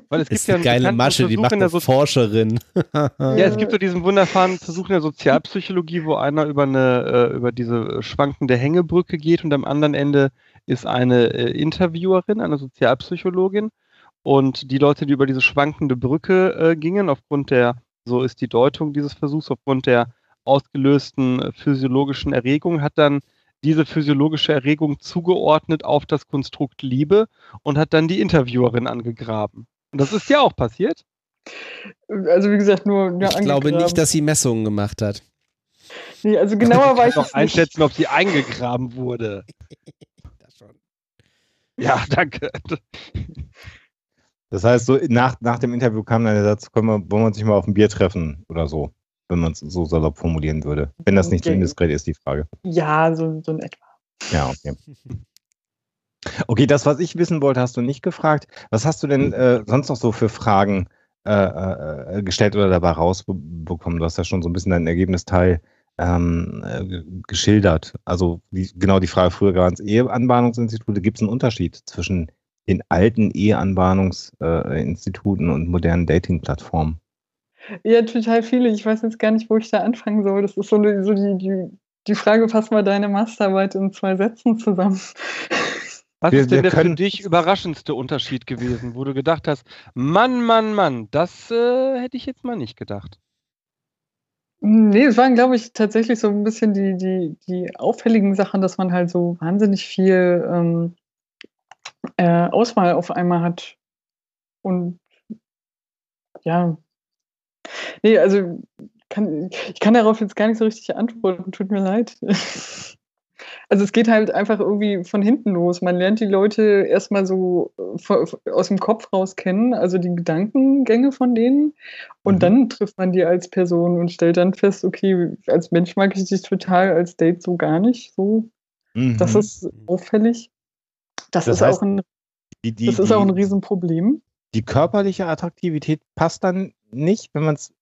Weil es gibt ist ja eine geile Masche, die macht eine so Forscherin. ja, es gibt so diesen wunderbaren Versuch in der Sozialpsychologie, wo einer über eine äh, über diese schwankende Hängebrücke geht und am anderen Ende ist eine äh, Interviewerin, eine Sozialpsychologin und die Leute, die über diese schwankende Brücke äh, gingen, aufgrund der, so ist die Deutung dieses Versuchs, aufgrund der ausgelösten äh, physiologischen Erregung, hat dann diese physiologische Erregung zugeordnet auf das Konstrukt Liebe und hat dann die Interviewerin angegraben. Und das ist ja auch passiert. Also wie gesagt, nur ja, Ich glaube nicht, dass sie Messungen gemacht hat. Nee, also genauer weiß ich noch einschätzen, ob sie eingegraben wurde. [laughs] das schon. Ja, danke. Das heißt, so nach, nach dem Interview kam dann der Satz, können wir, wollen wir uns nicht mal auf ein Bier treffen oder so wenn man es so salopp formulieren würde. Wenn das nicht okay. indiskret ist, die Frage. Ja, so, so in etwa. Ja, okay. [laughs] Okay, das, was ich wissen wollte, hast du nicht gefragt. Was hast du denn äh, sonst noch so für Fragen äh, äh, gestellt oder dabei rausbekommen? Du hast ja schon so ein bisschen dein Ergebnisteil ähm, äh, geschildert. Also die, genau die Frage, früher waren es Eheanbahnungsinstitute. Gibt es einen Unterschied zwischen den alten Eheanbahnungsinstituten und modernen Dating-Plattformen? Ja, total viele. Ich weiß jetzt gar nicht, wo ich da anfangen soll. Das ist so, so die, die, die Frage, fass mal deine Masterarbeit in zwei Sätzen zusammen. [laughs] Was Wir- ist denn der für dich überraschendste Unterschied gewesen, wo du gedacht hast, Mann, Mann, Mann, das äh, hätte ich jetzt mal nicht gedacht. Nee, es waren, glaube ich, tatsächlich so ein bisschen die, die, die auffälligen Sachen, dass man halt so wahnsinnig viel ähm, äh, Auswahl auf einmal hat. Und ja. Nee, also kann, ich kann darauf jetzt gar nicht so richtig antworten, tut mir leid. [laughs] Also es geht halt einfach irgendwie von hinten los. Man lernt die Leute erstmal so äh, aus dem Kopf raus kennen, also die Gedankengänge von denen. Und Mhm. dann trifft man die als Person und stellt dann fest, okay, als Mensch mag ich dich total, als Date so gar nicht. So, das Mhm. ist auffällig. Das, Das ist heißt, auch ein, die, die, das ist die, auch ein Riesenproblem. Die körperliche Attraktivität passt dann nicht, wenn man es.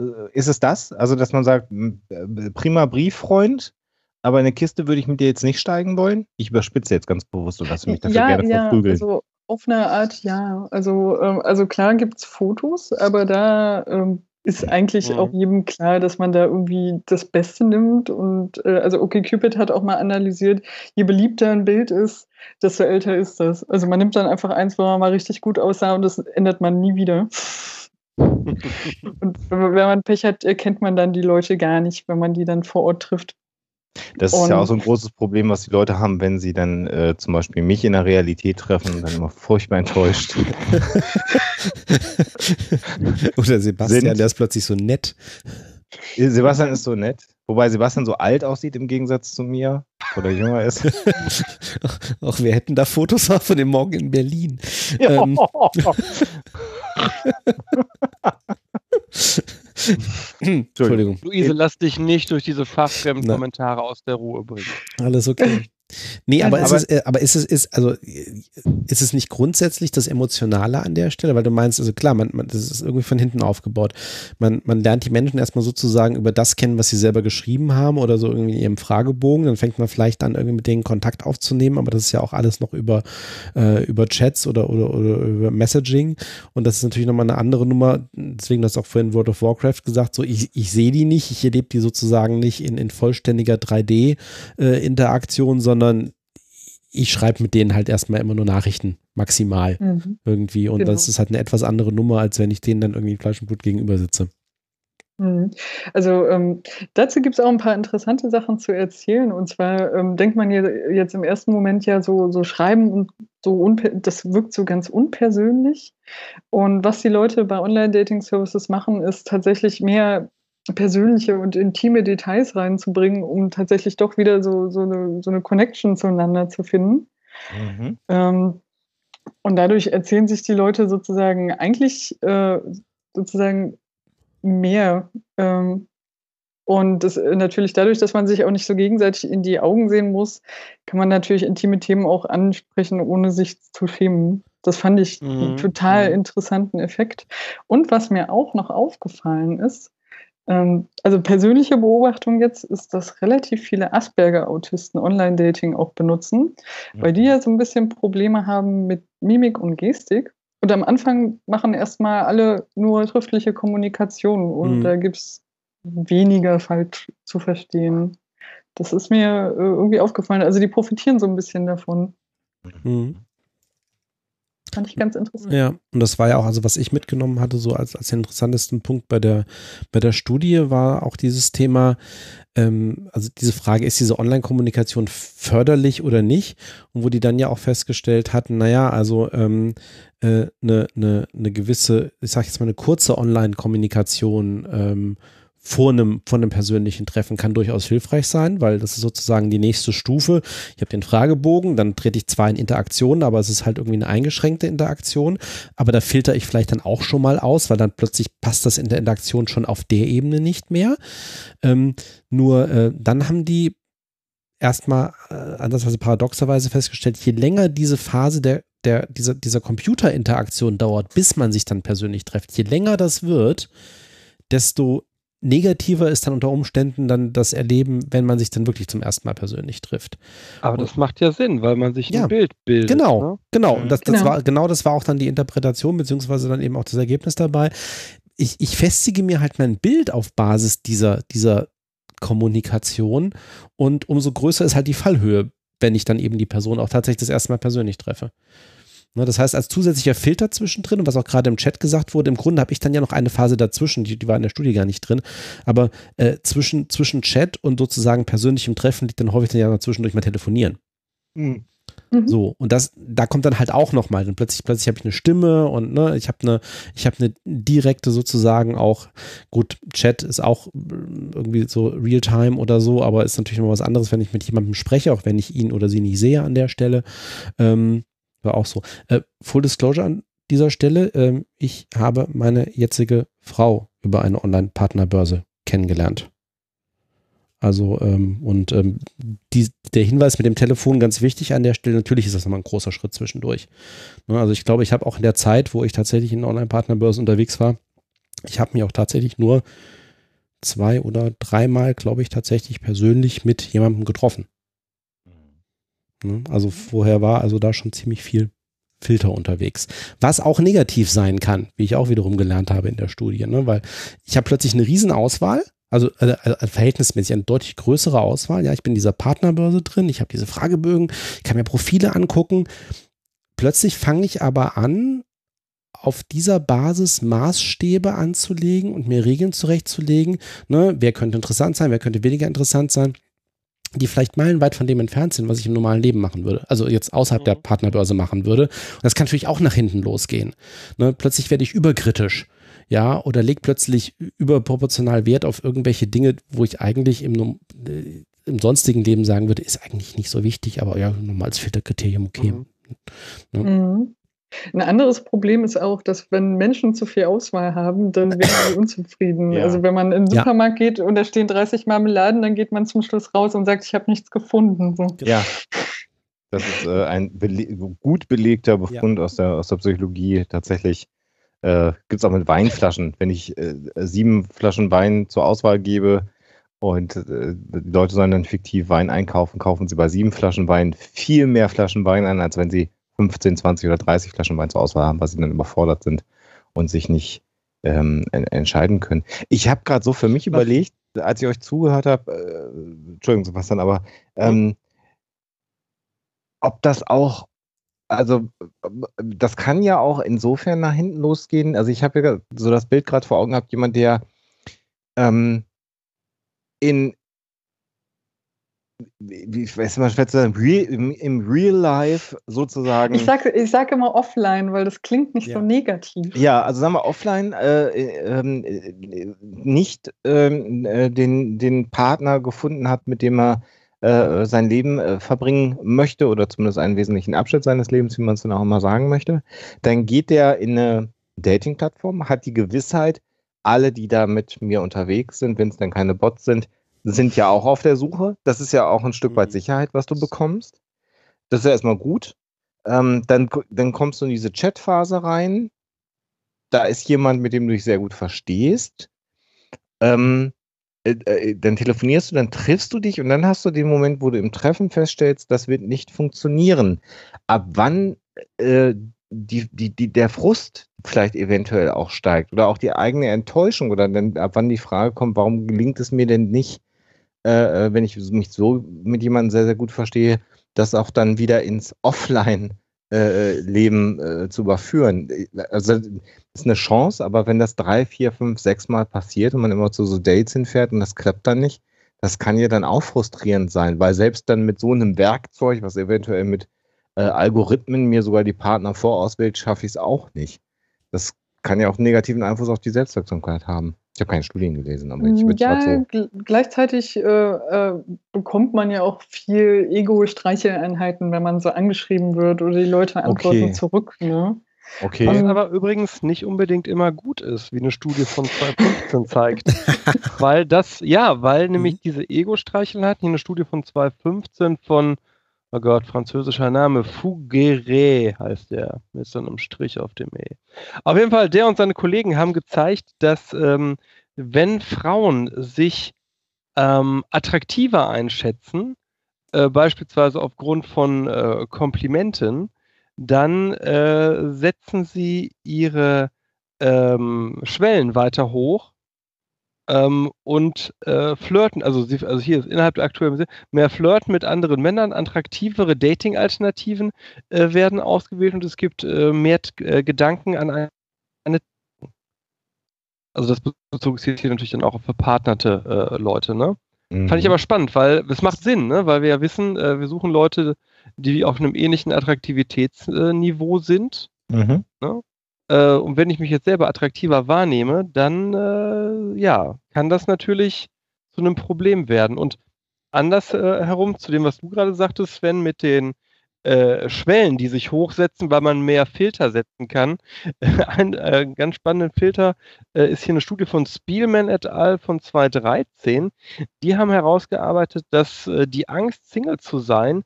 Äh, ist es das? Also, dass man sagt, m, äh, prima Brieffreund, aber in eine Kiste würde ich mit dir jetzt nicht steigen wollen? Ich überspitze jetzt ganz bewusst und lasse mich dafür ja, gerne ja, verprügeln. also auf eine Art ja. Also, ähm, also klar gibt es Fotos, aber da ähm, ist eigentlich Mhm. auch jedem klar, dass man da irgendwie das Beste nimmt. Und äh, also okay, Cupid hat auch mal analysiert, je beliebter ein Bild ist, desto älter ist das. Also man nimmt dann einfach eins, wo man mal richtig gut aussah und das ändert man nie wieder. [laughs] Und wenn man, wenn man Pech hat, erkennt man dann die Leute gar nicht, wenn man die dann vor Ort trifft. Das ist ja Und- auch so ein großes Problem, was die Leute haben, wenn sie dann äh, zum Beispiel mich in der Realität treffen und dann immer furchtbar enttäuscht. [laughs] Oder Sebastian, Sind- der ist plötzlich so nett. Sebastian ist so nett, wobei Sebastian so alt aussieht im Gegensatz zu mir oder jünger ist. [laughs] Auch wir hätten da Fotos von dem Morgen in Berlin. Ähm, [laughs] Entschuldigung, Luise, lass dich nicht durch diese fachfremden Kommentare aus der Ruhe bringen. alles okay. Nee, aber, ist Aber- es, äh, aber ist es, ist, also, äh, ist es nicht grundsätzlich das Emotionale an der Stelle? Weil du meinst, also klar, man, man, das ist irgendwie von hinten aufgebaut. Man, man lernt die Menschen erstmal sozusagen über das kennen, was sie selber geschrieben haben oder so irgendwie in ihrem Fragebogen. Dann fängt man vielleicht an, irgendwie mit denen Kontakt aufzunehmen, aber das ist ja auch alles noch über, äh, über Chats oder, oder, oder über Messaging. Und das ist natürlich nochmal eine andere Nummer. Deswegen hast du auch vorhin World of Warcraft gesagt, so ich, ich sehe die nicht, ich erlebe die sozusagen nicht in, in vollständiger 3D-Interaktion, sondern ich schreibe mit denen halt erstmal immer nur Nachrichten, maximal Mhm. irgendwie. Und Genau. das ist halt eine etwas andere Nummer, als wenn ich denen dann irgendwie Fleisch und Blut gegenüber sitze. Mhm. Also ähm, dazu gibt es auch ein paar interessante Sachen zu erzählen. Und zwar ähm, denkt man jetzt im ersten Moment ja so, so schreiben und so das wirkt so ganz unpersönlich. Und was die Leute bei Online-Dating-Services machen, ist tatsächlich mehr persönliche und intime Details reinzubringen, um tatsächlich doch wieder so, so, eine, so eine Connection zueinander zu finden. Mhm. Ähm, und dadurch erzählen sich die Leute sozusagen eigentlich äh, sozusagen mehr. Ähm, und das, äh, natürlich dadurch, dass man sich auch nicht so gegenseitig in die Augen sehen muss, kann man natürlich intime Themen auch ansprechen, ohne sich zu schämen. Das fand ich einen Mhm, total mhm. interessanten Effekt. Und was mir auch noch aufgefallen ist, also persönliche Beobachtung jetzt ist, dass relativ viele Asperger-Autisten Online-Dating auch benutzen, weil die ja so ein bisschen Probleme haben mit Mimik und Gestik. Und am Anfang machen erstmal alle nur schriftliche Kommunikation und Mhm. da gibt es weniger falsch zu verstehen. Das ist mir äh, irgendwie aufgefallen. Also die profitieren so ein bisschen davon. Mhm. Fand ich ganz interessant. Ja, und das war ja auch, also was ich mitgenommen hatte, so als, als interessantesten Punkt bei der, bei der Studie war auch dieses Thema, ähm, also diese Frage, ist diese Online-Kommunikation förderlich oder nicht? Und wo die dann ja auch festgestellt hatten, naja, also ähm, äh, eine, eine, eine gewisse, ich sag jetzt mal eine kurze Online-Kommunikation ähm, vor einem, vor einem persönlichen Treffen kann durchaus hilfreich sein, weil das ist sozusagen die nächste Stufe. Ich habe den Fragebogen, dann trete ich zwar in Interaktion, aber es ist halt irgendwie eine eingeschränkte Interaktion. Aber da filter ich vielleicht dann auch schon mal aus, weil dann plötzlich passt das in der Interaktion schon auf der Ebene nicht mehr. Ähm, nur äh, dann haben die erstmal äh, andersweise paradoxerweise festgestellt, je länger diese Phase der, der, dieser, dieser Computerinteraktion dauert, bis man sich dann persönlich trifft, je länger das wird, desto negativer ist dann unter Umständen dann das Erleben, wenn man sich dann wirklich zum ersten Mal persönlich trifft. Aber das macht ja Sinn, weil man sich Ja. ein Bild bildet. Genau, Ne? genau. Mhm. Und das, das Genau. war, genau das war auch dann die Interpretation, beziehungsweise dann eben auch das Ergebnis dabei. Ich, ich festige mir halt mein Bild auf Basis dieser, dieser Kommunikation und umso größer ist halt die Fallhöhe, wenn ich dann eben die Person auch tatsächlich das erste Mal persönlich treffe. Ne, das heißt, als zusätzlicher Filter zwischendrin, und was auch gerade im Chat gesagt wurde, im Grunde habe ich dann ja noch eine Phase dazwischen, die, die war in der Studie gar nicht drin, aber äh, zwischen, zwischen Chat und sozusagen persönlichem Treffen liegt dann häufig dann ja zwischendurch mal telefonieren. Mhm. So, und das, da kommt dann halt auch nochmal, dann plötzlich, plötzlich habe ich eine Stimme und ne, ich habe eine, ich habe eine direkte sozusagen auch, gut, Chat ist auch irgendwie so Realtime oder so, aber ist natürlich noch was anderes, wenn ich mit jemandem spreche, auch wenn ich ihn oder sie nicht sehe an der Stelle. Ähm, war auch so. Äh, Full Disclosure an dieser Stelle. Ähm, ich habe meine jetzige Frau über eine Online-Partnerbörse kennengelernt. Also, ähm, und ähm, die, der Hinweis mit dem Telefon ganz wichtig an der Stelle. Natürlich ist das nochmal ein großer Schritt zwischendurch. Ne, also, ich glaube, ich habe auch in der Zeit, wo ich tatsächlich in Online-Partnerbörsen unterwegs war, ich habe mich auch tatsächlich nur zwei oder dreimal, glaube ich, tatsächlich persönlich mit jemandem getroffen. Ne? Also vorher war also da schon ziemlich viel Filter unterwegs. Was auch negativ sein kann, wie ich auch wiederum gelernt habe in der Studie, ne? weil ich habe plötzlich eine Riesenauswahl, also äh, äh, verhältnismäßig eine deutlich größere Auswahl. Ja, ich bin in dieser Partnerbörse drin, ich habe diese Fragebögen, ich kann mir Profile angucken. Plötzlich fange ich aber an, auf dieser Basis Maßstäbe anzulegen und mir Regeln zurechtzulegen. Ne? Wer könnte interessant sein, wer könnte weniger interessant sein die vielleicht meilenweit von dem entfernt sind, was ich im normalen Leben machen würde. Also jetzt außerhalb mhm. der Partnerbörse machen würde. Und das kann natürlich auch nach hinten losgehen. Ne? Plötzlich werde ich überkritisch. Ja, oder leg plötzlich überproportional Wert auf irgendwelche Dinge, wo ich eigentlich im, äh, im sonstigen Leben sagen würde, ist eigentlich nicht so wichtig, aber ja, nochmal als Filterkriterium okay. Mhm. Ne? Mhm. Ein anderes Problem ist auch, dass wenn Menschen zu viel Auswahl haben, dann werden sie [laughs] unzufrieden. Ja. Also wenn man in den Supermarkt ja. geht und da stehen 30 Marmeladen, dann geht man zum Schluss raus und sagt, ich habe nichts gefunden. So. Ja. Das ist äh, ein bele gut belegter Befund ja. aus, der, aus der Psychologie. Tatsächlich äh, gibt es auch mit Weinflaschen. Wenn ich äh, sieben Flaschen Wein zur Auswahl gebe und äh, die Leute sollen dann fiktiv Wein einkaufen, kaufen sie bei sieben Flaschen Wein viel mehr Flaschen Wein ein, als wenn sie 15, 20 oder 30 Flaschen Wein zur Auswahl haben, weil sie dann überfordert sind und sich nicht ähm, entscheiden können. Ich habe gerade so für mich Was? überlegt, als ich euch zugehört habe, äh, Entschuldigung, Sebastian, aber ähm, ob das auch, also das kann ja auch insofern nach hinten losgehen. Also ich habe ja so das Bild gerade vor Augen gehabt, jemand, der ähm, in wie, ich weiß mal schwer zu sagen, real, im, im, Real Life sozusagen. Ich sage ich sag immer offline, weil das klingt nicht ja. so negativ. Ja, also sagen wir offline, äh, äh, äh, nicht ähm, äh, den, den Partner gefunden hat, mit dem er äh, sein Leben äh, verbringen möchte oder zumindest einen wesentlichen Abschnitt seines Lebens, wie man es dann auch immer sagen möchte, dann geht der in eine Dating-Plattform, hat die Gewissheit, alle, die da mit mir unterwegs sind, wenn es dann keine Bots sind, sind ja auch auf der Suche. Das ist ja auch ein Stück weit mhm. Sicherheit, was du bekommst. Das ist ja erstmal gut. Ähm, dann, dann kommst du in diese Chatphase rein. Da ist jemand, mit dem du dich sehr gut verstehst. Ähm, äh, äh, dann telefonierst du, dann triffst du dich und dann hast du den Moment, wo du im Treffen feststellst, das wird nicht funktionieren. Ab wann äh, die, die, die, der Frust vielleicht eventuell auch steigt oder auch die eigene Enttäuschung oder dann ab wann die Frage kommt, warum gelingt es mir denn nicht, äh, äh, wenn ich mich so mit jemandem sehr, sehr gut verstehe, das auch dann wieder ins Offline-Leben äh, äh, zu überführen. Also das ist eine Chance, aber wenn das drei, vier, fünf, sechs Mal passiert und man immer zu so Dates hinfährt und das klappt dann nicht, das kann ja dann auch frustrierend sein, weil selbst dann mit so einem Werkzeug, was eventuell mit äh, Algorithmen mir sogar die Partner vorauswählt, schaffe ich es auch nicht. Das kann ja auch einen negativen Einfluss auf die Selbstwirksamkeit haben. Ich habe keine Studien gelesen, aber ich würde Ja, so gleichzeitig äh, äh, bekommt man ja auch viel Ego-Streicheleinheiten, wenn man so angeschrieben wird oder die Leute antworten okay. zurück. Ne? Okay. Was aber übrigens nicht unbedingt immer gut ist, wie eine Studie von 2015 zeigt. [laughs] weil das, ja, weil nämlich mhm. diese Ego-Streicheleinheiten, hier eine Studie von 2015 von oh Gott, französischer Name, Fougueret heißt der, mit so einem Strich auf dem E. Auf jeden Fall, der und seine Kollegen haben gezeigt, dass ähm, wenn Frauen sich ähm, attraktiver einschätzen, äh, beispielsweise aufgrund von äh, Komplimenten, dann äh, setzen sie ihre ähm, Schwellen weiter hoch ähm, und äh, flirten, also, sie, also hier ist innerhalb der aktuellen mehr flirten mit anderen Männern, attraktivere Dating-Alternativen äh, werden ausgewählt und es gibt äh, mehr äh, Gedanken an eine, eine also das bezog sich hier natürlich dann auch auf verpartnerte äh, Leute, ne? Mhm. Fand ich mhm. aber spannend, weil es macht Sinn, ne? weil wir ja wissen, äh, wir suchen Leute, die auf einem ähnlichen Attraktivitätsniveau sind. Mhm. Ne? Äh, und wenn ich mich jetzt selber attraktiver wahrnehme, dann äh, ja, kann das natürlich zu einem Problem werden. Und anders äh, herum zu dem, was du gerade sagtest, Sven, mit den äh, Schwellen, die sich hochsetzen, weil man mehr Filter setzen kann. [laughs] Ein äh, ganz spannender Filter äh, ist hier eine Studie von Spielman et al. von 2013. Die haben herausgearbeitet, dass äh, die Angst, Single zu sein,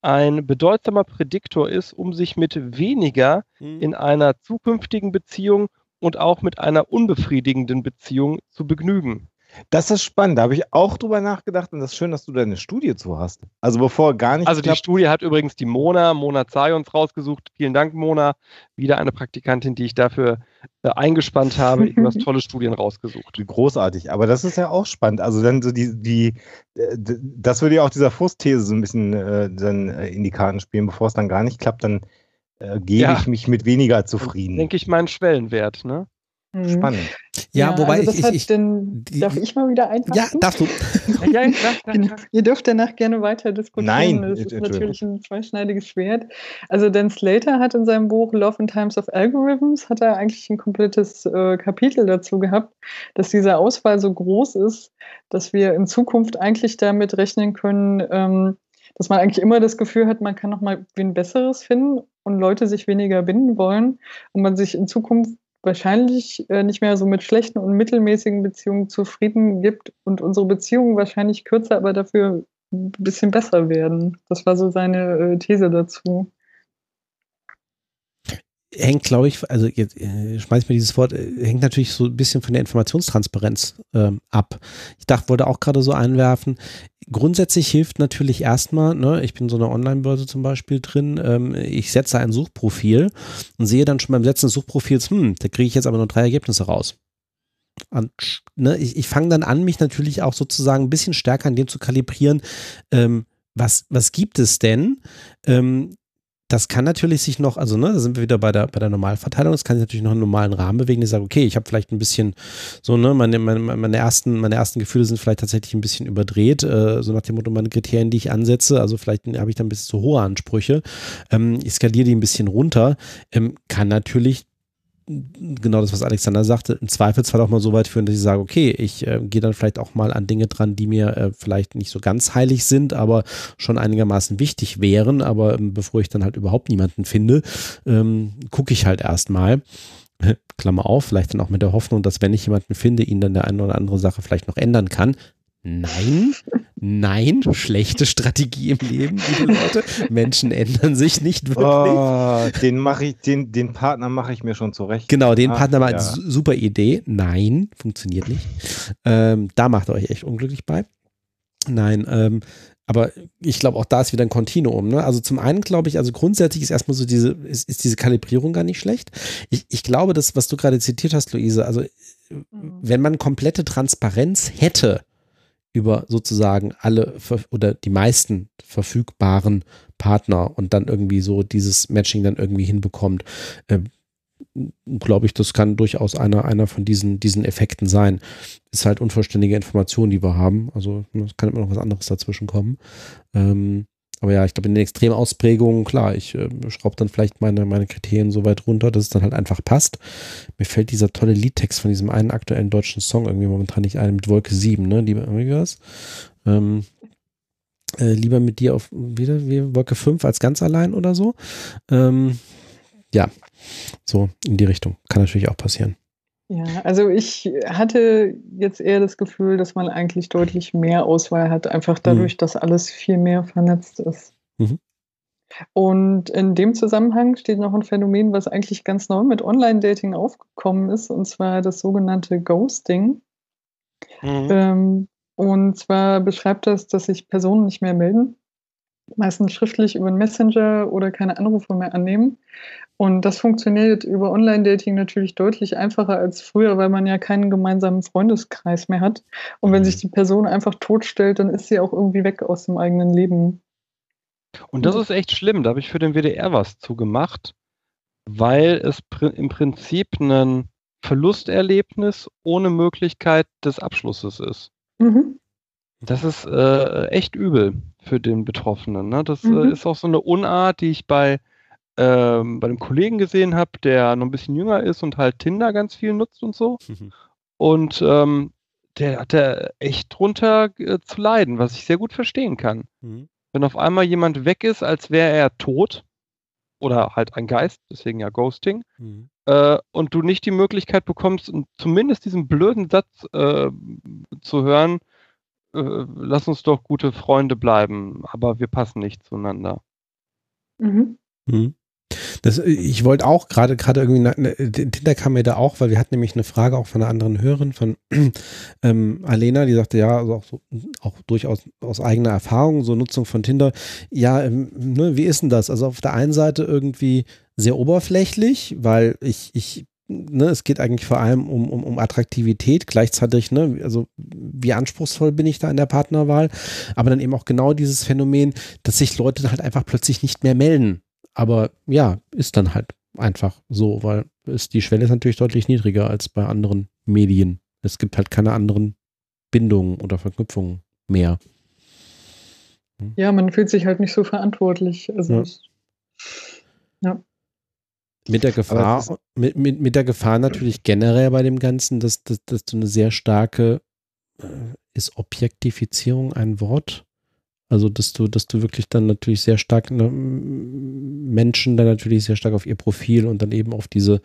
ein bedeutsamer Prädiktor ist, um sich mit weniger mhm. in einer zukünftigen Beziehung und auch mit einer unbefriedigenden Beziehung zu begnügen. Das ist spannend. Da habe ich auch drüber nachgedacht und das ist schön, dass du da eine Studie zu hast. Also bevor gar nicht. Also die Studie hat übrigens die Mona, Mona Zions rausgesucht. Vielen Dank, Mona. Wieder eine Praktikantin, die ich dafür äh, eingespannt habe. Du hast [laughs] tolle Studien rausgesucht. Großartig. Aber das ist ja auch spannend. Also dann so die, die, äh, das würde ja auch dieser Frustthese so ein bisschen äh, dann äh, in die Karten spielen. Bevor es dann gar nicht klappt, dann äh, gebe ja. ich mich mit weniger zufrieden. Denke ich meinen Schwellenwert, ne? Mhm. Spannend. Ja, ja wobei also ich, ich, ich denn, die, Darf ich mal wieder einfach? Ja, darfst du. [laughs] ja, klar, klar, klar. Ihr dürft danach gerne weiter diskutieren. Nein, das ist natürlich ein zweischneidiges Schwert. Also Dan Slater hat in seinem Buch Love and Times of Algorithms hat er eigentlich ein komplettes äh, Kapitel dazu gehabt, dass diese Auswahl so groß ist, dass wir in Zukunft eigentlich damit rechnen können, ähm, dass man eigentlich immer das Gefühl hat, man kann noch mal wen Besseres finden und Leute sich weniger binden wollen und man sich in Zukunft wahrscheinlich äh, nicht mehr so mit schlechten und mittelmäßigen Beziehungen zufrieden gibt und unsere Beziehungen wahrscheinlich kürzer, aber dafür ein bisschen besser werden. Das war so seine äh, These dazu hängt, glaube ich, also jetzt äh, schmeiß mir dieses Wort, äh, hängt natürlich so ein bisschen von der Informationstransparenz ähm, ab. Ich dachte, wollte auch gerade so einwerfen. Grundsätzlich hilft natürlich erstmal, ne, ich bin so eine Online-Börse zum Beispiel drin, ähm, ich setze ein Suchprofil und sehe dann schon beim Setzen des Suchprofils, hm, da kriege ich jetzt aber nur drei Ergebnisse raus. Und, ne, ich, ich fange dann an, mich natürlich auch sozusagen ein bisschen stärker an dem zu kalibrieren, ähm, was, was gibt es denn? Ähm, das kann natürlich sich noch, also ne, da sind wir wieder bei der, bei der Normalverteilung, das kann sich natürlich noch einen normalen Rahmen bewegen, die sagen, okay, ich habe vielleicht ein bisschen so, ne, meine, meine, meine, ersten, meine ersten Gefühle sind vielleicht tatsächlich ein bisschen überdreht, äh, so nach dem Motto, meine Kriterien, die ich ansetze, also vielleicht habe ich da ein bisschen zu hohe Ansprüche, ähm, ich skaliere die ein bisschen runter, ähm, kann natürlich genau das, was Alexander sagte, im Zweifelsfall auch mal so weit führen, dass ich sage, okay, ich äh, gehe dann vielleicht auch mal an Dinge dran, die mir äh, vielleicht nicht so ganz heilig sind, aber schon einigermaßen wichtig wären. Aber ähm, bevor ich dann halt überhaupt niemanden finde, ähm, gucke ich halt erstmal. [laughs] Klammer auf, vielleicht dann auch mit der Hoffnung, dass wenn ich jemanden finde, ihn dann der eine oder andere Sache vielleicht noch ändern kann. Nein, nein, schlechte Strategie im Leben, liebe Leute. Menschen ändern sich nicht wirklich. Oh, den mache ich, den, den Partner mache ich mir schon zurecht. Genau, den Ach, Partner ja. super Idee. Nein, funktioniert nicht. Ähm, da macht ihr euch echt unglücklich bei. Nein, ähm, aber ich glaube, auch da ist wieder ein Kontinuum. Ne? Also zum einen glaube ich, also grundsätzlich ist erstmal so diese, ist, ist diese Kalibrierung gar nicht schlecht. Ich, ich glaube, das, was du gerade zitiert hast, Luise, also mhm. wenn man komplette Transparenz hätte, über sozusagen alle oder die meisten verfügbaren Partner und dann irgendwie so dieses Matching dann irgendwie hinbekommt. Äh, glaube ich, das kann durchaus einer, einer von diesen, diesen Effekten sein. Ist halt unvollständige Information, die wir haben. Also es kann immer noch was anderes dazwischen kommen. Ähm, aber ja, ich glaube, in den extremen Ausprägungen, klar, ich äh, schraube dann vielleicht meine, meine Kriterien so weit runter, dass es dann halt einfach passt. Mir fällt dieser tolle Liedtext von diesem einen aktuellen deutschen Song irgendwie momentan nicht ein, mit Wolke 7, ne? Lieber, wie war's? Ähm, äh, lieber mit dir auf wieder wie Wolke 5 als ganz allein oder so. Ähm, ja, so in die Richtung. Kann natürlich auch passieren. Ja, also ich hatte jetzt eher das Gefühl, dass man eigentlich deutlich mehr Auswahl hat, einfach mhm. dadurch, mhm. dass alles viel mehr vernetzt ist. Mhm. Und in dem Zusammenhang steht noch ein Phänomen, was eigentlich ganz neu mit Online-Dating aufgekommen ist, und zwar das sogenannte Ghosting. Mhm. Ähm, und zwar beschreibt das, dass sich Personen nicht mehr melden meistens schriftlich über einen Messenger oder keine Anrufe mehr annehmen. Und das funktioniert über Online-Dating natürlich deutlich einfacher als früher, weil man ja keinen gemeinsamen Freundeskreis mehr hat. Und wenn sich die Person einfach totstellt, dann ist sie auch irgendwie weg aus dem eigenen Leben. Und das ist echt schlimm. Da habe ich für den WDR was zugemacht, weil es im Prinzip ein Verlusterlebnis ohne Möglichkeit des Abschlusses ist. Mhm. Das ist äh, echt übel für den Betroffenen. Ne? Das äh, Mhm. ist auch so eine Unart, die ich bei, ähm, bei einem Kollegen gesehen habe, der noch ein bisschen jünger ist und halt Tinder ganz viel nutzt und so. Und ähm, der hatte echt drunter äh, zu leiden, was ich sehr gut verstehen kann. Mhm. Wenn auf einmal jemand weg ist, als wäre er tot oder halt ein Geist, deswegen ja Ghosting, Mhm. äh, und du nicht die Möglichkeit bekommst, um zumindest diesen blöden Satz äh, zu hören, äh, lass uns doch gute Freunde bleiben, aber wir passen nicht zueinander. Mhm. Mhm. Das, ich wollte auch gerade gerade irgendwie, na- ne, Tinder kam mir da auch, weil wir hatten nämlich eine Frage auch von einer anderen Hörerin, von [clears throat] ähm, Alena, die sagte, ja, also auch, so, auch durchaus aus eigener Erfahrung, so Nutzung von Tinder. Ja, ähm, ne, wie ist denn das? Also auf der einen Seite irgendwie sehr oberflächlich, weil ich, ich Ne, es geht eigentlich vor allem um, um, um Attraktivität, gleichzeitig, ne, also wie anspruchsvoll bin ich da in der Partnerwahl, aber dann eben auch genau dieses Phänomen, dass sich Leute halt einfach plötzlich nicht mehr melden. Aber ja, ist dann halt einfach so, weil ist, die Schwelle ist natürlich deutlich niedriger als bei anderen Medien. Es gibt halt keine anderen Bindungen oder Verknüpfungen mehr. Ja, man fühlt sich halt nicht so verantwortlich. Also Ja. Mit der Gefahr, mit, mit, mit der Gefahr natürlich generell bei dem Ganzen, dass, dass, dass du eine sehr starke, äh, ist Objektifizierung ein Wort? Also, dass du, dass du wirklich dann natürlich sehr stark ne, Menschen dann natürlich sehr stark auf ihr Profil und dann eben auf diese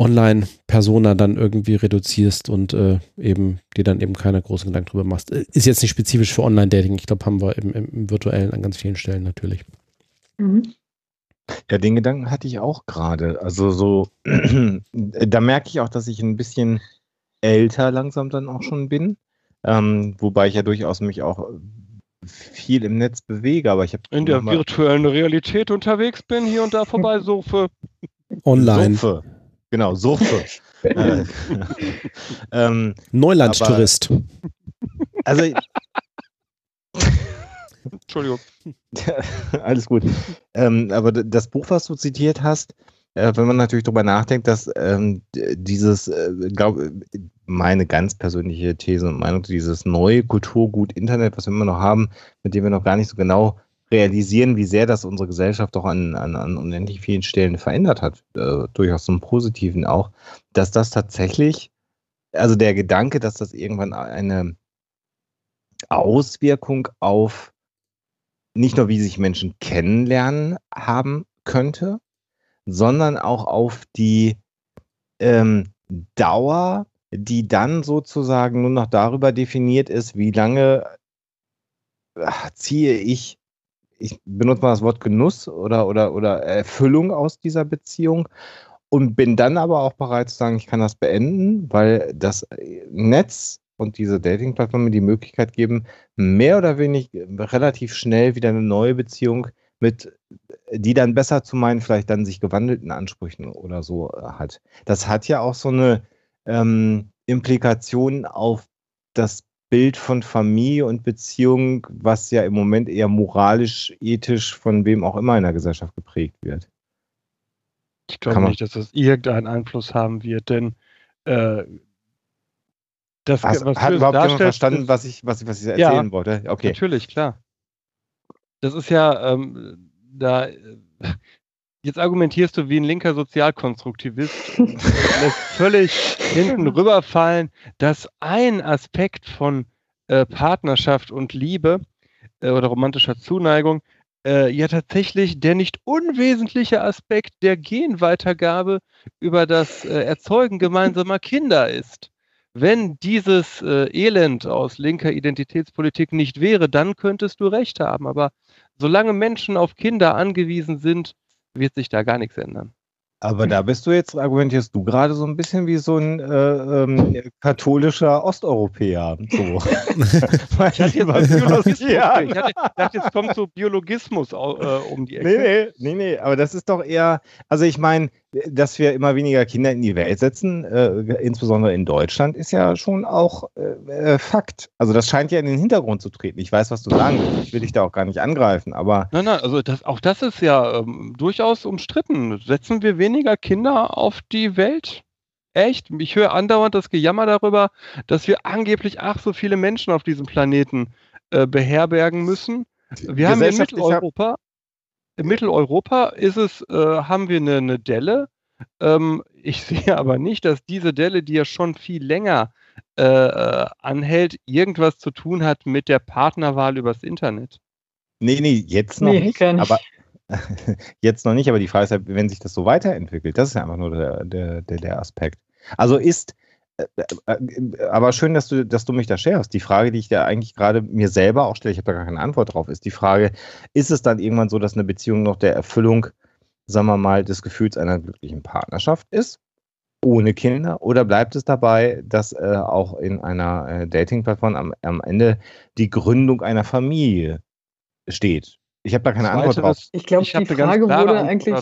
Online-Persona dann irgendwie reduzierst und äh, eben dir dann eben keine großen Gedanken drüber machst. Äh, Ist jetzt nicht spezifisch für Online-Dating. Ich glaube, haben wir im, im, im virtuellen an ganz vielen Stellen natürlich. Mhm. Ja, den Gedanken hatte ich auch gerade. Also so, [clears throat] da merke ich auch, dass ich ein bisschen älter langsam dann auch schon bin. Ähm, wobei ich ja durchaus mich auch viel im Netz bewege, aber ich habe In der virtuellen Realität unterwegs bin, hier und da vorbei suche. Online. Surfe. Genau, Surfe. [laughs] äh, [laughs] ähm, Neulandtourist. also Entschuldigung. [laughs] Alles gut. Ähm, aber das Buch, was du zitiert hast, äh, wenn man natürlich darüber nachdenkt, dass ähm, dieses, äh, glaub, meine ganz persönliche These und Meinung, dieses neue Kulturgut Internet, was wir immer noch haben, mit dem wir noch gar nicht so genau realisieren, wie sehr das unsere Gesellschaft doch an, an, an unendlich vielen Stellen verändert hat, äh, durchaus zum Positiven auch, dass das tatsächlich, also der Gedanke, dass das irgendwann eine Auswirkung auf nicht nur, wie sich Menschen kennenlernen haben könnte, sondern auch auf die ähm, Dauer, die dann sozusagen nur noch darüber definiert ist, wie lange äh, ziehe ich, ich benutze mal das Wort Genuss oder, oder, oder Erfüllung aus dieser Beziehung und bin dann aber auch bereit zu sagen, ich kann das beenden, weil das Netz und diese Dating-Plattformen die Möglichkeit geben, mehr oder weniger relativ schnell wieder eine neue Beziehung mit, die dann besser zu meinen, vielleicht dann sich gewandelten Ansprüchen oder so äh, hat. Das hat ja auch so eine ähm, Implikation auf das Bild von Familie und Beziehung, was ja im Moment eher moralisch, ethisch von wem auch immer in der Gesellschaft geprägt wird. Ich glaube nicht, dass das irgendeinen Einfluss haben wird, denn äh, das, Hast, was hat überhaupt jemand verstanden, was ich, was, was ich Ja. erzählen wollte? Okay. Natürlich, klar. Das ist ja, ähm, da, äh, jetzt argumentierst du wie ein linker Sozialkonstruktivist und lässt [laughs] völlig hinten rüberfallen, dass ein Aspekt von äh, Partnerschaft und Liebe äh, oder romantischer Zuneigung äh, ja tatsächlich der nicht unwesentliche Aspekt der Genweitergabe über das äh, Erzeugen gemeinsamer Kinder ist. Wenn dieses äh, Elend aus linker Identitätspolitik nicht wäre, dann könntest du recht haben. Aber solange Menschen auf Kinder angewiesen sind, wird sich da gar nichts ändern. Aber da bist du jetzt, argumentierst du gerade so ein bisschen wie so ein äh, ähm, katholischer Osteuropäer. So. [laughs] ich hatte jetzt. Ich hatte, dachte, jetzt kommt so Biologismus äh, um die Ecke. Nee, nee, nee, nee, aber das ist doch eher, also ich meine, dass wir immer weniger Kinder in die Welt setzen, äh, insbesondere in Deutschland, ist ja schon auch äh, äh, Fakt. Also das scheint ja in den Hintergrund zu treten. Ich weiß, was du sagen willst. Ich will dich da auch gar nicht angreifen, aber. Nein, nein, also das, auch das ist ja ähm, durchaus umstritten. Setzen wir weniger Kinder auf die Welt? Echt? Ich höre andauernd das Gejammer darüber, dass wir angeblich ach so viele Menschen auf diesem Planeten äh, beherbergen müssen. Wir haben in Mitteleuropa in Mitteleuropa ist es, äh, haben wir eine, eine Delle. Ähm, ich [laughs] sehe aber nicht, dass diese Delle, die ja schon viel länger äh, äh, anhält, irgendwas zu tun hat mit der Partnerwahl übers Internet. Nee, nee, jetzt noch nee, nicht. Aber [laughs] jetzt noch nicht, aber die Frage ist ja, wenn sich das so weiterentwickelt, das ist ja einfach nur der, der, der, Aspekt. Also ist aber schön, dass du, dass du mich da scherst. Die Frage, die ich da eigentlich gerade mir selber auch stelle, ich habe da gar keine Antwort drauf, ist die Frage, ist es dann irgendwann so, dass eine Beziehung noch der Erfüllung, sagen wir mal, des Gefühls einer glücklichen Partnerschaft ist? Ohne Kinder? Oder bleibt es dabei, dass äh, auch in einer äh, Dating-Plattform am, am Ende die Gründung einer Familie steht? Ich habe da keine Zweiteres, Antwort drauf. Ich glaube, die Frage wurde eigentlich.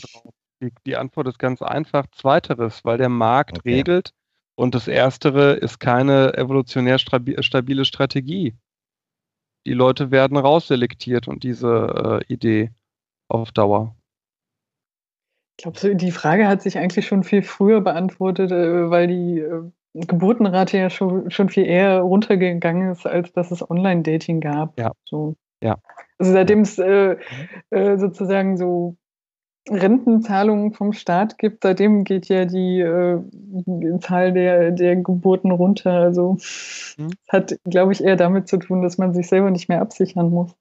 Die, die, Antwort ist ganz einfach. Zweiteres, weil der Markt okay. regelt, und das Erstere ist keine evolutionär stabile Strategie. Die Leute werden rausselektiert und diese äh, Idee auf Dauer. Ich glaube, die Frage hat sich eigentlich schon viel früher beantwortet, äh, weil die äh, Geburtenrate ja schon, schon viel eher runtergegangen ist, als dass es Online-Dating gab. Ja. So. ja. Also seitdem es äh, äh, sozusagen so Rentenzahlungen vom Staat gibt, seitdem geht ja die, äh, die Zahl der, der Geburten runter. Also mhm. hat, glaube ich, eher damit zu tun, dass man sich selber nicht mehr absichern muss.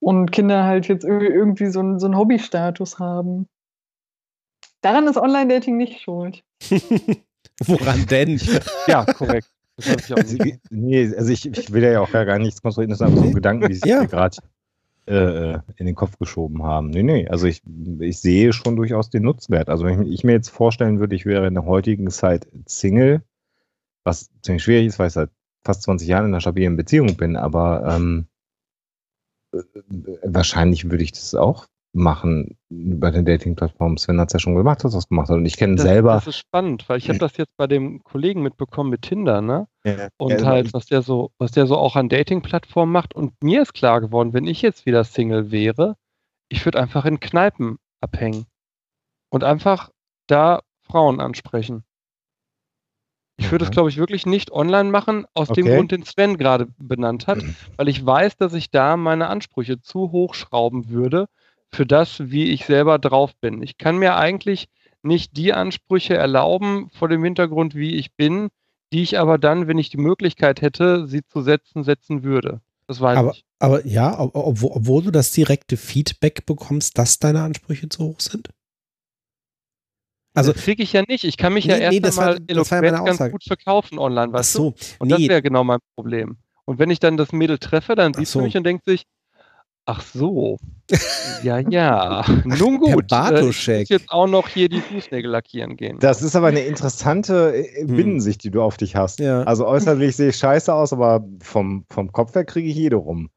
Und Kinder halt jetzt irgendwie so, ein, so einen Hobbystatus haben. Daran ist Online-Dating nicht schuld. [laughs] Woran denn? [laughs] ja, korrekt. Also, nee, also ich, ich will ja auch gar nichts konstruieren, das ist einfach so ein Gedanken, die sich ja. gerade äh, in den Kopf geschoben haben. Nee, nee, also ich, ich sehe schon durchaus den Nutzwert. Also wenn ich, ich mir jetzt vorstellen würde, ich wäre in der heutigen Zeit Single, was ziemlich schwierig ist, weil ich seit fast 20 Jahren in einer stabilen Beziehung bin, aber ähm, äh, wahrscheinlich würde ich das auch machen bei den Dating-Plattformen. Sven hat es ja schon gemacht, dass er es gemacht hat. Und ich kenne selber. Das ist spannend, weil ich habe das jetzt bei dem Kollegen mitbekommen mit Tinder, ne? Ja, und ja, halt, was der so, was der so auch an Dating-Plattformen macht. Und mir ist klar geworden, wenn ich jetzt wieder Single wäre, ich würde einfach in Kneipen abhängen. Und einfach da Frauen ansprechen. Ich würde es, glaube ich, wirklich nicht online machen, aus okay. dem Grund, den Sven gerade benannt hat, weil ich weiß, dass ich da meine Ansprüche zu hoch schrauben würde für das, wie ich selber drauf bin. Ich kann mir eigentlich nicht die Ansprüche erlauben vor dem Hintergrund, wie ich bin, die ich aber dann, wenn ich die Möglichkeit hätte, sie zu setzen, setzen würde. Das weiß aber, ich. Aber ja, obwohl, obwohl du das direkte Feedback bekommst, dass deine Ansprüche zu hoch sind? Also kriege ich ja nicht. Ich kann mich nee, ja erst nee, einmal eloquent ganz gut verkaufen online, weißt so, du? Und nee. das wäre genau mein Problem. Und wenn ich dann das Mädel treffe, dann siehst so. du mich und denkst sich, Ach so. Ja, ja. [laughs] Nun gut. Herr äh, ich muss jetzt auch noch hier die Fußnägel lackieren gehen. Das ist aber eine interessante äh, hm. Binnensicht, die du auf dich hast. Ja. Also äußerlich sehe ich scheiße aus, aber vom, vom Kopf her kriege ich jede rum.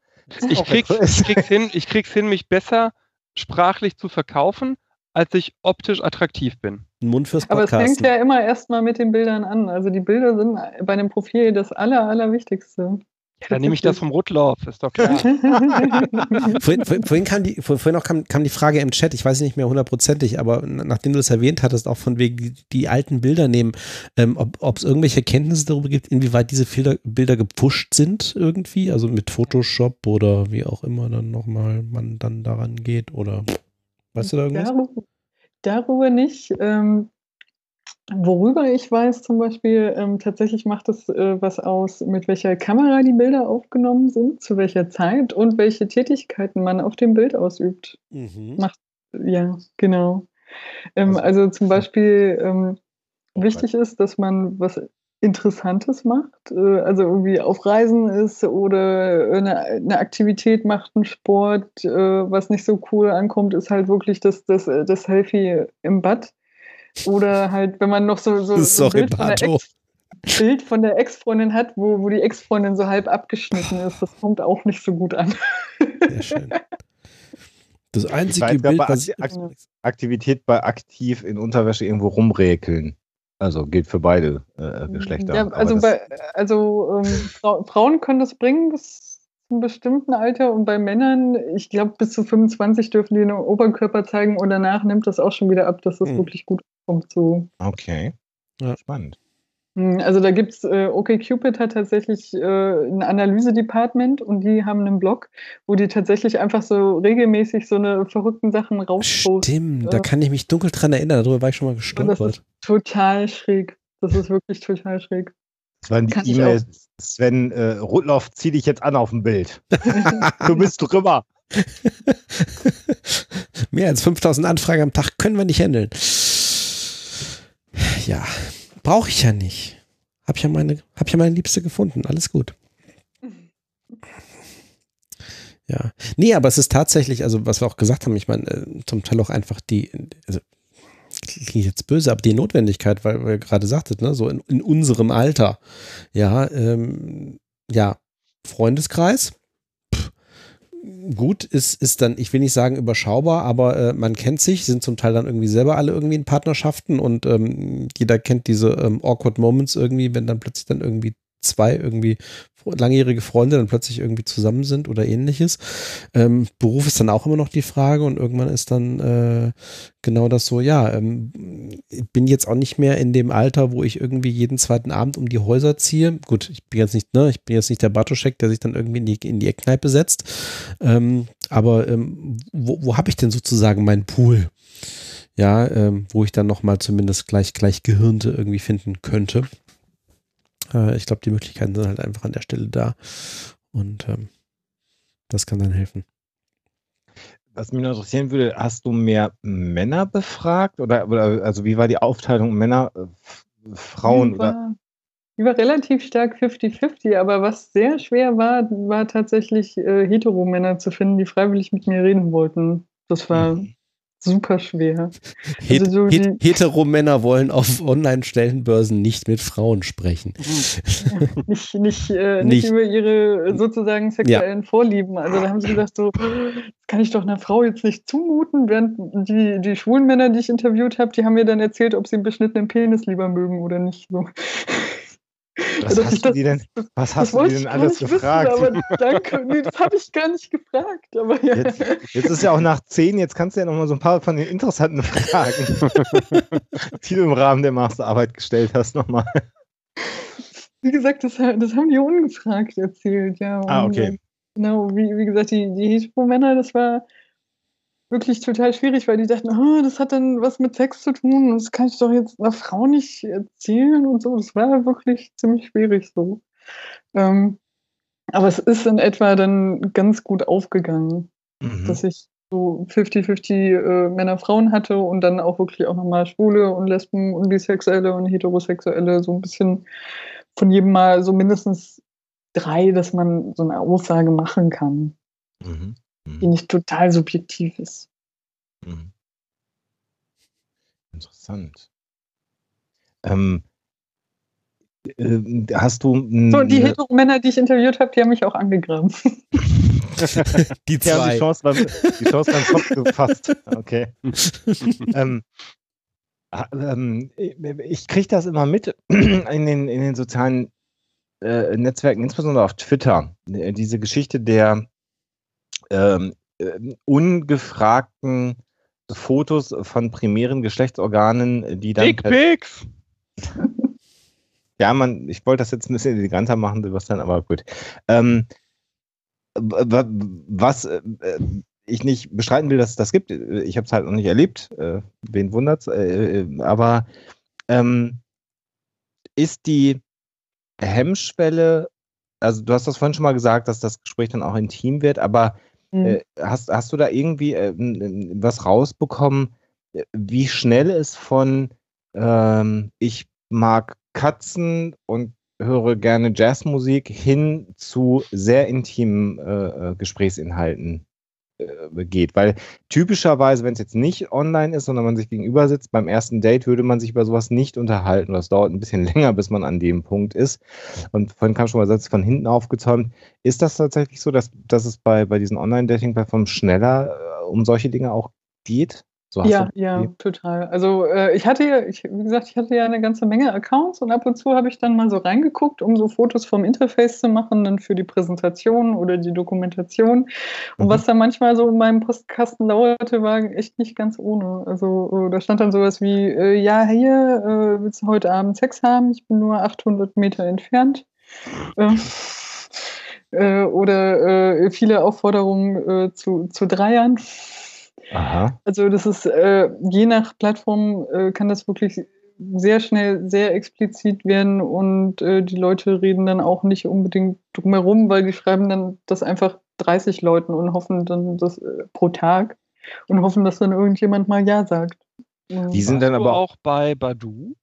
Ich [laughs] krieg's, ich, krieg's hin, ich krieg's hin, mich besser sprachlich zu verkaufen, als ich optisch attraktiv bin. Mund fürs Podcasten. Aber es fängt ja immer erstmal mit den Bildern an. Also die Bilder sind bei einem Profil das Aller, Allerwichtigste. Ja, dann nehme ich das vom Rotlauf, ist doch klar. [laughs] vorhin, vorhin, kam die, vorhin auch kam, kam, die Frage im Chat, ich weiß nicht mehr hundertprozentig, aber nachdem du das erwähnt hattest, auch von wegen die, die alten Bilder nehmen, ähm, ob es irgendwelche Kenntnisse darüber gibt, inwieweit diese Bilder, Bilder gepusht sind irgendwie, also mit Photoshop oder wie auch immer dann nochmal man dann daran geht oder weißt du da irgendwas? Darüber, darüber nicht. Ähm, Worüber ich weiß zum Beispiel, ähm, tatsächlich macht es äh, was aus, mit welcher Kamera die Bilder aufgenommen sind, zu welcher Zeit und welche Tätigkeiten man auf dem Bild ausübt. Mhm. Macht, ja, genau. Ähm, also, also, zum Beispiel ähm, wichtig ist, dass man was Interessantes macht, äh, also irgendwie auf Reisen ist oder eine, eine Aktivität macht, einen Sport. Äh, was nicht so cool ankommt, ist halt wirklich das, das, das Healthy im Bad Oder halt, wenn man noch so, so, so ein Bild von, Ex, Bild von der Ex-Freundin hat, wo, wo die Ex-Freundin so halb abgeschnitten ist, das kommt auch nicht so gut an. Sehr schön. Das einzige Bild, was ich Aktivität bei aktiv in Unterwäsche irgendwo rumräkeln. Also gilt für beide äh, Geschlechter. Ja, also, bei, also ähm, Frauen können das bringen zu einem bestimmten Alter und bei Männern, ich glaube, bis zu 25 dürfen die den Oberkörper zeigen und danach nimmt das auch schon wieder ab, dass das hm. wirklich gut kommt. So. Okay. Ja. Spannend. Hm, also da gibt es, äh, OkCupid hat tatsächlich äh, ein Analyse-Department und die haben einen Blog, wo die tatsächlich einfach so regelmäßig so eine verrückten Sachen rausposten. Stimmt, äh, da kann ich mich dunkel dran erinnern, darüber war ich schon mal gestolpert. Das ist total schräg. Das ist wirklich total schräg. Das waren die E-Mails, Sven äh, Rudloff, zieh dich jetzt an auf dem Bild. [laughs] du bist drüber. [laughs] Mehr als 5000 Anfragen am Tag können wir nicht handeln. Ja, Brauche ich ja nicht. Hab ja meine, hab ja meine Liebste gefunden. Alles gut. Ja. Nee, aber es ist tatsächlich, also was wir auch gesagt haben, ich meine, äh, zum Teil auch einfach die, also klingt jetzt böse, aber die Notwendigkeit, weil ihr gerade sagtet, ne, so in, in unserem Alter, ja, ähm, ja, Freundeskreis, gut, ist, ist dann, ich will nicht sagen überschaubar, aber äh, man kennt sich, sind zum Teil dann irgendwie selber alle irgendwie in Partnerschaften und ähm, jeder kennt diese ähm, awkward Moments irgendwie, wenn dann plötzlich dann irgendwie zwei irgendwie langjährige Freunde dann plötzlich irgendwie zusammen sind oder ähnliches. Ähm, Beruf ist dann auch immer noch die Frage und irgendwann ist dann äh, genau das so, ja, ähm, ich bin jetzt auch nicht mehr in dem Alter, wo ich irgendwie jeden zweiten Abend um die Häuser ziehe. Gut, ich bin jetzt nicht, ne, ich bin jetzt nicht der Bartoschek, der sich dann irgendwie in die, in die Eckkneipe setzt. Ähm, aber ähm, wo, wo habe ich denn sozusagen meinen Pool? Ja, ähm, wo ich dann nochmal zumindest gleich, gleich Gehirnte irgendwie finden könnte. Äh, ich glaube, die Möglichkeiten sind halt einfach an der Stelle da. Und ähm, das kann dann helfen. Was mich noch interessieren würde, hast du mehr Männer befragt? Oder, oder also wie war die Aufteilung Männer, äh, Frauen? Die war, die war relativ stark 50-50, aber was sehr schwer war, war tatsächlich äh, Heteromänner zu finden, die freiwillig mit mir reden wollten. Das war mhm super schwer. Het also so Het Heteromänner wollen auf Online-Stellenbörsen nicht mit Frauen sprechen. [laughs] nicht, nicht, äh, nicht, nicht, über ihre sozusagen sexuellen ja. Vorlieben. Also da haben sie gesagt, so kann ich doch einer Frau jetzt nicht zumuten, während die, die schwulen Männer, die ich interviewt habe, die haben mir dann erzählt, ob sie einen beschnittenen Penis lieber mögen oder nicht. So. Was also hast, du denn, was hast du denn alles gefragt? Wissen, aber danke, nee, das habe ich gar nicht gefragt. Aber ja. jetzt, jetzt, ist ja auch nach zehn, jetzt kannst du ja noch mal so ein paar von den interessanten Fragen, [laughs] die du im Rahmen der Masterarbeit gestellt hast, nochmal. Wie gesagt, das, das, haben die ungefragt erzählt, ja. ah, okay. Genau, wie, wie gesagt, die, die Hetero-Männer, das war wirklich total schwierig, weil die dachten, oh, das hat dann was mit Sex zu tun, das kann ich doch jetzt einer Frau nicht erzählen und so. Das war wirklich ziemlich schwierig so. Ähm, aber es ist in etwa dann ganz gut aufgegangen, mhm. dass ich so 50-50 äh, Männer, Frauen hatte und dann auch wirklich auch nochmal Schwule und Lesben und Bisexuelle und Heterosexuelle, so ein bisschen von jedem Mal so mindestens drei, dass man so eine Aussage machen kann. Mhm die mhm. nicht total subjektiv ist. Mhm. Interessant. Ähm, äh, hast du. So, die Hetero-Männer, die ich interviewt habe, die haben mich auch angegraben. [laughs] die zwei. Die Chance beim, die Chance beim Kopf gefasst. Okay. [laughs] ähm, ähm, ich kriege das immer mit in den, in den sozialen äh, Netzwerken, insbesondere auf Twitter. Äh, diese Geschichte der ähm, äh, ungefragten Fotos von primären Geschlechtsorganen, die dann. Dick Pics! ja, man, ich wollte das jetzt ein bisschen eleganter machen, Sebastian, aber gut. Ähm, was äh, ich nicht bestreiten will, dass es das gibt, ich habe es halt noch nicht erlebt, äh, wen wundert's, äh, äh, aber ähm, ist die Hemmschwelle, also du hast das vorhin schon mal gesagt, dass das Gespräch dann auch intim wird, aber Mhm. Äh, hast, hast du da irgendwie äh, was rausbekommen, äh, wie schnell es von ähm, ich mag Katzen und höre gerne Jazzmusik hin zu sehr intimen äh, Gesprächsinhalten geht. Weil typischerweise, wenn es jetzt nicht online ist, sondern man sich gegenüber sitzt, beim ersten Date würde man sich über sowas nicht unterhalten. Das dauert ein bisschen [laughs] länger, bis man an dem Punkt ist. Und vorhin kam schon mal Satz von hinten aufgezäumt. Ist das tatsächlich so, dass, dass es bei, bei diesen Online-Dating-Plattformen schneller äh, um solche Dinge auch geht? So ja, ja, total. Also äh, ich hatte ja, ich, wie gesagt, ich hatte ja eine ganze Menge Accounts und ab und zu habe ich dann mal so reingeguckt, um so Fotos vom Interface zu machen, dann für die Präsentation oder die Dokumentation. Und mhm. was da manchmal so in meinem Postkasten lauerte, war echt nicht ganz ohne. Also äh, da stand dann sowas wie, äh, ja, hier, äh, willst du heute Abend Sex haben? Ich bin nur 800 Meter entfernt. Ähm, äh, oder äh, viele Aufforderungen zu, zu Dreiern. Aha. Also das ist, äh, je nach Plattform äh, kann das wirklich sehr schnell sehr explizit werden und äh, die Leute reden dann auch nicht unbedingt drumherum, weil die schreiben dann das einfach 30 Leuten und hoffen dann das äh, pro Tag und hoffen, dass dann irgendjemand mal Ja sagt. Die sind dann aber auch bei Badu?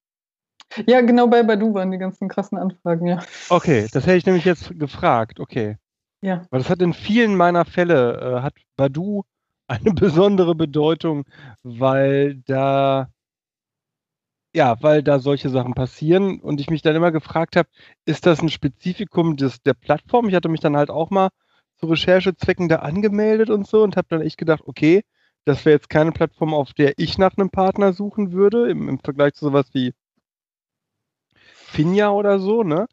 Ja, genau bei Badu waren die ganzen krassen Anfragen, ja. Okay, das hätte ich nämlich jetzt gefragt, okay. Ja. Weil das hat in vielen meiner Fälle, äh, hat Badu eine besondere Bedeutung, weil da ja, weil da solche Sachen passieren und ich mich dann immer gefragt habe, ist das ein Spezifikum des, der Plattform? Ich hatte mich dann halt auch mal zu Recherchezwecken da angemeldet und so und habe dann echt gedacht, okay, das wäre jetzt keine Plattform, auf der ich nach einem Partner suchen würde, im, im Vergleich zu sowas wie Finja oder so, ne?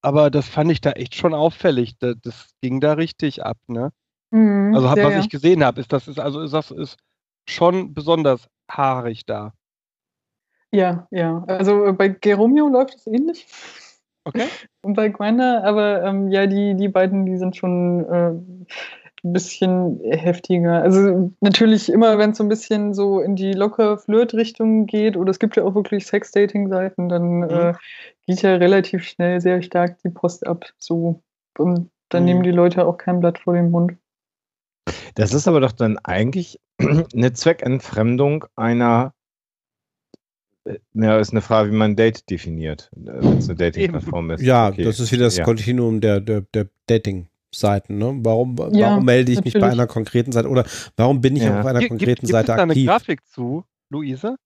Aber das fand ich da echt schon auffällig. Das, das ging da richtig ab, ne? Mhm, also hab, ja, was ja. ich gesehen habe, ist das ist also ist das ist schon besonders haarig da. Ja, ja. Also äh, bei Geromeo läuft es ähnlich. Okay. [laughs] Und bei Grinder, aber ähm, ja, die, die beiden, die sind schon äh, ein bisschen heftiger. Also natürlich immer, wenn es so ein bisschen so in die locker Flirt-Richtung geht, oder es gibt ja auch wirklich Sex-Dating-Seiten, dann mhm. äh, geht ja relativ schnell sehr stark die Post ab. So. Und dann mhm. nehmen die Leute auch kein Blatt vor den Mund. Das ist aber doch dann eigentlich [clears throat] eine Zweckentfremdung einer äh, ja, ist eine Frage, wie man Date definiert, äh, wenn es eine Dating-Plattform ist. Ja, okay. das ist wieder das ja. Kontinuum der, der, der Dating-Seiten. Ne? Warum, ja, warum melde ich natürlich. mich bei einer konkreten Seite oder warum bin ich ja. auf einer G konkreten gibt, Seite gibt es da aktiv? eine Grafik zu, Luise?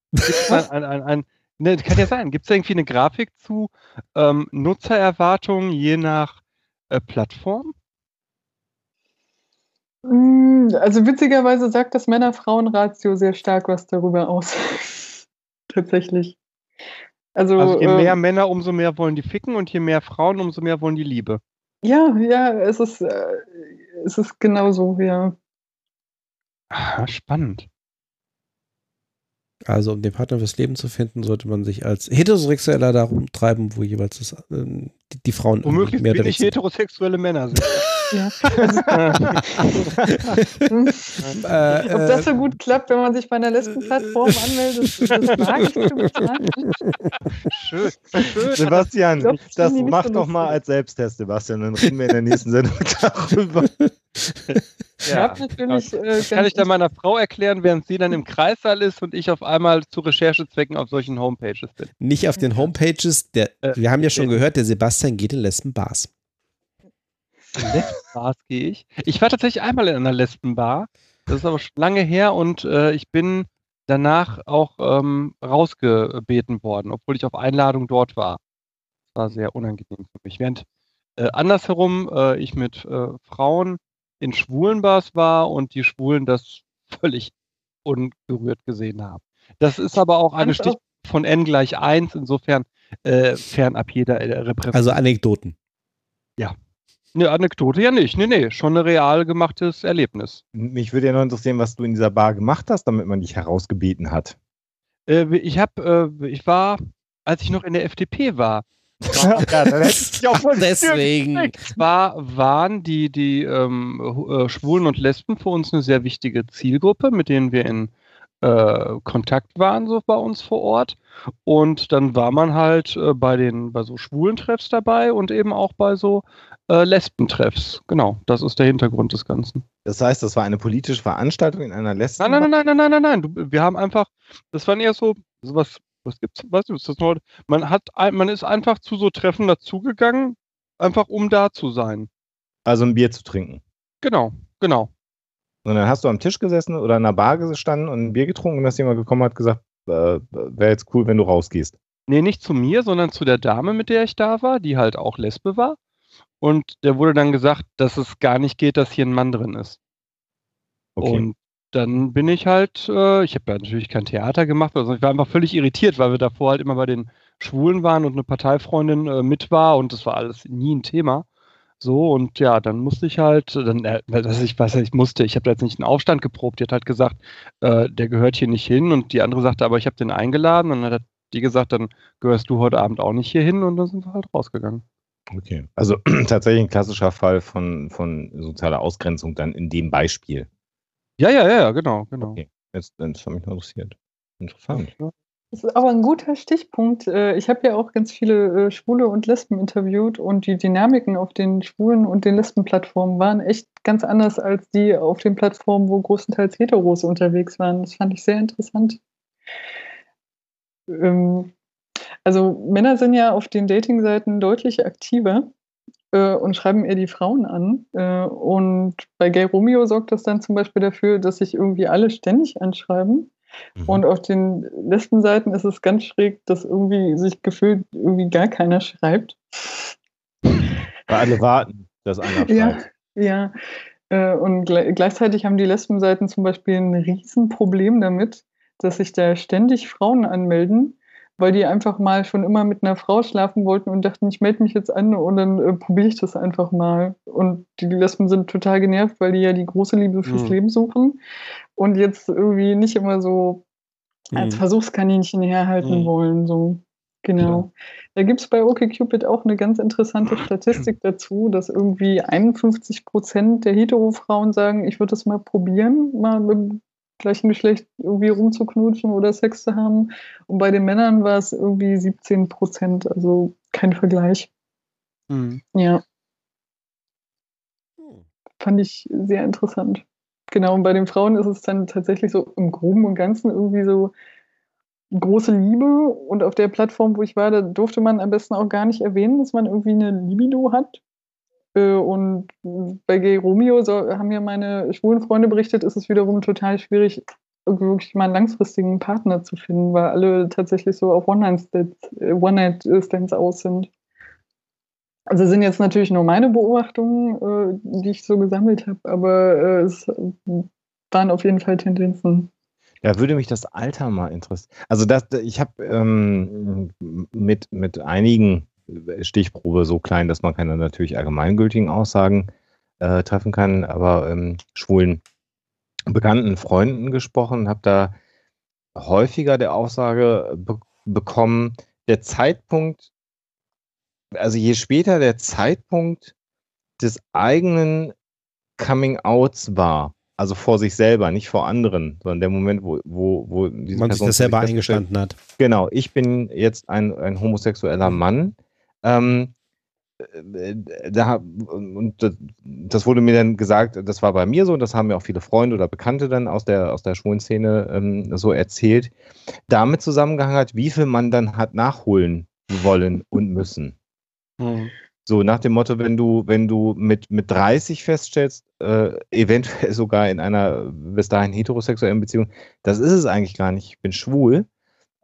ein, ein, ein, ein ne, kann ja sein. Gibt es irgendwie eine Grafik zu ähm, Nutzererwartungen je nach äh, Plattform? Mm, also witzigerweise sagt das Männer-Frauen-Ratio sehr stark was darüber aus. [laughs] Tatsächlich. Also, also je mehr äh, Männer, umso mehr wollen die ficken und je mehr Frauen, umso mehr wollen die Liebe. Ja, ja, es ist, äh, es ist genauso, ja. Aha, spannend. Also um den Partner fürs Leben zu finden, sollte man sich als Heterosexueller darum treiben, wo jeweils das, äh, die, die, Frauen Womöglich mehr wenig heterosexuelle Männer sind. [laughs] Ja. äh, Ob das so gut klappt, wenn man sich bei einer Lesbenplattform anmeldet, das wage ich. Schön, schön. Sebastian, glaub, das mach doch mal als Selbsttest, Sebastian, dann reden wir in der nächsten Sendung [laughs] darüber. Ja, natürlich, äh, kann ich dann meiner Frau erklären, während sie dann im Kreissaal ist und ich auf einmal zu Recherchezwecken auf solchen Homepages bin. Nicht auf den Homepages, der, äh, wir haben ja schon gehört, der Sebastian geht in Lesbenbars. Lesbenbars gehe ich. Ich war tatsächlich einmal in einer Lesbenbar. Das ist aber schon lange her und äh, ich bin danach auch ähm, rausgebeten worden, obwohl ich auf Einladung dort war. Das war sehr unangenehm für mich. Während äh, andersherum äh, ich mit äh, Frauen in Schwulenbars war und die Schwulen das völlig ungerührt gesehen haben. Das ist aber auch eine Stich von n gleich 1, insofern äh, fernab jeder äh, Repräsentation. Also Anekdoten. Ja. Eine Anekdote ja nicht. Nee, nee, schon ein real gemachtes Erlebnis. Mich würde ja noch interessieren, was du in dieser Bar gemacht hast, damit man dich herausgebeten hat. Äh, ich habe, äh, ich war, als ich noch in der FDP war, [laughs] ja, Deswegen. Zwar waren die, die ähm, äh, Schwulen und Lesben für uns eine sehr wichtige Zielgruppe, mit denen wir in äh, Kontakt waren, so bei uns vor Ort. Und dann war man halt äh, bei den, bei so schwulen Treffs dabei und eben auch bei so äh, Lesbentreffs. Genau, das ist der Hintergrund des Ganzen. Das heißt, das war eine politische Veranstaltung in einer Lesben. Nein, nein, nein, nein, nein, nein, nein. Du, wir haben einfach, das waren eher so sowas was gibt's, was ist das noch? Man hat, man ist einfach zu so Treffen dazugegangen, einfach um da zu sein. Also ein Bier zu trinken. Genau, genau. Und dann hast du am Tisch gesessen oder in einer Bar gestanden und ein Bier getrunken und dass jemand gekommen hat gesagt, äh, wäre jetzt cool, wenn du rausgehst. Nee, nicht zu mir, sondern zu der Dame, mit der ich da war, die halt auch Lesbe war. Und der wurde dann gesagt, dass es gar nicht geht, dass hier ein Mann drin ist. Okay. Und dann bin ich halt, äh, ich habe ja natürlich kein Theater gemacht, also ich war einfach völlig irritiert, weil wir davor halt immer bei den Schwulen waren und eine Parteifreundin äh, mit war und das war alles nie ein Thema. So, und ja, dann musste ich halt, dann, äh, was ich weiß, ich musste, ich habe da jetzt nicht einen Aufstand geprobt, die hat halt gesagt, äh, der gehört hier nicht hin und die andere sagte, aber ich habe den eingeladen und dann hat die gesagt, dann gehörst du heute Abend auch nicht hier hin und dann sind wir halt rausgegangen. Okay, also [clears throat] tatsächlich ein klassischer Fall von, von sozialer Ausgrenzung dann in dem Beispiel. Ja, ja, ja, genau, genau. Okay, jetzt, das hat mich interessiert. Interessant. Das ist aber ein guter Stichpunkt. Äh, ich habe ja auch ganz viele äh, Schwule und Lesben interviewt und die Dynamiken auf den Schwulen und den Lesbenplattformen waren echt ganz anders als die auf den Plattformen, wo größtenteils Heteros unterwegs waren. Das fand ich sehr interessant. Ähm, also Männer sind ja auf den Datingseiten deutlich aktiver äh, und schreiben eher die Frauen an. und bei Gay Romeo sorgt das dann zum Beispiel dafür, dass sich irgendwie alle ständig anschreiben Mhm. Und auf den letzten Seiten ist es ganz schräg, dass irgendwie sich gefühlt irgendwie gar keiner schreibt. Weil alle warten, dass einer schreibt. Ja, ja. Äh, und gleichzeitig haben die Lesbenseiten zum Beispiel ein Riesenproblem damit, dass sich da ständig Frauen anmelden, weil die einfach mal schon immer mit einer Frau schlafen wollten und dachten, ich melde mich jetzt an und dann äh, probiere ich das einfach mal. Und die Lesben sind total genervt, weil die ja die große Liebe fürs mhm. Leben suchen und jetzt irgendwie nicht immer so als mhm. Versuchskaninchen herhalten mhm. wollen. So. Genau. Ja. Da gibt es bei OkCupid auch eine ganz interessante Statistik dazu, dass irgendwie 51 Prozent der Hetero-Frauen sagen, ich würde es mal probieren, mal mit gleichen Geschlecht irgendwie rumzuknutschen oder Sex zu haben. Und bei den Männern war es irgendwie 17 Prozent, also kein Vergleich. Mhm. Ja. Hm. Fand ich sehr interessant. Genau, und bei den Frauen ist es dann tatsächlich so im Groben und Ganzen irgendwie so große Liebe. Und auf der Plattform, wo ich war, da durfte man am besten auch gar nicht erwähnen, dass man irgendwie eine Libido hat. Äh, und bei Gay Romeo so, haben ja meine schwulen Freunde berichtet, ist es wiederum total schwierig, wirklich mal einen langfristigen Partner zu finden, weil alle tatsächlich so auf One-Night-Stands äh, One aus sind. Also sind jetzt natürlich nur meine Beobachtungen, äh, die ich so gesammelt habe, aber es waren auf jeden Fall Tendenzen. Da würde mich das Alter mal interessieren. Also das, ich habe ähm, mit, mit einigen Stichprobe so klein, dass man keine natürlich allgemeingültigen Aussagen äh, treffen kann, aber ähm, schwulen bekannten Freunden gesprochen, habe da häufiger der Aussage be bekommen, der Zeitpunkt, also je später der Zeitpunkt des eigenen Coming-outs war, also vor sich selber, nicht vor anderen, sondern der Moment, wo, wo, wo diese man Person sich das selber eingestanden hat. Genau, ich bin jetzt ein, ein homosexueller Mann. Ähm, äh, da, und das wurde mir dann gesagt, das war bei mir so, und das haben mir auch viele Freunde oder Bekannte dann aus der, aus der schwulen Szene ähm, so erzählt, damit zusammengehangen hat, wie viel man dann hat nachholen wollen und müssen. Mhm. So nach dem Motto, wenn du, wenn du mit, mit 30 feststellst, äh, eventuell sogar in einer bis dahin heterosexuellen Beziehung, das ist es eigentlich gar nicht, ich bin schwul,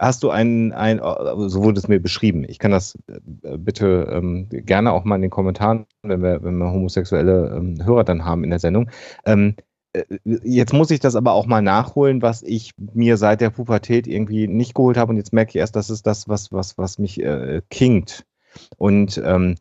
hast du ein, ein so wurde es mir beschrieben. Ich kann das äh, bitte ähm, gerne auch mal in den Kommentaren, wenn wir, wenn wir homosexuelle ähm, Hörer dann haben in der Sendung. Ähm, äh, jetzt muss ich das aber auch mal nachholen, was ich mir seit der Pubertät irgendwie nicht geholt habe und jetzt merke ich erst, das ist das, was, was, was mich äh, kinkt. Und ähm,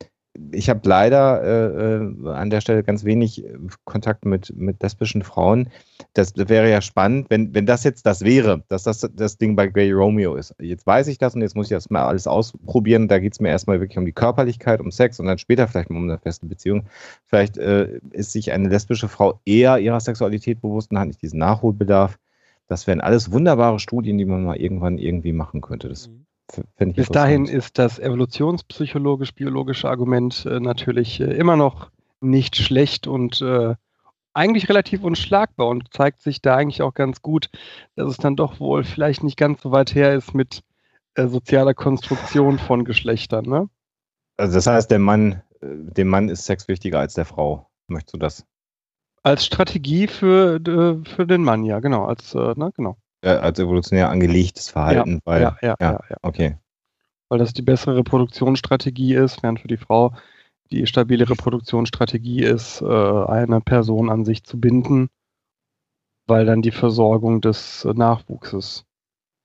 ich habe leider äh, äh, an der Stelle ganz wenig äh, Kontakt mit, mit lesbischen Frauen. Das wäre ja spannend, wenn, wenn das jetzt das wäre, dass das das Ding bei Gay Romeo ist. Jetzt weiß ich das und jetzt muss ich das mal alles ausprobieren. Da geht es mir erstmal wirklich um die Körperlichkeit, um Sex und dann später vielleicht mal um eine feste Beziehung. Vielleicht äh, ist sich eine lesbische Frau eher ihrer Sexualität bewusst und hat nicht diesen Nachholbedarf. Das wären alles wunderbare Studien, die man mal irgendwann irgendwie machen könnte. Das mhm. Bis dahin ist das evolutionspsychologisch-biologische Argument äh, natürlich äh, immer noch nicht schlecht und äh, eigentlich relativ unschlagbar und zeigt sich da eigentlich auch ganz gut, dass es dann doch wohl vielleicht nicht ganz so weit her ist mit äh, sozialer Konstruktion von Geschlechtern. Ne? Also das heißt, der Mann, äh, dem Mann ist Sex wichtiger als der Frau. Möchtest du das Als Strategie für, äh, für den Mann, ja, genau. Als, ne, genau. Äh, als evolutionär angelegtes Verhalten, ja, weil. ja, ja, ja, ja. Okay. Weil das die bessere Reproduktionsstrategie ist, während für die Frau die stabile Reproduktionsstrategie ist, äh, eine Person an sich zu binden, weil dann die Versorgung des Nachwuchses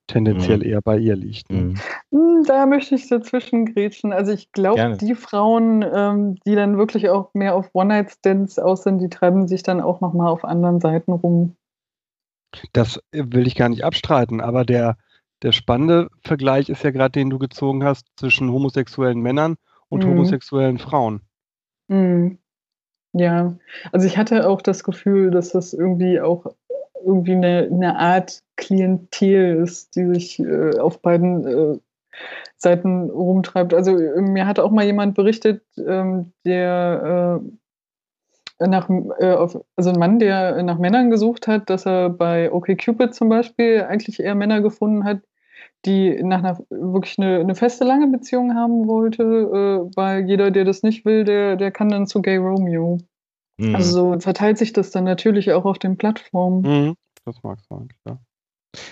tendenziell eher bei ihr liegt. Ne? Mhm. Hm, Da möchte ich dazwischen grätschen. Also ich glaube, die Frauen, ähm, die dann wirklich auch mehr auf One-Night-Stands aus sind, die treiben sich dann auch nochmal auf anderen Seiten rum. Das äh, will ich gar nicht abstreiten, aber der, der spannende Vergleich ist ja gerade, den du gezogen hast zwischen homosexuellen Männern und Mhm. homosexuellen Frauen. Hm. Ja, also ich hatte auch das Gefühl, dass das irgendwie auch irgendwie eine, eine Art Klientel ist, die sich äh, auf beiden äh, Seiten rumtreibt. Also äh, mir hat auch mal jemand berichtet, ähm, der äh, nach, äh, auf, also ein Mann, der nach Männern gesucht hat, dass er bei OkCupid zum Beispiel eigentlich eher Männer gefunden hat, die nach einer wirklich eine, eine feste lange Beziehung haben wollte, äh, weil jeder, der das nicht will, der, der kann dann zu Gay Romeo. Mhm. Also so verteilt sich das dann natürlich auch auf den Plattformen. Mhm. Das mag sein, klar.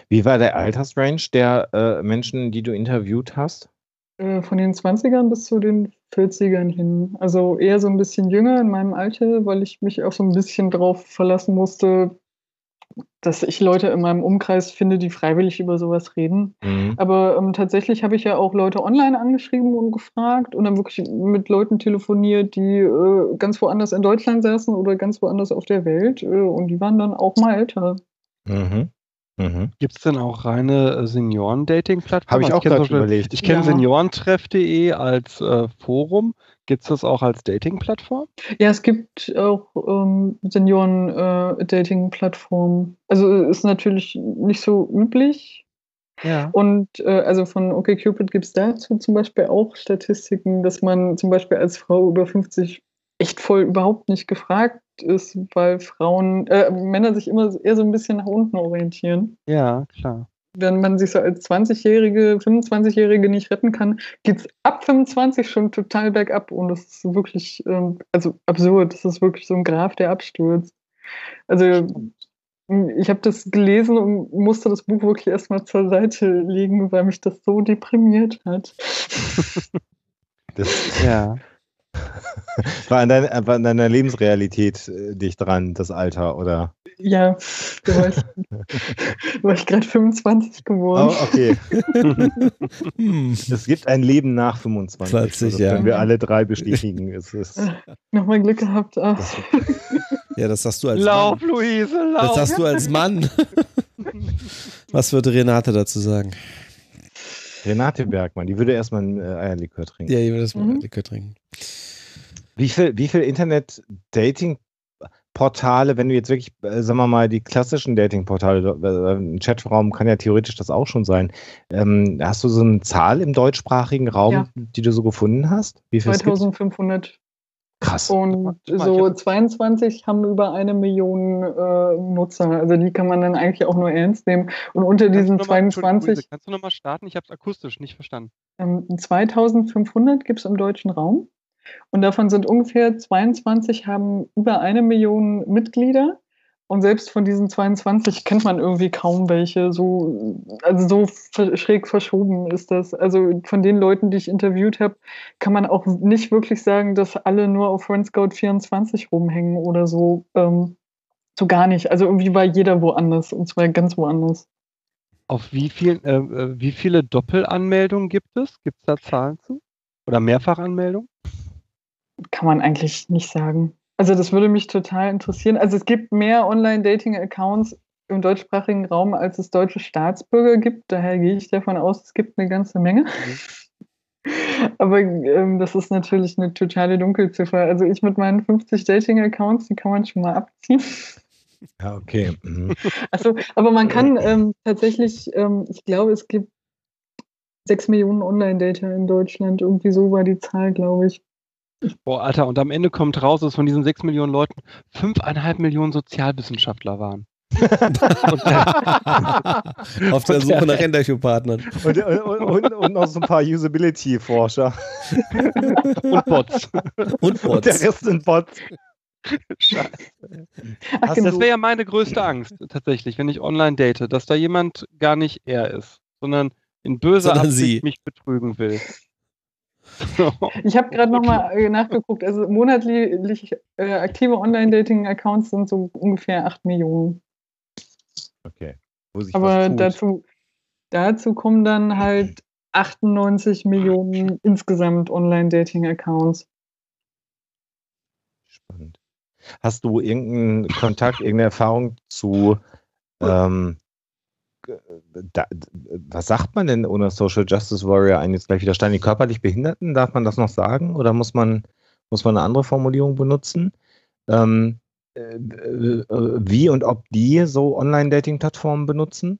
Wie war der Altersrange der äh, Menschen, die du interviewt hast? Äh, von den 20ern bis zu den 40ern hin. Also eher so ein bisschen jünger in meinem Alter, weil ich mich auch so ein bisschen drauf verlassen musste, dass ich Leute in meinem Umkreis finde, die freiwillig über sowas reden. Mhm. Aber ähm, tatsächlich habe ich ja auch Leute online angeschrieben und gefragt und dann wirklich mit Leuten telefoniert, die äh, ganz woanders in Deutschland saßen oder ganz woanders auf der Welt. Äh, und die waren dann auch mal älter. Mhm. Mhm. Gibt es denn auch reine äh, Senioren-Dating-Plattformen? Habe ich Also auch gerade zum Beispiel- überlegt. Ich kenne Ja. Seniorentreff.de als äh, Forum. Gibt es das auch als Dating-Plattform? Ja, es gibt auch ähm, Senioren-Dating-Plattformen. also ist natürlich nicht so üblich. Ja. Und äh, also von OkCupid gibt es dazu zum Beispiel auch Statistiken, dass man zum Beispiel als Frau über 50 echt voll überhaupt nicht gefragt ist, weil Frauen, äh, Männer sich immer eher so ein bisschen nach unten orientieren. Ja, klar. Wenn man sich so als 20-Jährige, 25-Jährige nicht retten kann, geht es ab 25 schon total bergab. Und das ist wirklich, ähm, also absurd. Das ist wirklich so ein Graph, der abstürzt. Also ich habe das gelesen und musste das Buch wirklich erstmal zur Seite legen, weil mich das so deprimiert hat. [laughs] Das Ja. [laughs] war an, dein, war an deiner Lebensrealität äh, dicht dran, das Alter, oder? Ja, da war ich, [laughs] war ich gerade 25 Oh, geworden. okay. [laughs] Hm. Es gibt ein Leben nach 25. Plötzlich, das ja. können wir alle drei bestätigen. Es ist, Nochmal Glück gehabt. Ah. Ja, das sagst du als Lauf, Mann. Luise, Das lauf. sagst du als Mann. Was würde Renate dazu sagen? Renate Bergmann, die würde erstmal ein äh, Eierlikör trinken. Ja, ich würde das mal Mhm. Likör trinken. Wie viel, wie viel Internet-Dating-Portale, wenn du jetzt wirklich, äh, sagen wir mal, die klassischen Dating-Portale, äh, ein Chatraum kann ja theoretisch das auch schon sein. Ähm, hast du so eine Zahl im deutschsprachigen Raum, Ja. die du so gefunden hast? Wie viel es gibt? 2500 Krass. Und so ich hab- 22 haben über eine Million äh, Nutzer. Also die kann man dann eigentlich auch nur ernst nehmen. Und unter Kannst diesen noch mal- Entschuldigung, 22, Luise, Kannst du nochmal starten? Ich habe es akustisch nicht verstanden. ähm, 2500 gibt es im deutschen Raum. Und davon sind ungefähr 22 haben über eine Million Mitglieder. Und selbst von diesen 22 kennt man irgendwie kaum welche. So, also so schräg verschoben ist das. Also von den Leuten, die ich interviewt habe, kann man auch nicht wirklich sagen, dass alle nur auf Friendscout 24 rumhängen oder so. Ähm, so gar nicht. Also irgendwie war jeder woanders und zwar ganz woanders. Auf wie, viel, äh, äh, wie viele Doppelanmeldungen gibt es? Gibt es da Zahlen zu? Oder Mehrfachanmeldungen? Kann man eigentlich nicht sagen. Also das würde mich total interessieren. Also es gibt mehr Online-Dating-Accounts im deutschsprachigen Raum, als es deutsche Staatsbürger gibt. Daher gehe ich davon aus, es gibt eine ganze Menge. [laughs] Aber ähm, das ist natürlich eine totale Dunkelziffer. Also ich mit meinen 50 Dating-Accounts, die kann man schon mal abziehen. Ja, okay. Mhm. Also, aber man kann ähm, tatsächlich, ähm, ich glaube, es gibt 6 Millionen Online-Dater in Deutschland. Irgendwie so war die Zahl, glaube ich. Boah, Alter, und am Ende kommt raus, dass von diesen sechs Millionen Leuten fünfeinhalb Millionen Sozialwissenschaftler waren. [laughs] Auf der Suche nach Interviewpartnern. Und, und, und, und noch so ein paar Usability-Forscher. Und Bots. Und Und der Bots. Rest sind Bots. Scheiße. Ach, das wäre ja meine größte Angst, tatsächlich, wenn ich online date, dass da jemand gar nicht er ist, sondern in böser Sondern Absicht sie. mich betrügen will. [laughs] Ich habe gerade nochmal nachgeguckt. Also monatlich äh, aktive Online-Dating-Accounts sind so ungefähr 8 Millionen. Okay. Aber dazu, dazu kommen dann halt 98 Millionen insgesamt Online-Dating-Accounts. Spannend. Hast du irgendeinen Kontakt, irgendeine Erfahrung zu, ähm, da, was sagt man denn ohne Social Justice Warrior ein jetzt gleich widerstehen? Die körperlich Behinderten, darf man das noch sagen oder muss man, muss man eine andere Formulierung benutzen? Ähm, äh, äh, wie und ob die so Online-Dating-Plattformen benutzen?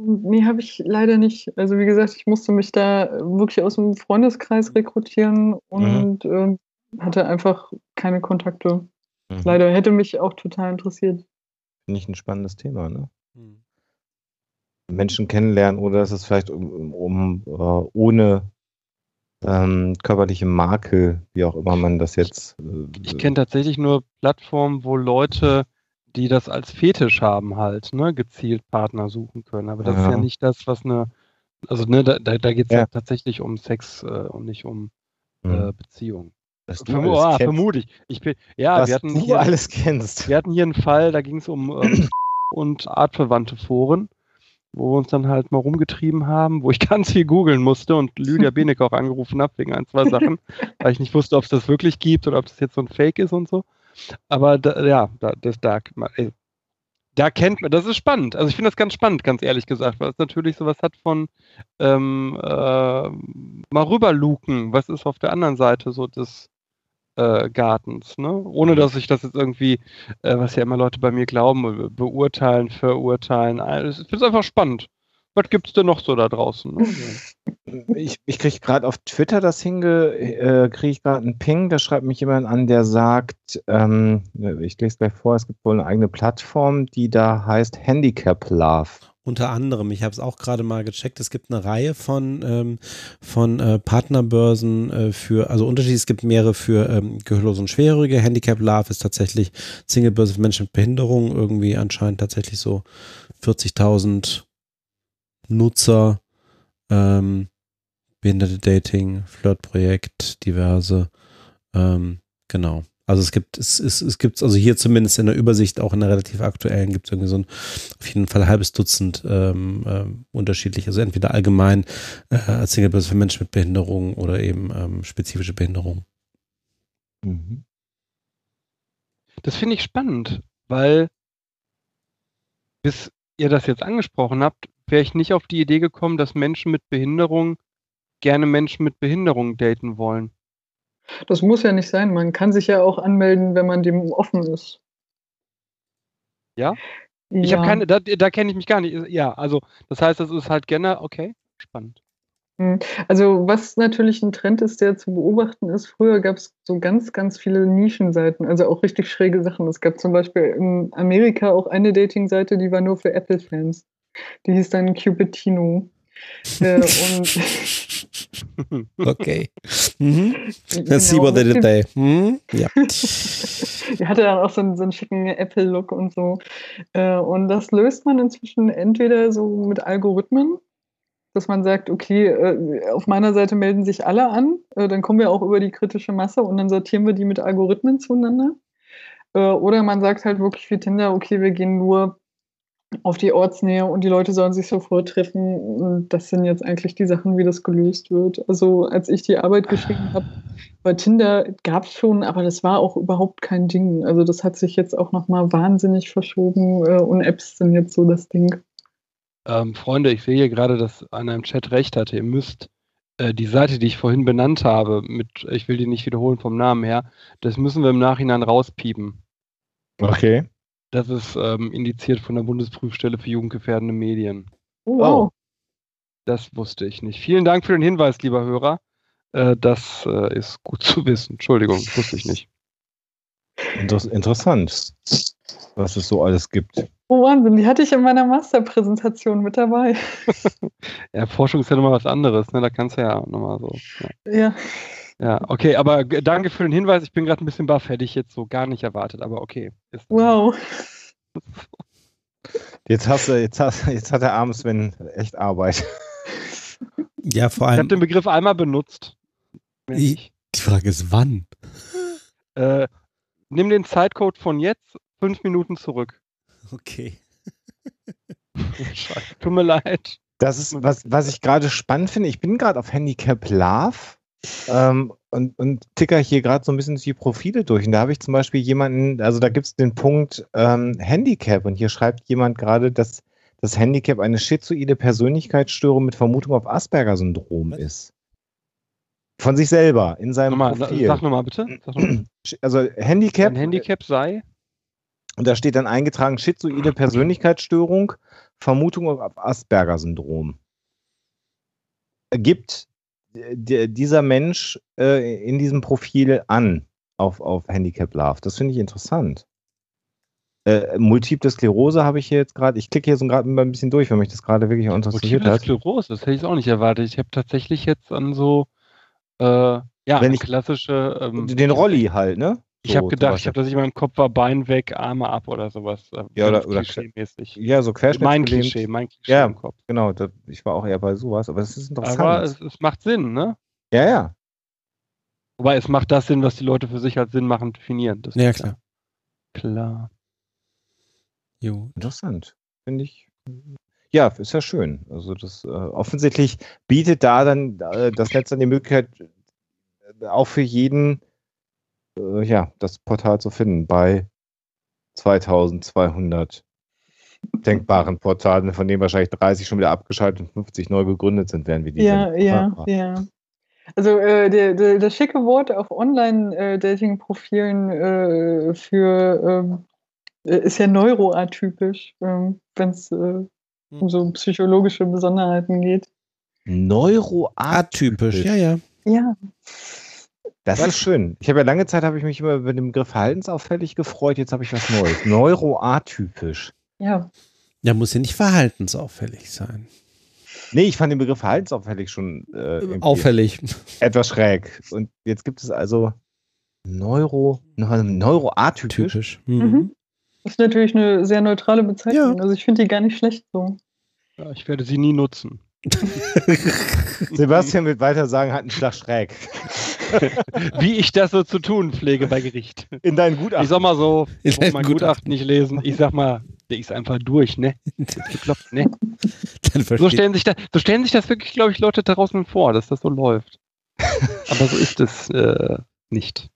Nee, habe ich leider nicht. Also wie gesagt, ich musste mich da wirklich aus dem Freundeskreis rekrutieren und ähm, hatte einfach keine Kontakte. Mhm. Leider hätte mich auch total interessiert. Finde ich ein spannendes Thema, ne? Menschen kennenlernen oder ist es vielleicht um, um äh, ohne ähm, körperliche Makel, wie auch immer man das jetzt. Äh, Ich kenne tatsächlich nur Plattformen, wo Leute, die das als Fetisch haben, halt, ne, gezielt Partner suchen können. Aber das ist Ja. ja nicht das, was eine, also ne, da, da, da geht es ja. Ja. tatsächlich um Sex äh, und nicht um hm, äh, Beziehung. dass du ah, kennst, vermute ich. ich bin, ja, was wir hatten, du hier, alles kennst. wir hatten hier einen Fall, da ging es um ähm, [clears throat] und artverwandte Foren, wo wir uns dann halt mal rumgetrieben haben, wo ich [laughs] ganz viel googeln musste und Lydia Benek auch angerufen habe wegen ein, zwei Sachen, [laughs] weil ich nicht wusste, ob es das wirklich gibt oder ob das jetzt so ein Fake ist und so. Aber da, ja, da, das, da, ey, da kennt man, das ist spannend. Also ich finde das ganz spannend, ganz ehrlich gesagt, weil es natürlich sowas hat von ähm, äh, mal rüberluken, was ist auf der anderen Seite so des äh, Gartens, ne? Ohne dass ich das jetzt irgendwie, äh, was ja immer Leute bei mir glauben, be- beurteilen, verurteilen. Also Ich finde es einfach spannend. Was gibt es denn noch so da draußen? Ne? [laughs] Ich, ich kriege gerade auf Twitter das hinge, äh, kriege ich gerade einen Ping, da schreibt mich jemand an, der sagt, ähm, ich lese es gleich vor, es gibt wohl eine eigene Plattform, die da heißt Handicap Love. Unter anderem, ich habe es auch gerade mal gecheckt, es gibt eine Reihe von, ähm, von äh, Partnerbörsen äh, für, also unterschiedlich, es gibt mehrere für ähm, Gehörlose und Schwerhörige. Handicap Love ist tatsächlich Singlebörse für Menschen mit Behinderung, irgendwie anscheinend tatsächlich so 40.000 Nutzer, ähm, Behinderte Dating, Flirtprojekt, diverse, ähm, genau. Also es gibt, es, es, es gibt, also hier zumindest in der Übersicht, auch in der relativ aktuellen, gibt es irgendwie so ein auf jeden Fall ein halbes Dutzend ähm, ähm, unterschiedlich, also entweder allgemein äh, als Singlebörse für Menschen mit Behinderung oder eben ähm, spezifische Behinderung. Mhm. Das finde ich spannend, weil bis ihr das jetzt angesprochen habt, wäre ich nicht auf die Idee gekommen, dass Menschen mit Behinderung gerne Menschen mit Behinderung daten wollen. Das muss ja nicht sein. Man kann sich ja auch anmelden, wenn man dem offen ist. Ja? Ich ja. habe keine, da, da kenne ich mich gar nicht. Ja, also das heißt, das ist halt gerne, okay, spannend. Also was natürlich ein Trend ist, der zu beobachten ist, früher gab es so ganz, ganz viele Nischenseiten, also auch richtig schräge Sachen. Es gab zum Beispiel in Amerika auch eine Dating-Seite, die war nur für Apple-Fans. Die hieß dann Cupertino. Äh, [laughs] Okay. mhm. Genau, Let's see what they did there. Mhm. Ja. Die [laughs] hatte dann auch so einen, so einen schicken Apple-Look und so. Äh, Und das löst man inzwischen entweder so mit Algorithmen, dass man sagt, okay, äh, auf meiner Seite melden sich alle an, äh, dann kommen wir auch über die kritische Masse und dann sortieren wir die mit Algorithmen zueinander. Oder man sagt halt wirklich wie Tinder, okay, wir gehen nur auf die Ortsnähe und die Leute sollen sich sofort treffen. Und das sind jetzt eigentlich die Sachen, wie das gelöst wird. Also als ich die Arbeit geschrieben habe, bei Tinder gab es schon, aber das war auch überhaupt kein Ding. Also das hat sich jetzt auch nochmal wahnsinnig verschoben äh, und Apps sind jetzt so das Ding. Ähm, Freunde, ich sehe hier gerade, dass einer im Chat recht hatte. Ihr müsst äh, die Seite, die ich vorhin benannt habe, mit, ich will die nicht wiederholen vom Namen her, das müssen wir im Nachhinein rauspiepen. Okay. Das ist ähm, indiziert von der Bundesprüfstelle für jugendgefährdende Medien. Oh, wow. Das wusste ich nicht. Vielen Dank für den Hinweis, lieber Hörer. Äh, das äh, ist gut zu wissen. Entschuldigung, wusste ich nicht. Inter interessant, was es so alles gibt. Oh Wahnsinn, die hatte ich in meiner Masterpräsentation mit dabei. [laughs] Ja, Forschung ist ja nochmal was anderes, ne? Da kannst du ja nochmal so. Ja. Ja. Ja, okay, aber danke für den Hinweis. Ich bin gerade ein bisschen baff, hätte ich jetzt so gar nicht erwartet, aber okay. wow. Jetzt hast du, jetzt hast, jetzt hat der arme Sven echt Arbeit. Ja, vor Ich habe allem, den Begriff einmal benutzt. Ich- die Frage ist, wann? Äh, nimm den Zeitcode von jetzt fünf Minuten zurück. Okay. Tut mir leid. Das ist, was, was ich gerade spannend finde. Ich bin gerade auf Handicap Love ähm, und, und ticker hier gerade so ein bisschen die Profile durch. Und da habe ich zum Beispiel jemanden, also da gibt es den Punkt ähm, Handicap und hier schreibt jemand gerade, dass das Handicap eine schizoide Persönlichkeitsstörung mit Vermutung auf Asperger-Syndrom ist. Von sich selber, in seinem Nochmal, Profil. sag nochmal bitte. Sag noch mal. Also Handicap, Ein Handicap sei. und da steht dann eingetragen schizoide Persönlichkeitsstörung, Vermutung auf Asperger-Syndrom. Gibt dieser Mensch äh, in diesem Profil an auf, auf Handicap Love? Das finde ich interessant. Äh, Multiple Sklerose habe ich hier jetzt gerade, ich klicke hier so gerade ein bisschen durch, weil mich das gerade wirklich interessiert Multiple hat. Sklerose, das hätte ich auch nicht erwartet. Ich habe tatsächlich jetzt an so, äh, ja, Wenn ich- klassische. Ähm, Den Rolli halt, ne? Ich habe gedacht, ich habe, dass ich meinem Kopf war, Bein weg, Arme ab oder sowas. äh, Ja, oder- oder- klischee-mäßig. Ja, so Mein Querschnittsgelähmt. Klischee, mein Klischee Ja. im Kopf. Genau, da, ich war auch eher bei sowas, aber es ist interessant. Aber es, es macht Sinn, ne? ja, ja. Wobei es macht das Sinn, was die Leute für sich als Sinn machen, definieren. Das Ja, klar. Klar. Jo. Interessant. Finde ich. Ja, ist ja schön. Also das äh, offensichtlich bietet da dann äh, das Netz dann die Möglichkeit, äh, auch für jeden äh, ja, das Portal zu finden bei 2200 denkbaren Portalen, von denen wahrscheinlich 30 schon wieder abgeschaltet und 50 neu gegründet sind, werden wir die Ja, Sendung- ja, Ah, ja. Also äh, der, der, das schicke Wort auf Online-Dating-Profilen äh, für ähm, äh, ist ja neuroatypisch, ähm, wenn es äh, um so psychologische Besonderheiten geht. Neuroatypisch. Atypisch, ja, ja. Ja, Das ist schön. Ich habe ja lange Zeit habe ich mich immer über den Begriff verhaltensauffällig gefreut. Jetzt habe ich was Neues. Neuroatypisch. ja. Ja, muss ja nicht verhaltensauffällig sein. Nee, ich fand den Begriff verhaltensauffällig schon äh, Auffällig. etwas schräg. Und jetzt gibt es also Neuro, Neu- Neuroatypisch. Typisch. Mhm. Mhm. Ist natürlich eine sehr neutrale Bezeichnung. Ja. Also ich finde die gar nicht schlecht so. Ja, ich werde sie nie nutzen. [laughs] [laughs] Sebastian wird weiter sagen, hat einen Schlag schräg. [laughs] Wie ich das so zu tun pflege bei Gericht. In deinen Ich Gutachten. sag mal so, ich muss mein deinem Gutachten nicht lesen. Ich sag mal, der ist einfach durch, ne? Ist bekloppt, ne? [laughs] Dann So stellen, sich da, so stellen sich das wirklich, glaube ich, Leute da draußen vor, dass das so läuft. [laughs] Aber so ist es äh, nicht.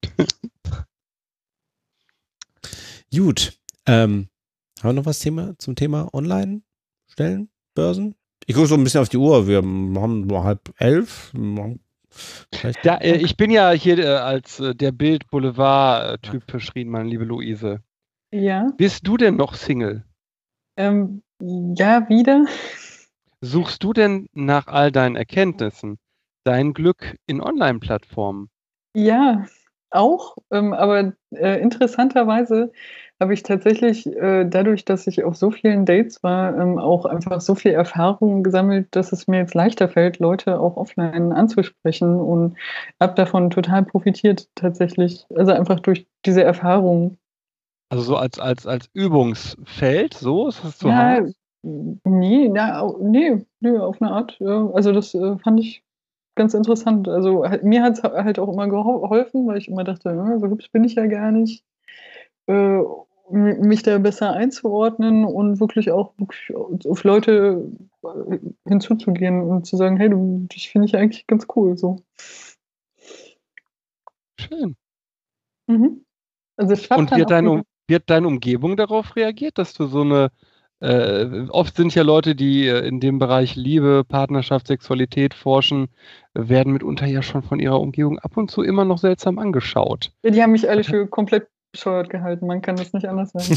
Gut. Ähm, haben wir noch was Thema, zum Thema Online-Stellen, Börsen? Ich gucke so ein bisschen auf die Uhr. Wir haben nur halb elf. Haben Vielleicht Da, äh, ich bin ja hier äh, als äh, der Bild Boulevard-Typ verschrien, meine liebe Luise. Ja. Bist du denn noch Single? Ähm, ja, wieder. Suchst du denn nach all deinen Erkenntnissen dein Glück in Online-Plattformen? Ja, auch. Ähm, aber äh, interessanterweise habe ich tatsächlich äh, dadurch, dass ich auf so vielen Dates war, ähm, auch einfach so viel Erfahrung gesammelt, dass es mir jetzt leichter fällt, Leute auch offline anzusprechen und habe davon total profitiert tatsächlich. Also einfach durch diese Erfahrung. Also so als, als, als Übungsfeld, so ist das zu ja, Hause? nee, na, nee, nee, auf eine Art. Also das äh, fand ich ganz interessant. Also halt, mir hat es halt auch immer geho- geholfen, weil ich immer dachte, ja, so hübsch bin ich ja gar nicht. Äh, mich da besser einzuordnen und wirklich auch wirklich auf Leute äh, hinzuzugehen und zu sagen, hey, du, dich finde ich eigentlich ganz cool. So. Schön. Mhm. Also Und wird Um- wird deine Umgebung darauf reagiert, dass du so eine, äh, oft sind ja Leute, die äh, in dem Bereich Liebe, Partnerschaft, Sexualität forschen, werden mitunter ja schon von ihrer Umgebung ab und zu immer noch seltsam angeschaut. Ja, die haben mich alle für komplett bescheuert gehalten. Man kann das nicht anders sagen.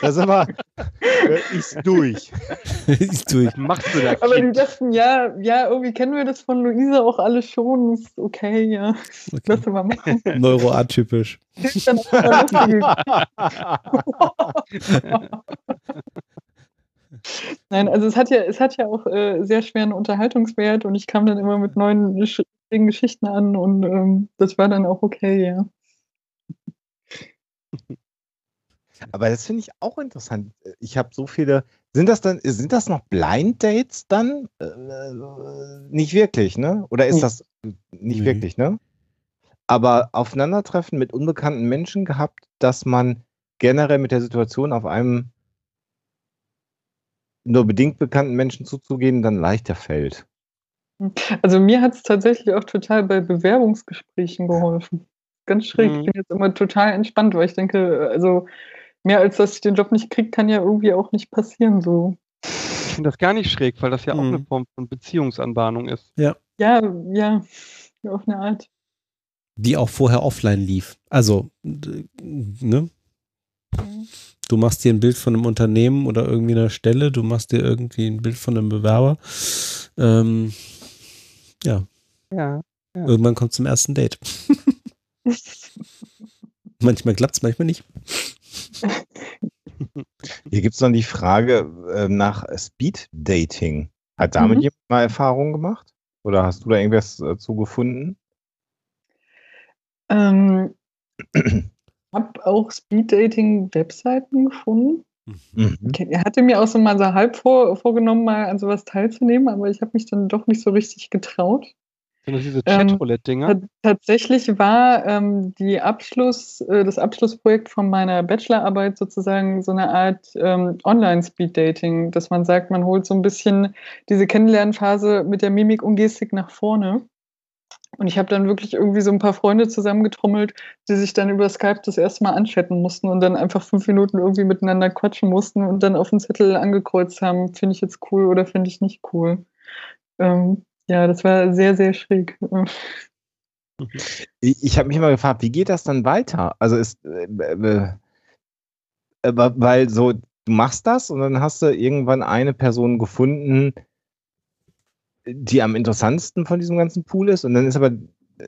Das ist aber äh, ist durch. [laughs] ist durch. Machst du da? Aber die dachten, ja, ja, irgendwie kennen wir das von Luisa auch alle schon. Ist okay, ja. Okay. Lass mal machen. [laughs] Neuroatypisch. [laughs] Nein, also es hat ja, es hat ja auch äh, sehr schweren Unterhaltungswert und ich kam dann immer mit neuen Geschichten an und ähm, das war dann auch okay, ja. [laughs] Aber das finde ich auch interessant. Ich habe so viele. Sind das dann, sind das noch Blind Dates dann? Äh, äh nicht wirklich, ne? Oder ist das nicht Nee. wirklich, ne? Aber Aufeinandertreffen mit unbekannten Menschen gehabt, dass man generell mit der Situation auf einem nur bedingt bekannten Menschen zuzugehen, dann leichter fällt. Also mir hat es tatsächlich auch total bei Bewerbungsgesprächen geholfen. Ganz schräg. Mhm. Ich bin jetzt immer total entspannt, weil ich denke, also mehr als dass ich den Job nicht kriege, kann ja irgendwie auch nicht passieren. So. Ich finde das gar nicht schräg, weil das ja auch Mhm. eine Form von Beziehungsanbahnung ist. Ja, ja, auf eine Art. Die auch vorher offline lief. Also, ne? Du machst dir ein Bild von einem Unternehmen oder irgendwie einer Stelle, du machst dir irgendwie ein Bild von einem Bewerber. Ähm, ja, Ja. irgendwann kommt zum ersten Date. [laughs] manchmal klappt's, manchmal nicht. [laughs] Hier gibt es dann die Frage äh, nach Speed Dating. Hat damit Mhm. jemand mal Erfahrungen gemacht? Oder hast du da irgendwas äh, zu gefunden? Ähm, [clears throat] habe auch Speed-Dating-Webseiten gefunden. Mhm. Er hatte mir auch so mal so halb vor, vorgenommen, mal an sowas teilzunehmen, aber ich habe mich dann doch nicht so richtig getraut. Sind das diese Ähm, Chatroulette-Dinger? Ta- Tatsächlich war ähm, die Abschluss, äh, das Abschlussprojekt von meiner Bachelorarbeit sozusagen so eine Art ähm, Online-Speed-Dating, dass man sagt, man holt so ein bisschen diese Kennenlernphase mit der Mimik und Gestik nach vorne. Und ich habe dann wirklich irgendwie so ein paar Freunde zusammengetrommelt, die sich dann über Skype das erste Mal anchatten mussten und dann einfach fünf Minuten irgendwie miteinander quatschen mussten und dann auf den Zettel angekreuzt haben, finde ich jetzt cool oder finde ich nicht cool. Ähm, ja, das war sehr, sehr schräg. [laughs] Ich, ich habe mich immer gefragt, wie geht das dann weiter? Also ist, äh, äh, äh, weil so, du machst das und dann hast du irgendwann eine Person gefunden, die am interessantesten von diesem ganzen Pool ist und dann ist aber,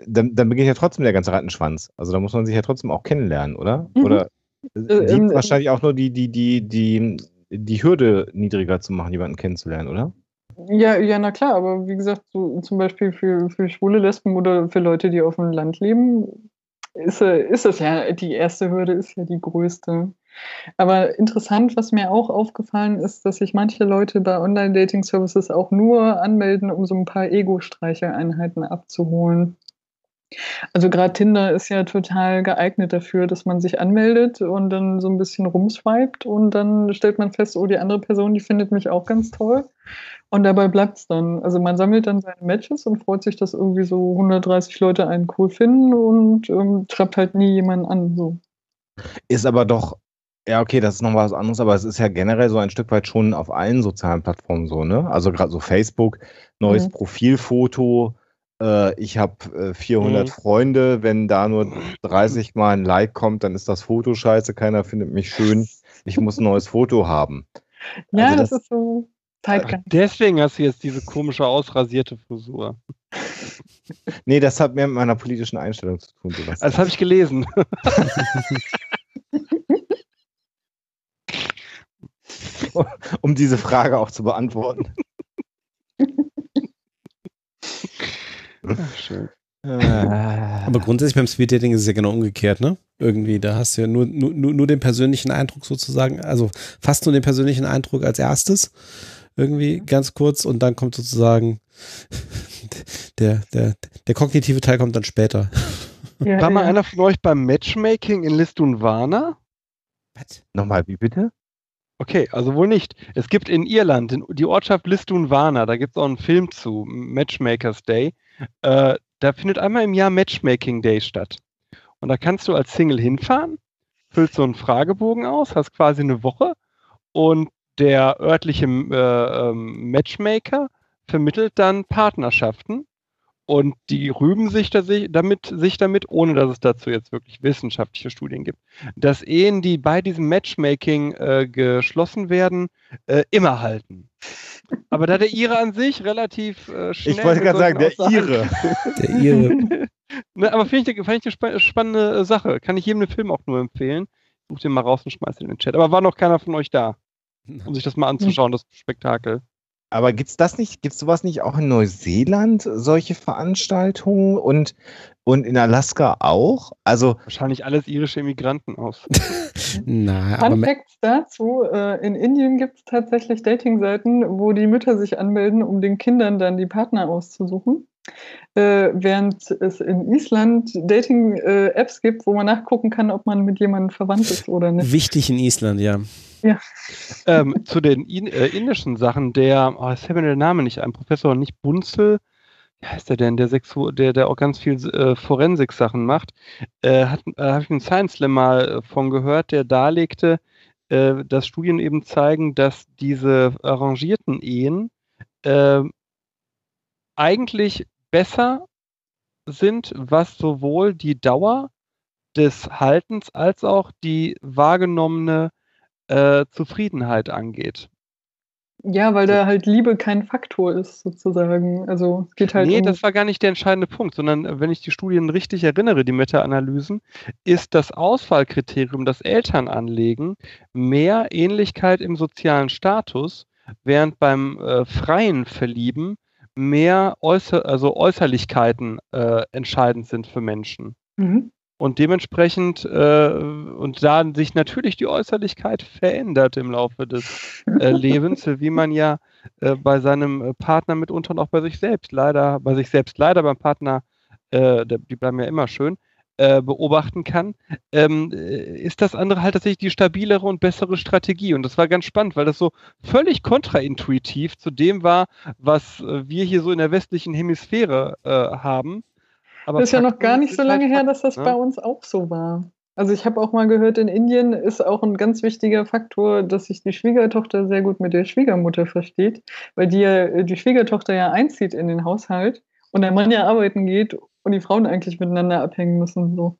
dann, dann beginnt ja trotzdem der ganze Rattenschwanz. Also da muss man sich ja trotzdem auch kennenlernen, oder? Mhm. Oder Äh, ähm, wahrscheinlich auch nur die, die, die, die, die Hürde niedriger zu machen, jemanden kennenzulernen, oder? Ja, ja, na klar, aber wie gesagt, so zum Beispiel für, für schwule Lesben oder für Leute, die auf dem Land leben, ist, ist das ja, die erste Hürde ist ja die größte. Aber interessant, was mir auch aufgefallen ist, dass sich manche Leute bei Online-Dating-Services auch nur anmelden, um so ein paar Ego-Streichereinheiten abzuholen. Also gerade Tinder ist ja total geeignet dafür, dass man sich anmeldet und dann so ein bisschen rumswiped und dann stellt man fest, oh, die andere Person, die findet mich auch ganz toll. Und dabei bleibt es dann. Also man sammelt dann seine Matches und freut sich, dass irgendwie so 130 Leute einen cool finden und ähm, schreibt halt nie jemanden an. So. Ist aber doch, ja, okay, das ist noch was anderes, aber es ist ja generell so ein Stück weit schon auf allen sozialen Plattformen so, ne? Also gerade so Facebook, neues Mhm. Profilfoto, äh, ich habe äh, 400 Mhm. Freunde, wenn da nur 30 Mal ein Like kommt, dann ist das Foto scheiße, keiner findet mich schön, ich muss ein neues Foto haben. Ja, Also das, das- ist so Zeitgeist. Deswegen hast du jetzt diese komische ausrasierte Frisur. Nee, das hat mehr mit meiner politischen Einstellung zu tun, sowas. Das habe ich gelesen. [laughs] um diese Frage auch zu beantworten. [laughs] Ach, schön. Aber grundsätzlich beim Speed-Dating ist es ja genau umgekehrt, ne? Irgendwie, da hast du ja nur, nur, nur den persönlichen Eindruck sozusagen, also fast nur den persönlichen Eindruck als erstes. Irgendwie ganz kurz und dann kommt sozusagen [laughs] der, der, der kognitive Teil kommt dann später. Ja, War mal ja. einer von euch beim Matchmaking in Listunwana? Nochmal, wie bitte? Okay, also wohl nicht. Es gibt in Irland in, die Ortschaft Listunwana, da gibt es auch einen Film zu, Matchmakers Day. Äh, da findet einmal im Jahr Matchmaking Day statt. Und da kannst du als Single hinfahren, füllst so einen Fragebogen aus, hast quasi eine Woche und der örtliche äh, ähm, Matchmaker vermittelt dann Partnerschaften und die rühmen sich, da, damit, sich damit, ohne dass es dazu jetzt wirklich wissenschaftliche Studien gibt, dass Ehen, die bei diesem Matchmaking äh, geschlossen werden, äh, immer halten. Aber da der Ire an sich relativ äh, schnell. Ich wollte gerade sagen, der solchen Ire. Der ihre, [laughs] ne, aber finde ich, fand ich eine spa spannende äh, Sache. Kann ich jedem den Film auch nur empfehlen. Such den mal raus und schmeiß den in den Chat. Aber war noch keiner von euch da, [laughs] um sich das mal anzuschauen, das Spektakel. Aber gibt es das nicht, gibt es sowas nicht auch in Neuseeland, solche Veranstaltungen und, und in Alaska auch? Also wahrscheinlich alles irische Immigranten aus. [laughs] Na, Fun Facts dazu: äh, In Indien gibt es tatsächlich Dating-Seiten, wo die Mütter sich anmelden, um den Kindern dann die Partner auszusuchen. Äh, während es in Island Dating-Apps gibt, wo man nachgucken kann, ob man mit jemandem verwandt ist oder nicht. wichtig in Island, ja. ähm, zu den in, äh, indischen Sachen, der, oh, jetzt fällt mir der Name nicht ein, Professor nicht Bunzel, wie heißt der denn, der, Sexu der, der auch ganz viel äh, Forensik-Sachen macht, äh, äh, habe ich einen Science Slam mal äh, von gehört, der darlegte, äh, dass Studien eben zeigen, dass diese arrangierten Ehen äh, eigentlich besser sind, was sowohl die Dauer des Haltens als auch die wahrgenommene äh, Zufriedenheit angeht. Ja, weil da halt Liebe kein Faktor ist, sozusagen. Also es geht halt nee, um. das war gar nicht der entscheidende Punkt, sondern äh, wenn ich die Studien richtig erinnere, die Meta-Analysen, ist das Auswahlkriterium, das Eltern anlegen, mehr Ähnlichkeit im sozialen Status, während beim äh, freien Verlieben mehr Äußer also Äußerlichkeiten äh, entscheidend sind für Menschen. Mhm. Und dementsprechend, äh, und da sich natürlich die Äußerlichkeit verändert im Laufe des äh, [laughs] Lebens, wie man ja äh, bei seinem äh, Partner mitunter und auch bei sich selbst leider, bei sich selbst leider, beim Partner, äh, die bleiben ja immer schön, äh, beobachten kann, ähm, äh, ist das andere halt tatsächlich die stabilere und bessere Strategie. Und das war ganz spannend, weil das so völlig kontraintuitiv zu dem war, was äh, wir hier so in der westlichen Hemisphäre äh, haben. Aber das ist ja noch gar nicht so halt lange her, dass das ne? bei uns auch so war. Also ich habe auch mal gehört, in Indien ist auch ein ganz wichtiger Faktor, dass sich die Schwiegertochter sehr gut mit der Schwiegermutter versteht, weil die, ja, die Schwiegertochter ja einzieht in den Haushalt und der Mann ja arbeiten geht und die Frauen eigentlich miteinander abhängen müssen. So.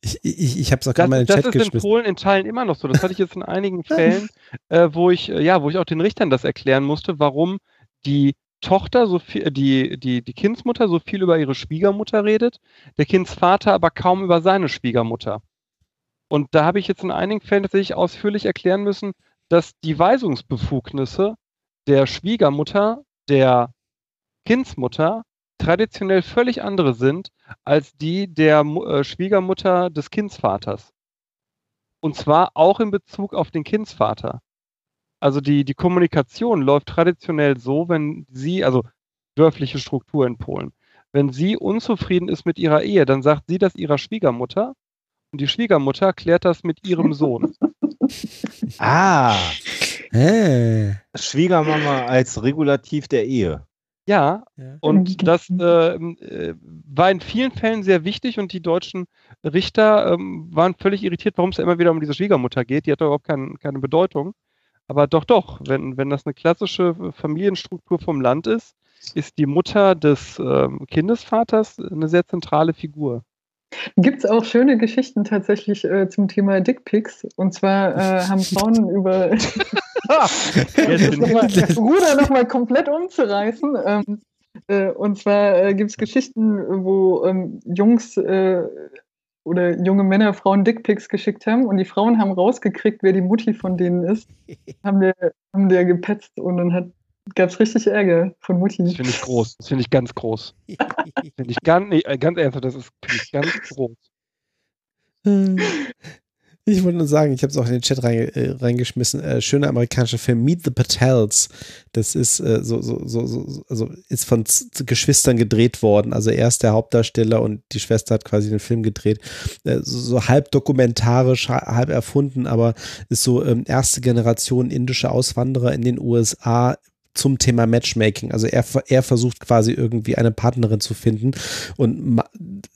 Ich, ich, ich habe es auch gerade mal in Das, den das Chat ist in. Polen in Teilen immer noch so. Das hatte ich jetzt in einigen [laughs] Fällen, äh, wo ich, äh, ja, wo ich auch den Richtern das erklären musste, warum die Tochter so viel, äh, die, die, die Kindsmutter so viel über ihre Schwiegermutter redet, der Kindsvater aber kaum über seine Schwiegermutter. Und da habe ich jetzt in einigen Fällen tatsächlich ausführlich erklären müssen, dass die Weisungsbefugnisse der Schwiegermutter, der Kindsmutter traditionell völlig andere sind als die der äh, Schwiegermutter des Kindsvaters. Und zwar auch in Bezug auf den Kindsvater. Also die, die Kommunikation läuft traditionell so, wenn sie, also dörfliche Struktur in Polen, wenn sie unzufrieden ist mit ihrer Ehe, dann sagt sie das ihrer Schwiegermutter und die Schwiegermutter klärt das mit ihrem Sohn. Ah, Hä? Schwiegermama als Regulativ der Ehe. Ja, Ja. Und das äh, äh, war in vielen Fällen sehr wichtig und die deutschen Richter ähm, waren völlig irritiert, warum es ja immer wieder um diese Schwiegermutter geht. Die hat doch überhaupt kein, keine Bedeutung. Aber doch, doch, wenn, wenn das eine klassische Familienstruktur vom Land ist, ist die Mutter des ähm, Kindesvaters eine sehr zentrale Figur. Gibt es auch schöne Geschichten tatsächlich äh, zum Thema Dickpics. Und zwar äh, [laughs] haben Frauen über [laughs] nochmal, [laughs] Ruder nochmal komplett umzureißen. Ähm, äh, und zwar äh, gibt es Geschichten, wo ähm, Jungs äh, oder junge Männer Frauen Dickpics geschickt haben und die Frauen haben rausgekriegt, wer die Mutti von denen ist, haben der, haben der gepetzt und dann gab es richtig Ärger von Mutti. Das finde ich groß. Das finde ich ganz groß. Finde ich ganz, nee, äh, ganz ernsthaft, das ist finde ich ganz groß. Ich wollte nur sagen, ich habe es auch in den Chat reinge äh, reingeschmissen. Äh, schöner amerikanischer Film Meet the Patels. Das ist äh, so, so, so, so, also ist von Z Z- Geschwistern gedreht worden. Also er ist der Hauptdarsteller und die Schwester hat quasi den Film gedreht. Äh, so, so halb dokumentarisch, ha- halb erfunden, aber ist so ähm, erste Generation indische Auswanderer in den USA zum Thema Matchmaking. Also er, er versucht quasi irgendwie eine Partnerin zu finden und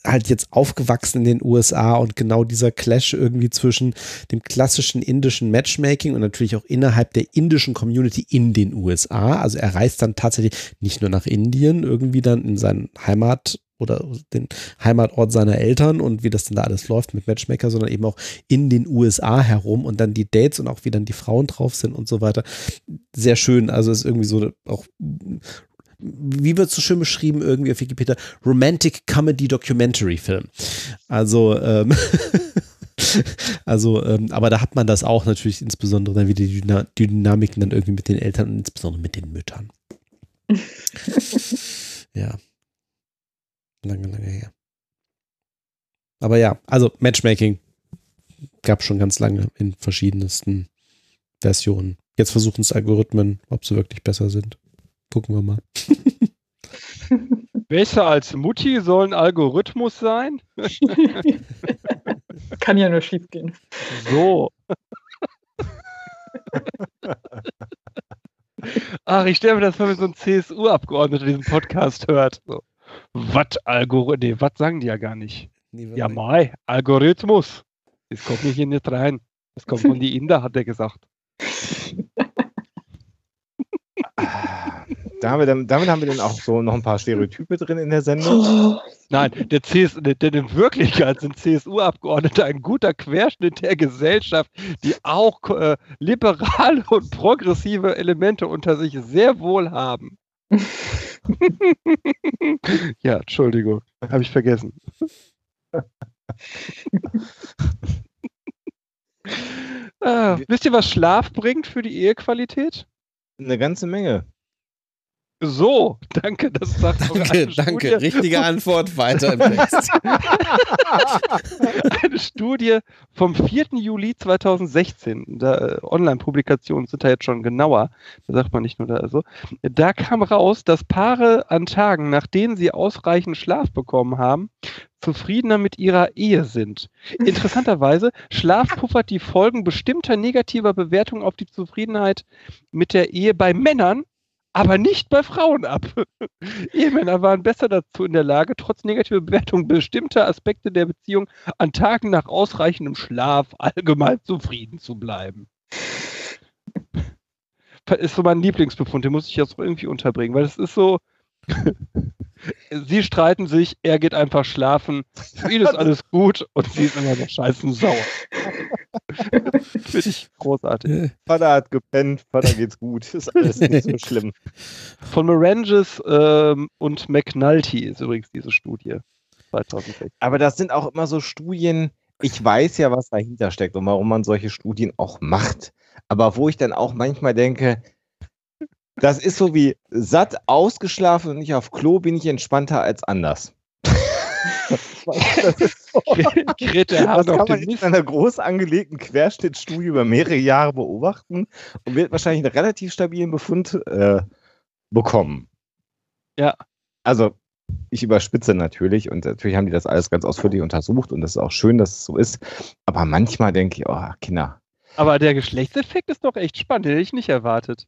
halt jetzt aufgewachsen in den USA und genau dieser Clash irgendwie zwischen dem klassischen indischen Matchmaking und natürlich auch innerhalb der indischen Community in den USA. Also er reist dann tatsächlich nicht nur nach Indien, irgendwie dann in seinen Heimat oder den Heimatort seiner Eltern und wie das dann da alles läuft mit Matchmaker, sondern eben auch in den USA herum und dann die Dates und auch wie dann die Frauen drauf sind und so weiter. Sehr schön. Also ist irgendwie so auch wie wird es so schön beschrieben, irgendwie auf Wikipedia, Romantic Comedy Documentary Film. Also, ähm, [laughs] Also, ähm, aber da hat man das auch natürlich insbesondere dann wieder die Dyna Dynamiken dann irgendwie mit den Eltern und insbesondere mit den Müttern. [laughs] ja. Lange, lange her. Aber ja, also Matchmaking gab schon ganz lange in verschiedensten Versionen. Jetzt versuchen es Algorithmen, ob sie wirklich besser sind. Gucken wir mal. [laughs] Besser als Mutti soll ein Algorithmus sein? [laughs] Kann ja nur schief gehen. So. Ach, ich stelle mir das vor, wenn so ein CSU-Abgeordneter diesen Podcast hört. So. Was Algorithmus? Nee, was sagen die ja gar nicht. Ja, mai, Algorithmus. Das kommt nicht hier nicht rein. Das kommt von die [laughs] Inder, hat er gesagt. Da haben wir dann, damit haben wir dann auch so noch ein paar Stereotype drin in der Sendung. [laughs] Nein, der CS, denn in Wirklichkeit sind CSU-Abgeordnete ein guter Querschnitt der Gesellschaft, die auch äh, liberale und progressive Elemente unter sich sehr wohl haben. [laughs] ja, Entschuldigung, habe ich vergessen. [laughs] ah, wisst ihr, was Schlaf bringt für die Ehequalität? Eine ganze Menge. So, [laughs] danke, das sagt Danke, danke. Studie. Richtige Antwort, weiter im Text. [laughs] eine Studie vom 4. Juli 2016, da, äh, Online-Publikationen sind da jetzt schon genauer, da sagt man nicht nur da so, da kam raus, dass Paare an Tagen, nach denen sie ausreichend Schlaf bekommen haben, zufriedener mit ihrer Ehe sind. Interessanterweise, [laughs] Schlaf puffert die Folgen bestimmter negativer Bewertungen auf die Zufriedenheit mit der Ehe bei Männern aber nicht bei Frauen ab. [laughs] Ehemänner waren besser dazu in der Lage, trotz negativer Bewertung bestimmter Aspekte der Beziehung an Tagen nach ausreichendem Schlaf allgemein zufrieden zu bleiben. Das [laughs] ist so mein Lieblingsbefund, den muss ich jetzt irgendwie unterbringen, weil es ist so, [laughs] sie streiten sich, er geht einfach schlafen, für ihn ist alles gut und sie ist immer noch scheißen sauer. Finde ich großartig. Vater hat gepennt, Vater geht's gut, ist alles nicht so [laughs] schlimm. Von Moranges ähm, und McNulty ist übrigens diese Studie. 2006. Aber das sind auch immer so Studien, ich weiß ja, was dahinter steckt und warum man solche Studien auch macht. Aber wo ich dann auch manchmal denke, das ist so wie satt ausgeschlafen und nicht auf Klo bin ich entspannter als anders. das ist so. das kann man in einer groß angelegten Querschnittstudie über mehrere Jahre beobachten und wird wahrscheinlich einen relativ stabilen Befund äh, bekommen. Ja. Also, ich überspitze natürlich und natürlich haben die das alles ganz ausführlich untersucht und das ist auch schön, dass es so ist. Aber manchmal denke ich, oh, Kinder. Aber der Geschlechtseffekt ist doch echt spannend, den hätte ich nicht erwartet.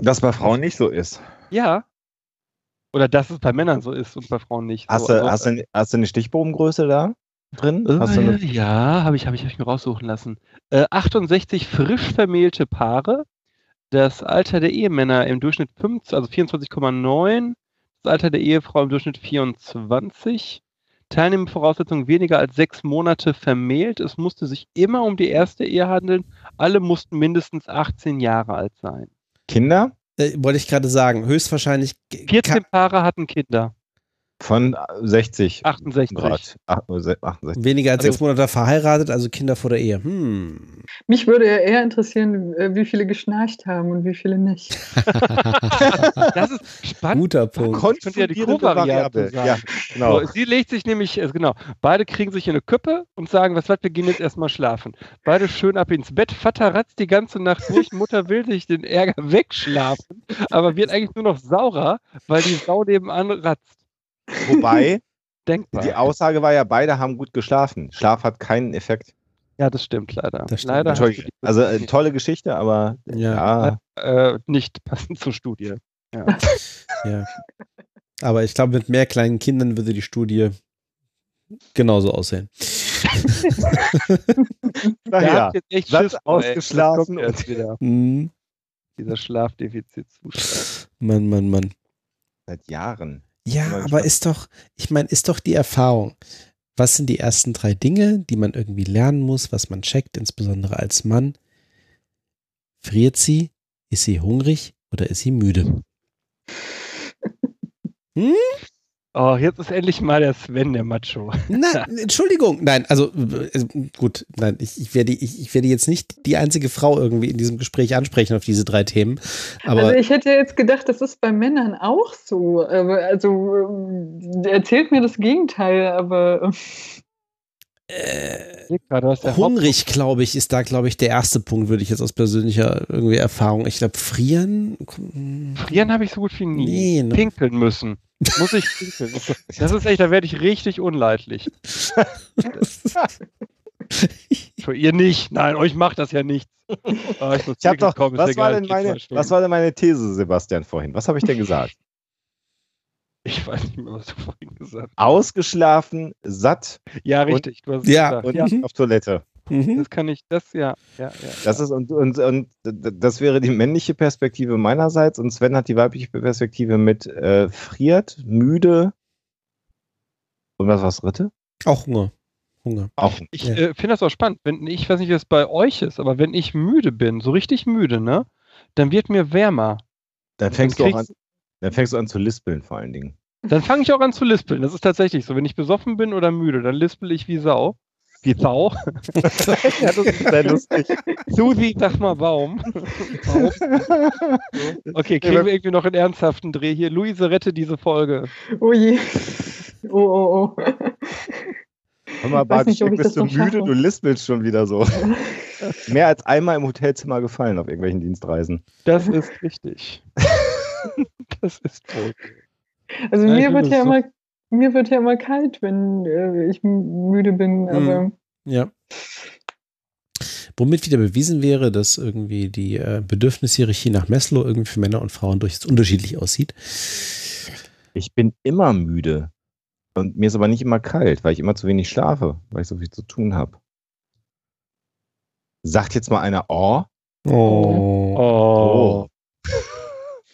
Dass bei Frauen nicht so ist. Ja. Oder dass es bei Männern so ist und bei Frauen nicht. Hast, so, du, hast, du, hast du eine Stichprobengröße da drin? Äh, eine, ja, habe ich, hab ich, hab ich mir raussuchen lassen. Äh, 68 frisch vermählte Paare. Das Alter der Ehemänner im Durchschnitt 5, also 24,9. Das Alter der Ehefrau im Durchschnitt 24. Teilnehmervoraussetzungen weniger als sechs Monate vermählt. Es musste sich immer um die erste Ehe handeln. Alle mussten mindestens 18 Jahre alt sein. Kinder Äh, wollte ich gerade sagen, höchstwahrscheinlich. 14 Paare hatten Kinder. Von 60 68. Grad. Ach, 68. Weniger als Also- sechs Monate verheiratet, also Kinder vor der Ehe. Hm. Mich würde ja eher interessieren, äh, wie viele geschnarcht haben und wie viele nicht. [laughs] Das ist spannend. Guter Punkt. Könnte ja die Konfundierende Co-Variante Variable. sein. Ja, genau. So, sie legt sich nämlich, äh, genau, beide kriegen sich in eine Küppe und sagen, was was, wir gehen jetzt erstmal schlafen. Beide schön ab ins Bett. Vater ratzt die ganze Nacht durch, Mutter will sich den Ärger wegschlafen, aber wird eigentlich nur noch saurer, weil die Sau nebenan ratzt. Wobei, [laughs] Denkbar. die Aussage war ja, beide haben gut geschlafen. Schlaf hat keinen Effekt. ja, das stimmt leider. Das stimmt. Leider Also äh, tolle Geschichte, aber Ja. ja. äh, nicht passend zur Studie. Ja. Aber ich glaube, mit mehr kleinen Kindern würde die Studie genauso aussehen. [laughs] Na Da ja. hab ich jetzt echt Satz Schiss ausgeschlafen erst wieder. [laughs] Hm. Dieser Schlafdefizitzustand. Mann, Mann, Mann. Seit Jahren. Ja, aber ist doch, ich meine, ist doch die Erfahrung. Was sind die ersten drei Dinge, die man irgendwie lernen muss, was man checkt, insbesondere als Mann? Friert sie? Ist sie hungrig oder ist sie müde? [laughs] Hm? Oh, jetzt ist endlich mal der Sven der Macho. Nein, [laughs] Entschuldigung. Nein, also äh, gut, nein, ich, ich, werde, ich, ich werde jetzt nicht die einzige Frau irgendwie in diesem Gespräch ansprechen auf diese drei Themen. Aber also ich hätte jetzt gedacht, das ist bei Männern auch so. Also äh, erzählt mir das Gegenteil, aber äh, hungrig, glaube ich, ist da, glaube ich, der erste Punkt, würde ich jetzt aus persönlicher irgendwie Erfahrung. Ich glaube, frieren. Frieren habe ich so gut wie nie. Nee, ne. Pinkeln müssen. Muss ich pinkeln. [laughs] Das ist echt, da werde ich richtig unleidlich. [laughs] Für ihr nicht. Nein, euch macht das ja nichts. Ah, ich muss Ich hab pinkeln doch, was, war meine, was war denn meine These, Sebastian, vorhin? Was habe ich denn gesagt? Ich weiß nicht mehr, was du vorhin gesagt hast. Ausgeschlafen, satt Ja, richtig. Du hast es Ja. gesagt. und ja, auf Toilette. Mhm. das kann ich, das, ja, ja, ja. Das ist und, und, und das wäre die männliche Perspektive meinerseits und Sven hat die weibliche Perspektive mit äh, friert, müde und was war's dritte? Auch Hunger. Hunger. Auch Ich Ja. äh, finde das auch spannend. Wenn, ich weiß nicht, wie es bei euch ist, aber wenn ich müde bin, so richtig müde, ne, dann wird mir wärmer. dann fängst du Dann auch an, dann fängst du an zu lispeln vor allen Dingen. Dann fange ich auch an zu lispeln. Das ist tatsächlich so. Wenn ich besoffen bin oder müde, dann lispel ich wie Sau. Wie Sau. [laughs] ja, das ist sehr lustig. Susi, sag mal Baum. Baum. Okay, kriegen wir irgendwie noch einen ernsthaften Dreh hier. Luise, rette diese Folge. oh je. Oh, oh, oh. Hör mal, ich bist du müde? schaffe. Du lispelst schon wieder so. [laughs] Mehr als einmal im Hotelzimmer gefallen auf irgendwelchen Dienstreisen. Das ist richtig. [laughs] [laughs] das ist wohl. Also Ja, mir wird ja so. immer, mir wird ja immer kalt, wenn äh, ich müde bin, aber Ja. Womit wieder bewiesen wäre, dass irgendwie die äh, Bedürfnishierarchie nach Maslow irgendwie für Männer und Frauen durchaus unterschiedlich aussieht. Ich bin immer müde. Und mir ist aber nicht immer kalt, weil ich immer zu wenig schlafe, weil ich so viel zu tun habe. Sagt jetzt mal einer, oh, Oh. Oh. [laughs]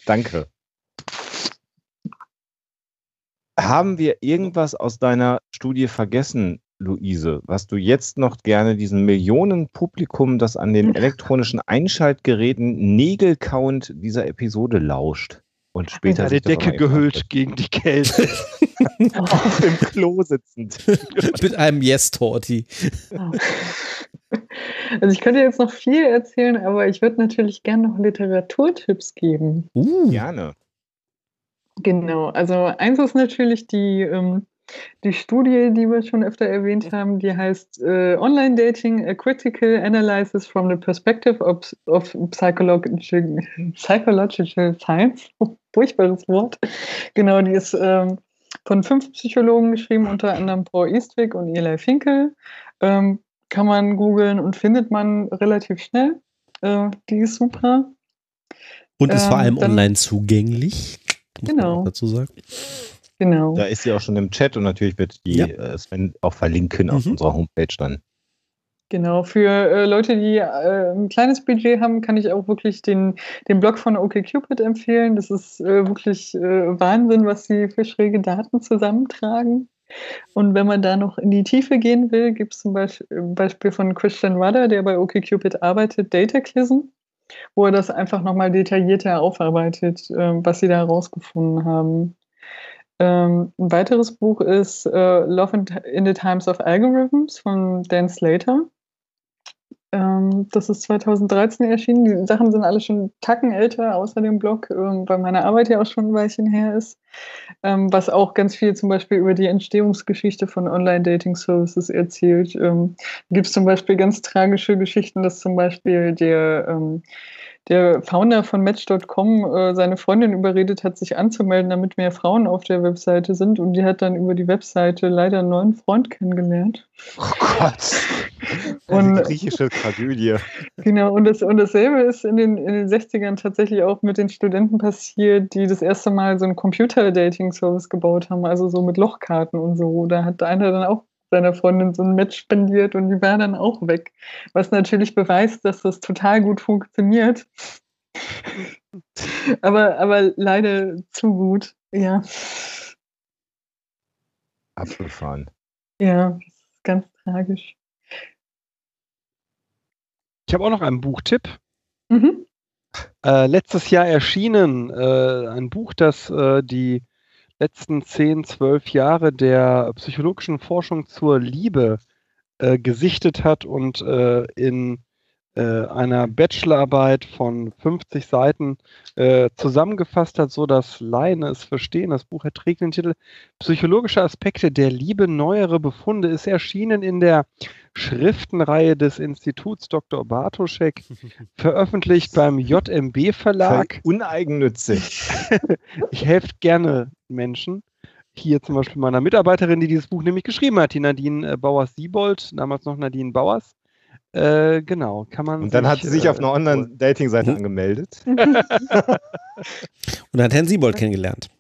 danke. Haben wir irgendwas aus deiner Studie vergessen, Luise, was du jetzt noch gerne diesem Millionenpublikum, das an den [laughs] elektronischen Einschaltgeräten nägelkauend dieser Episode lauscht und später der das Decke gehüllt gegen die Kälte. [laughs] [laughs] auf dem Klo sitzend. [laughs] Mit einem Yes-Torti. also ich könnte jetzt noch viel erzählen, aber ich würde natürlich gerne noch Literaturtipps geben. Uh. Gerne. Genau, also eins ist natürlich die, ähm, die Studie, die wir schon öfter erwähnt haben, die heißt äh, Online Dating, a Critical Analysis from the Perspective of, of Psychological, Psychological Science. Oh, furchtbares Wort. Genau, die ist ähm, von fünf Psychologen geschrieben, unter anderem Paul Eastwick und Eli Finkel. Ähm, kann man googeln und findet man relativ schnell. Äh, die ist super. Und ist vor Ähm, allem dann- online zugänglich. Muss man Genau. dazu sagen. Genau. Da ist sie auch schon im Chat und natürlich wird die Ja. äh, Sven auch verlinken auf Mhm. unserer Homepage dann. Genau, für äh, Leute, die äh, ein kleines Budget haben, kann ich auch wirklich den, den Blog von OkCupid empfehlen. Das ist äh, wirklich äh, Wahnsinn, was sie für schräge Daten zusammentragen. Und wenn man da noch in die Tiefe gehen will, gibt es zum Beispiel, Beispiel von Christian Rudder, der bei OkCupid arbeitet, Dataclism, wo er das einfach nochmal detaillierter aufarbeitet, äh, was sie da herausgefunden haben. Ähm, ein weiteres Buch ist äh, Love in, the Times of Algorithms von Dan Slater. Ähm, das ist 2013 erschienen. Die Sachen sind alle schon Tacken älter, außer dem Blog, ähm, weil meine Arbeit ja auch schon ein Weilchen her ist. Ähm, was auch ganz viel zum Beispiel über die Entstehungsgeschichte von Online-Dating-Services erzählt. Ähm, gibt es zum Beispiel ganz tragische Geschichten, dass zum Beispiel der der Founder von Match.com äh, seine Freundin überredet hat, sich anzumelden, damit mehr Frauen auf der Webseite sind. Und die hat dann über die Webseite leider einen neuen Freund kennengelernt. Oh Gott. [laughs] Und- Eine griechische Tragödie. Genau, und, das, und dasselbe ist in den, in den 60ern tatsächlich auch mit den Studenten passiert, die das erste Mal so einen Computer-Dating-Service gebaut haben, also so mit Lochkarten und so. Da hat einer dann auch seiner Freundin so ein Match spendiert und die war dann auch weg. Was natürlich beweist, dass das total gut funktioniert. [laughs] aber, aber leider zu gut. Ja, Abgefahren. ja, das ist ganz tragisch. Ich habe auch noch einen Buchtipp. Mhm. Äh, letztes Jahr erschienen äh, ein Buch, das äh, die letzten 10, 12 Jahre der psychologischen Forschung zur Liebe äh, gesichtet hat und äh, in einer Bachelorarbeit von 50 Seiten äh, zusammengefasst hat, so dass Laien es verstehen. Das Buch trägt den Titel Psychologische Aspekte der Liebe, neuere Befunde, ist erschienen in der Schriftenreihe des Instituts Dr. Bartoschek, [laughs] veröffentlicht beim JMB Verlag. Uneigennützig. [laughs] ich helfe gerne Menschen. Hier zum Beispiel meiner Mitarbeiterin, die dieses Buch nämlich geschrieben hat, die Nadine äh, Bauers-Siebold, damals noch Nadine Bauers. Äh, genau, kann man. Und dann sich, hat sie sich äh, auf einer Online-Dating-Seite mhm. angemeldet. [laughs] Und hat Herrn Siebold kennengelernt.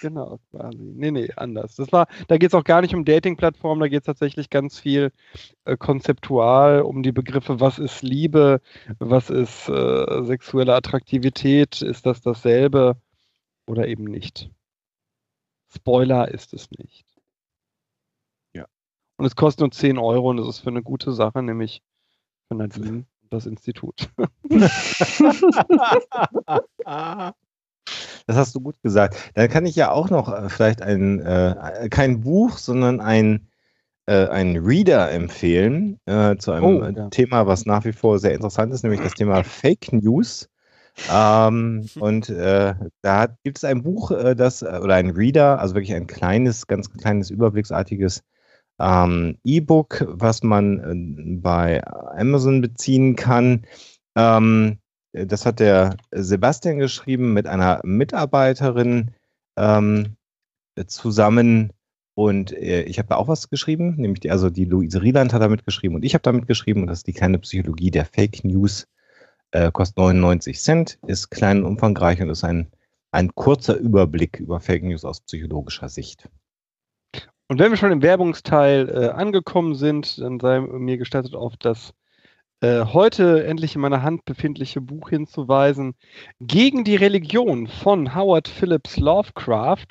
Genau, quasi. Nee, nee, anders. Das war, da geht es auch gar nicht um Dating-Plattformen, da geht es tatsächlich ganz viel äh, konzeptual um die Begriffe, was ist Liebe, was ist äh, sexuelle Attraktivität, ist das dasselbe oder eben nicht. Spoiler ist es nicht. Und es kostet nur 10 Euro und das ist für eine gute Sache, nämlich für Nadine und das Institut. [laughs] Das hast du gut gesagt. Dann kann ich ja auch noch äh, vielleicht ein, äh, kein Buch, sondern ein, äh, ein Reader empfehlen äh, zu einem oh, ja. Thema, was nach wie vor sehr interessant ist, nämlich das Thema Fake News. Ähm, [laughs] und äh, da gibt es ein Buch, äh, das, oder ein Reader, also wirklich ein kleines, ganz kleines, überblicksartiges ähm, E-Book, was man äh, bei Amazon beziehen kann. Ähm, das hat der Sebastian geschrieben mit einer Mitarbeiterin ähm, zusammen. Und äh, ich habe da auch was geschrieben, nämlich die, also die Luise Rieland hat damit geschrieben und ich habe damit geschrieben. Und das ist die kleine Psychologie der Fake News. Äh, kostet 99 Cent, ist klein und umfangreich und ist ein, ein kurzer Überblick über Fake News aus psychologischer Sicht. Und wenn wir schon im Werbungsteil äh, angekommen sind, dann sei mir gestattet, auf das äh, heute endlich in meiner Hand befindliche Buch hinzuweisen. Gegen die Religion von Howard Phillips Lovecraft.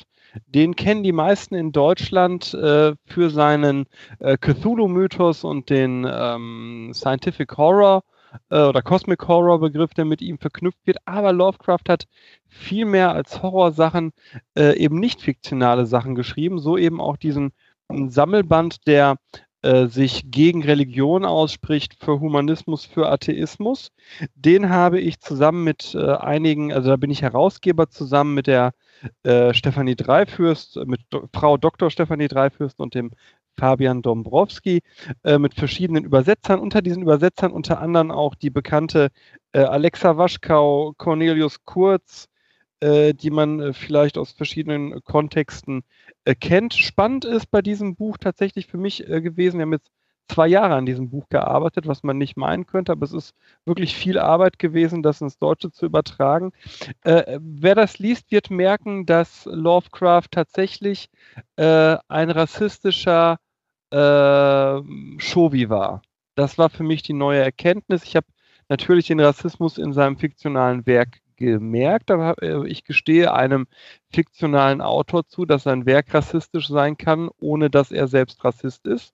Den kennen die meisten in Deutschland äh, für seinen äh, Cthulhu-Mythos und den ähm, Scientific Horror äh, oder Cosmic Horror Begriff, der mit ihm verknüpft wird. Aber Lovecraft hat viel mehr als Horrorsachen äh, eben nicht fiktionale Sachen geschrieben, so eben auch diesen Sammelband, der äh, sich gegen Religion ausspricht, für Humanismus, für Atheismus. Den habe ich zusammen mit äh, einigen, also da bin ich Herausgeber zusammen mit der äh, Stefanie Dreifürst, mit Do Frau Dr. Stefanie Dreifürst und dem Fabian Dombrowski äh, mit verschiedenen Übersetzern. Unter diesen Übersetzern unter anderem auch die bekannte äh, Alexa Waschkau, Cornelius Kurz, die man äh, vielleicht aus verschiedenen Kontexten äh, kennt. Spannend ist bei diesem Buch tatsächlich für mich äh, gewesen, wir haben jetzt zwei Jahre an diesem Buch gearbeitet, was man nicht meinen könnte, aber es ist wirklich viel Arbeit gewesen, das ins Deutsche zu übertragen. Äh, wer das liest, wird merken, dass Lovecraft tatsächlich äh, ein rassistischer äh, Shovi war. Das war für mich die neue Erkenntnis. Ich habe natürlich den Rassismus in seinem fiktionalen Werk gemerkt, aber äh, ich gestehe einem fiktionalen Autor zu, dass sein Werk rassistisch sein kann, ohne dass er selbst Rassist ist.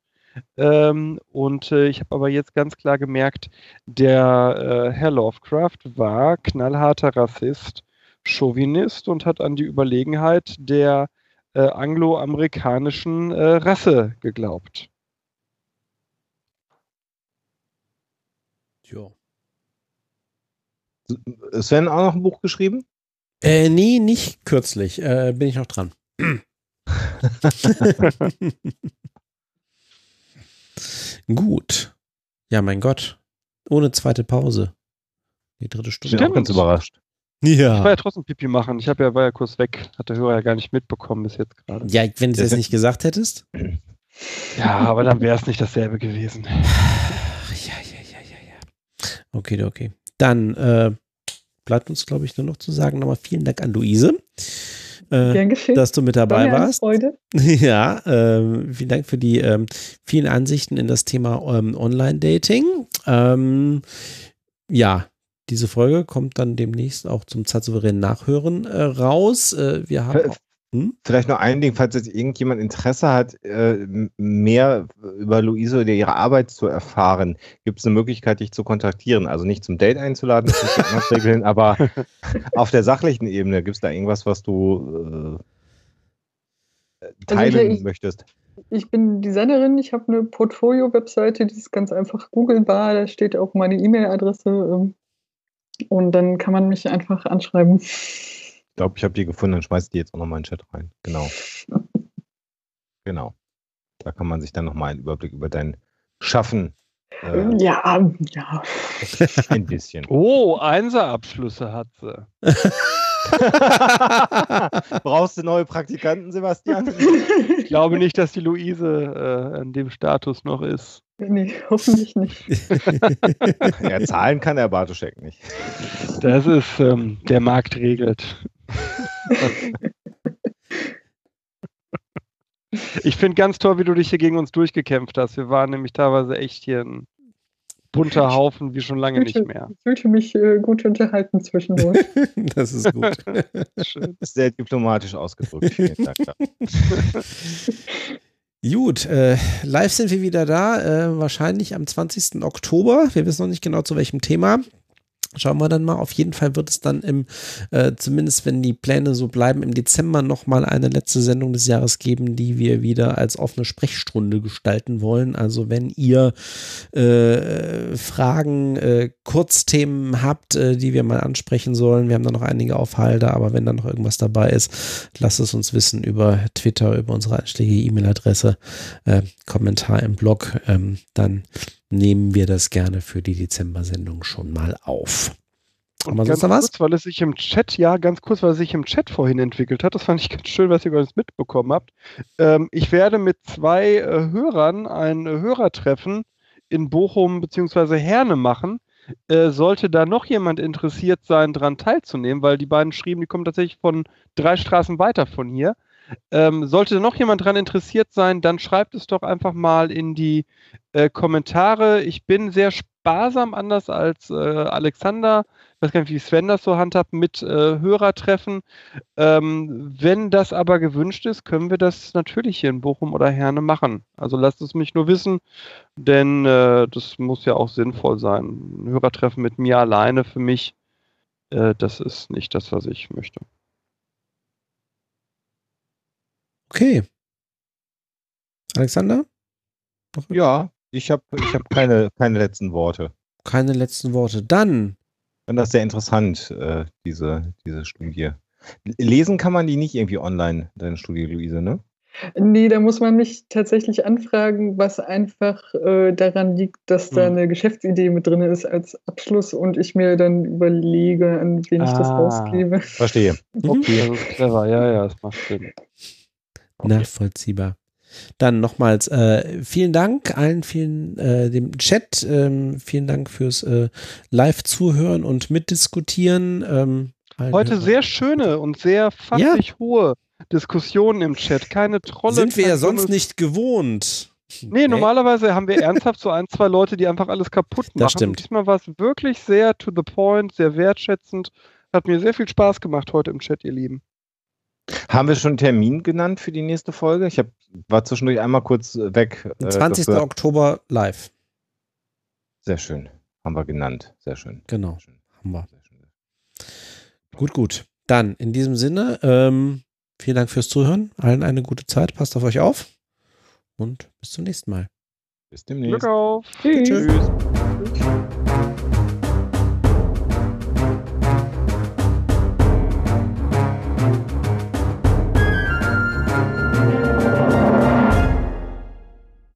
Ähm, und äh, ich habe aber jetzt ganz klar gemerkt, der äh, Herr Lovecraft war knallharter Rassist, Chauvinist und hat an die Überlegenheit der äh, angloamerikanischen äh, Rasse geglaubt. Ja. Sven auch noch ein Buch geschrieben? Äh, nee, nicht kürzlich. Äh, bin ich noch dran. [laughs] Gut. Ja, mein Gott. Ohne zweite Pause. Die dritte Stunde. Ich bin auch ganz überrascht. Ja. Ich war ja trotzdem Pipi machen. Ich habe ja, war ja kurz weg. Hat der Hörer ja gar nicht mitbekommen bis jetzt gerade. Ja, wenn du das nicht gesagt hättest. Ja, aber dann wäre es nicht dasselbe gewesen. Ja, ja, ja, ja, ja. Okay, okay. Dann äh, bleibt uns, glaube ich, nur noch zu sagen, nochmal vielen Dank an Luise äh, dass du mit dabei warst. Freude. [laughs] Ja, äh, vielen Dank für die ähm, vielen Ansichten in das Thema ähm, Online-Dating. Ähm, ja, diese Folge kommt dann demnächst auch zum zeitsouveränen Nachhören äh, raus. Äh, wir haben auch hm? Vielleicht noch ein Ding, falls jetzt irgendjemand Interesse hat, äh, mehr über Luise oder ihre Arbeit zu erfahren, gibt es eine Möglichkeit, dich zu kontaktieren. Also nicht zum Date einzuladen, regeln, aber [laughs] auf der sachlichen Ebene gibt es da irgendwas, was du teilen Also ich- möchtest. Ich bin Designerin, ich habe eine Portfolio-Webseite, die ist ganz einfach googelbar, da steht auch meine E-Mail-Adresse ähm, und dann kann man mich einfach anschreiben. Ich glaube, ich habe die gefunden, dann schmeiß ich die jetzt auch nochmal in den Chat rein. Genau. Genau. Da kann man sich dann nochmal einen Überblick über dein Schaffen äh, Ja, ja. [laughs] ein bisschen. Oh, Einser-Abschlüsse hat sie. [laughs] Brauchst du neue Praktikanten, Sebastian? [laughs] Ich glaube nicht, dass die Luise äh, an dem Status noch ist. Nee, hoffentlich nicht. ja, zahlen kann der Bartoschek nicht. Das ist, ähm, der Markt regelt. Ich finde ganz toll, wie du dich hier gegen uns durchgekämpft hast. Wir waren nämlich teilweise echt hier ein bunter Haufen wie schon lange nicht mehr. Ich fühlte mich äh, gut unterhalten zwischendurch. [laughs] Das ist gut. [laughs] Schön. Sehr diplomatisch ausgedrückt. Vielen Dank. [laughs] Gut, äh, live sind wir wieder da, äh, wahrscheinlich am 20. Oktober. Wir wissen noch nicht genau zu welchem Thema. Schauen wir dann mal. Auf jeden Fall wird es dann im, äh, zumindest wenn die Pläne so bleiben, im Dezember nochmal eine letzte Sendung des Jahres geben, die wir wieder als offene Sprechstunde gestalten wollen. Also wenn ihr äh, Fragen, äh, Kurzthemen habt, äh, die wir mal ansprechen sollen, wir haben da noch einige auf Halde, aber wenn da noch irgendwas dabei ist, lasst es uns wissen über Twitter, über unsere einschlägige E-Mail-Adresse, äh, Kommentar im Blog, ähm, dann nehmen wir das gerne für die Dezember-Sendung schon mal auf. Wir ganz noch was? kurz, weil es sich im Chat, ja, ganz kurz, weil es sich im Chat vorhin entwickelt hat, das fand ich ganz schön, was ihr nicht mitbekommen habt. Ähm, ich werde mit zwei äh, Hörern ein äh, Hörertreffen in Bochum bzw. Herne machen. Äh, sollte da noch jemand interessiert sein, daran teilzunehmen, weil die beiden schrieben, die kommen tatsächlich von drei Straßen weiter von hier. Ähm, sollte noch jemand daran interessiert sein, dann schreibt es doch einfach mal in die äh, Kommentare. Ich bin sehr sparsam, anders als äh, Alexander. Ich weiß gar nicht, wie Sven das so handhabt mit äh, Hörertreffen. Ähm, wenn das aber gewünscht ist, können wir das natürlich hier in Bochum oder Herne machen. Also lasst es mich nur wissen, denn äh, das muss ja auch sinnvoll sein. Ein Hörertreffen mit mir alleine für mich, äh, das ist nicht das, was ich möchte. Okay. Alexander? Ja, ich habe ich hab keine, keine letzten Worte. Keine letzten Worte. Dann, Ich fand das sehr interessant, äh, diese, diese Studie. Lesen kann man die nicht irgendwie online, deine Studie, Luise, ne? Nee, da muss man mich tatsächlich anfragen, was einfach äh, daran liegt, dass da Hm. eine Geschäftsidee mit drin ist als Abschluss und ich mir dann überlege, an wen ich das Ah. rausgebe. Verstehe. [laughs] Okay. Das ist clever, ja, ja, das macht Sinn. Okay. nachvollziehbar. Dann nochmals äh, vielen Dank allen, vielen äh, dem Chat, ähm, vielen Dank fürs äh, Live-Zuhören und Mitdiskutieren. Ähm, Heute Hörern. sehr schöne und sehr fachlich hohe Diskussionen im Chat. Keine Trolle. sind wir ja sonst dummes- nicht gewohnt. Nee, normalerweise haben wir [laughs] ernsthaft so ein, zwei Leute, die einfach alles kaputt machen. Das stimmt. Diesmal war es wirklich sehr to the point, sehr wertschätzend. Hat mir sehr viel Spaß gemacht heute im Chat, ihr Lieben. Haben wir schon einen Termin genannt für die nächste Folge? Ich hab, war zwischendurch einmal kurz äh, weg. Äh, 20. dass wir- Oktober live. Sehr schön. Haben wir genannt. Sehr schön. Genau, Sehr schön. haben wir. Sehr schön. Gut, gut. Dann in diesem Sinne, ähm, vielen Dank fürs Zuhören. Allen eine gute Zeit. Passt auf euch auf. Und bis zum nächsten Mal. Bis demnächst. Glück auf. Tschüss. Tschüss.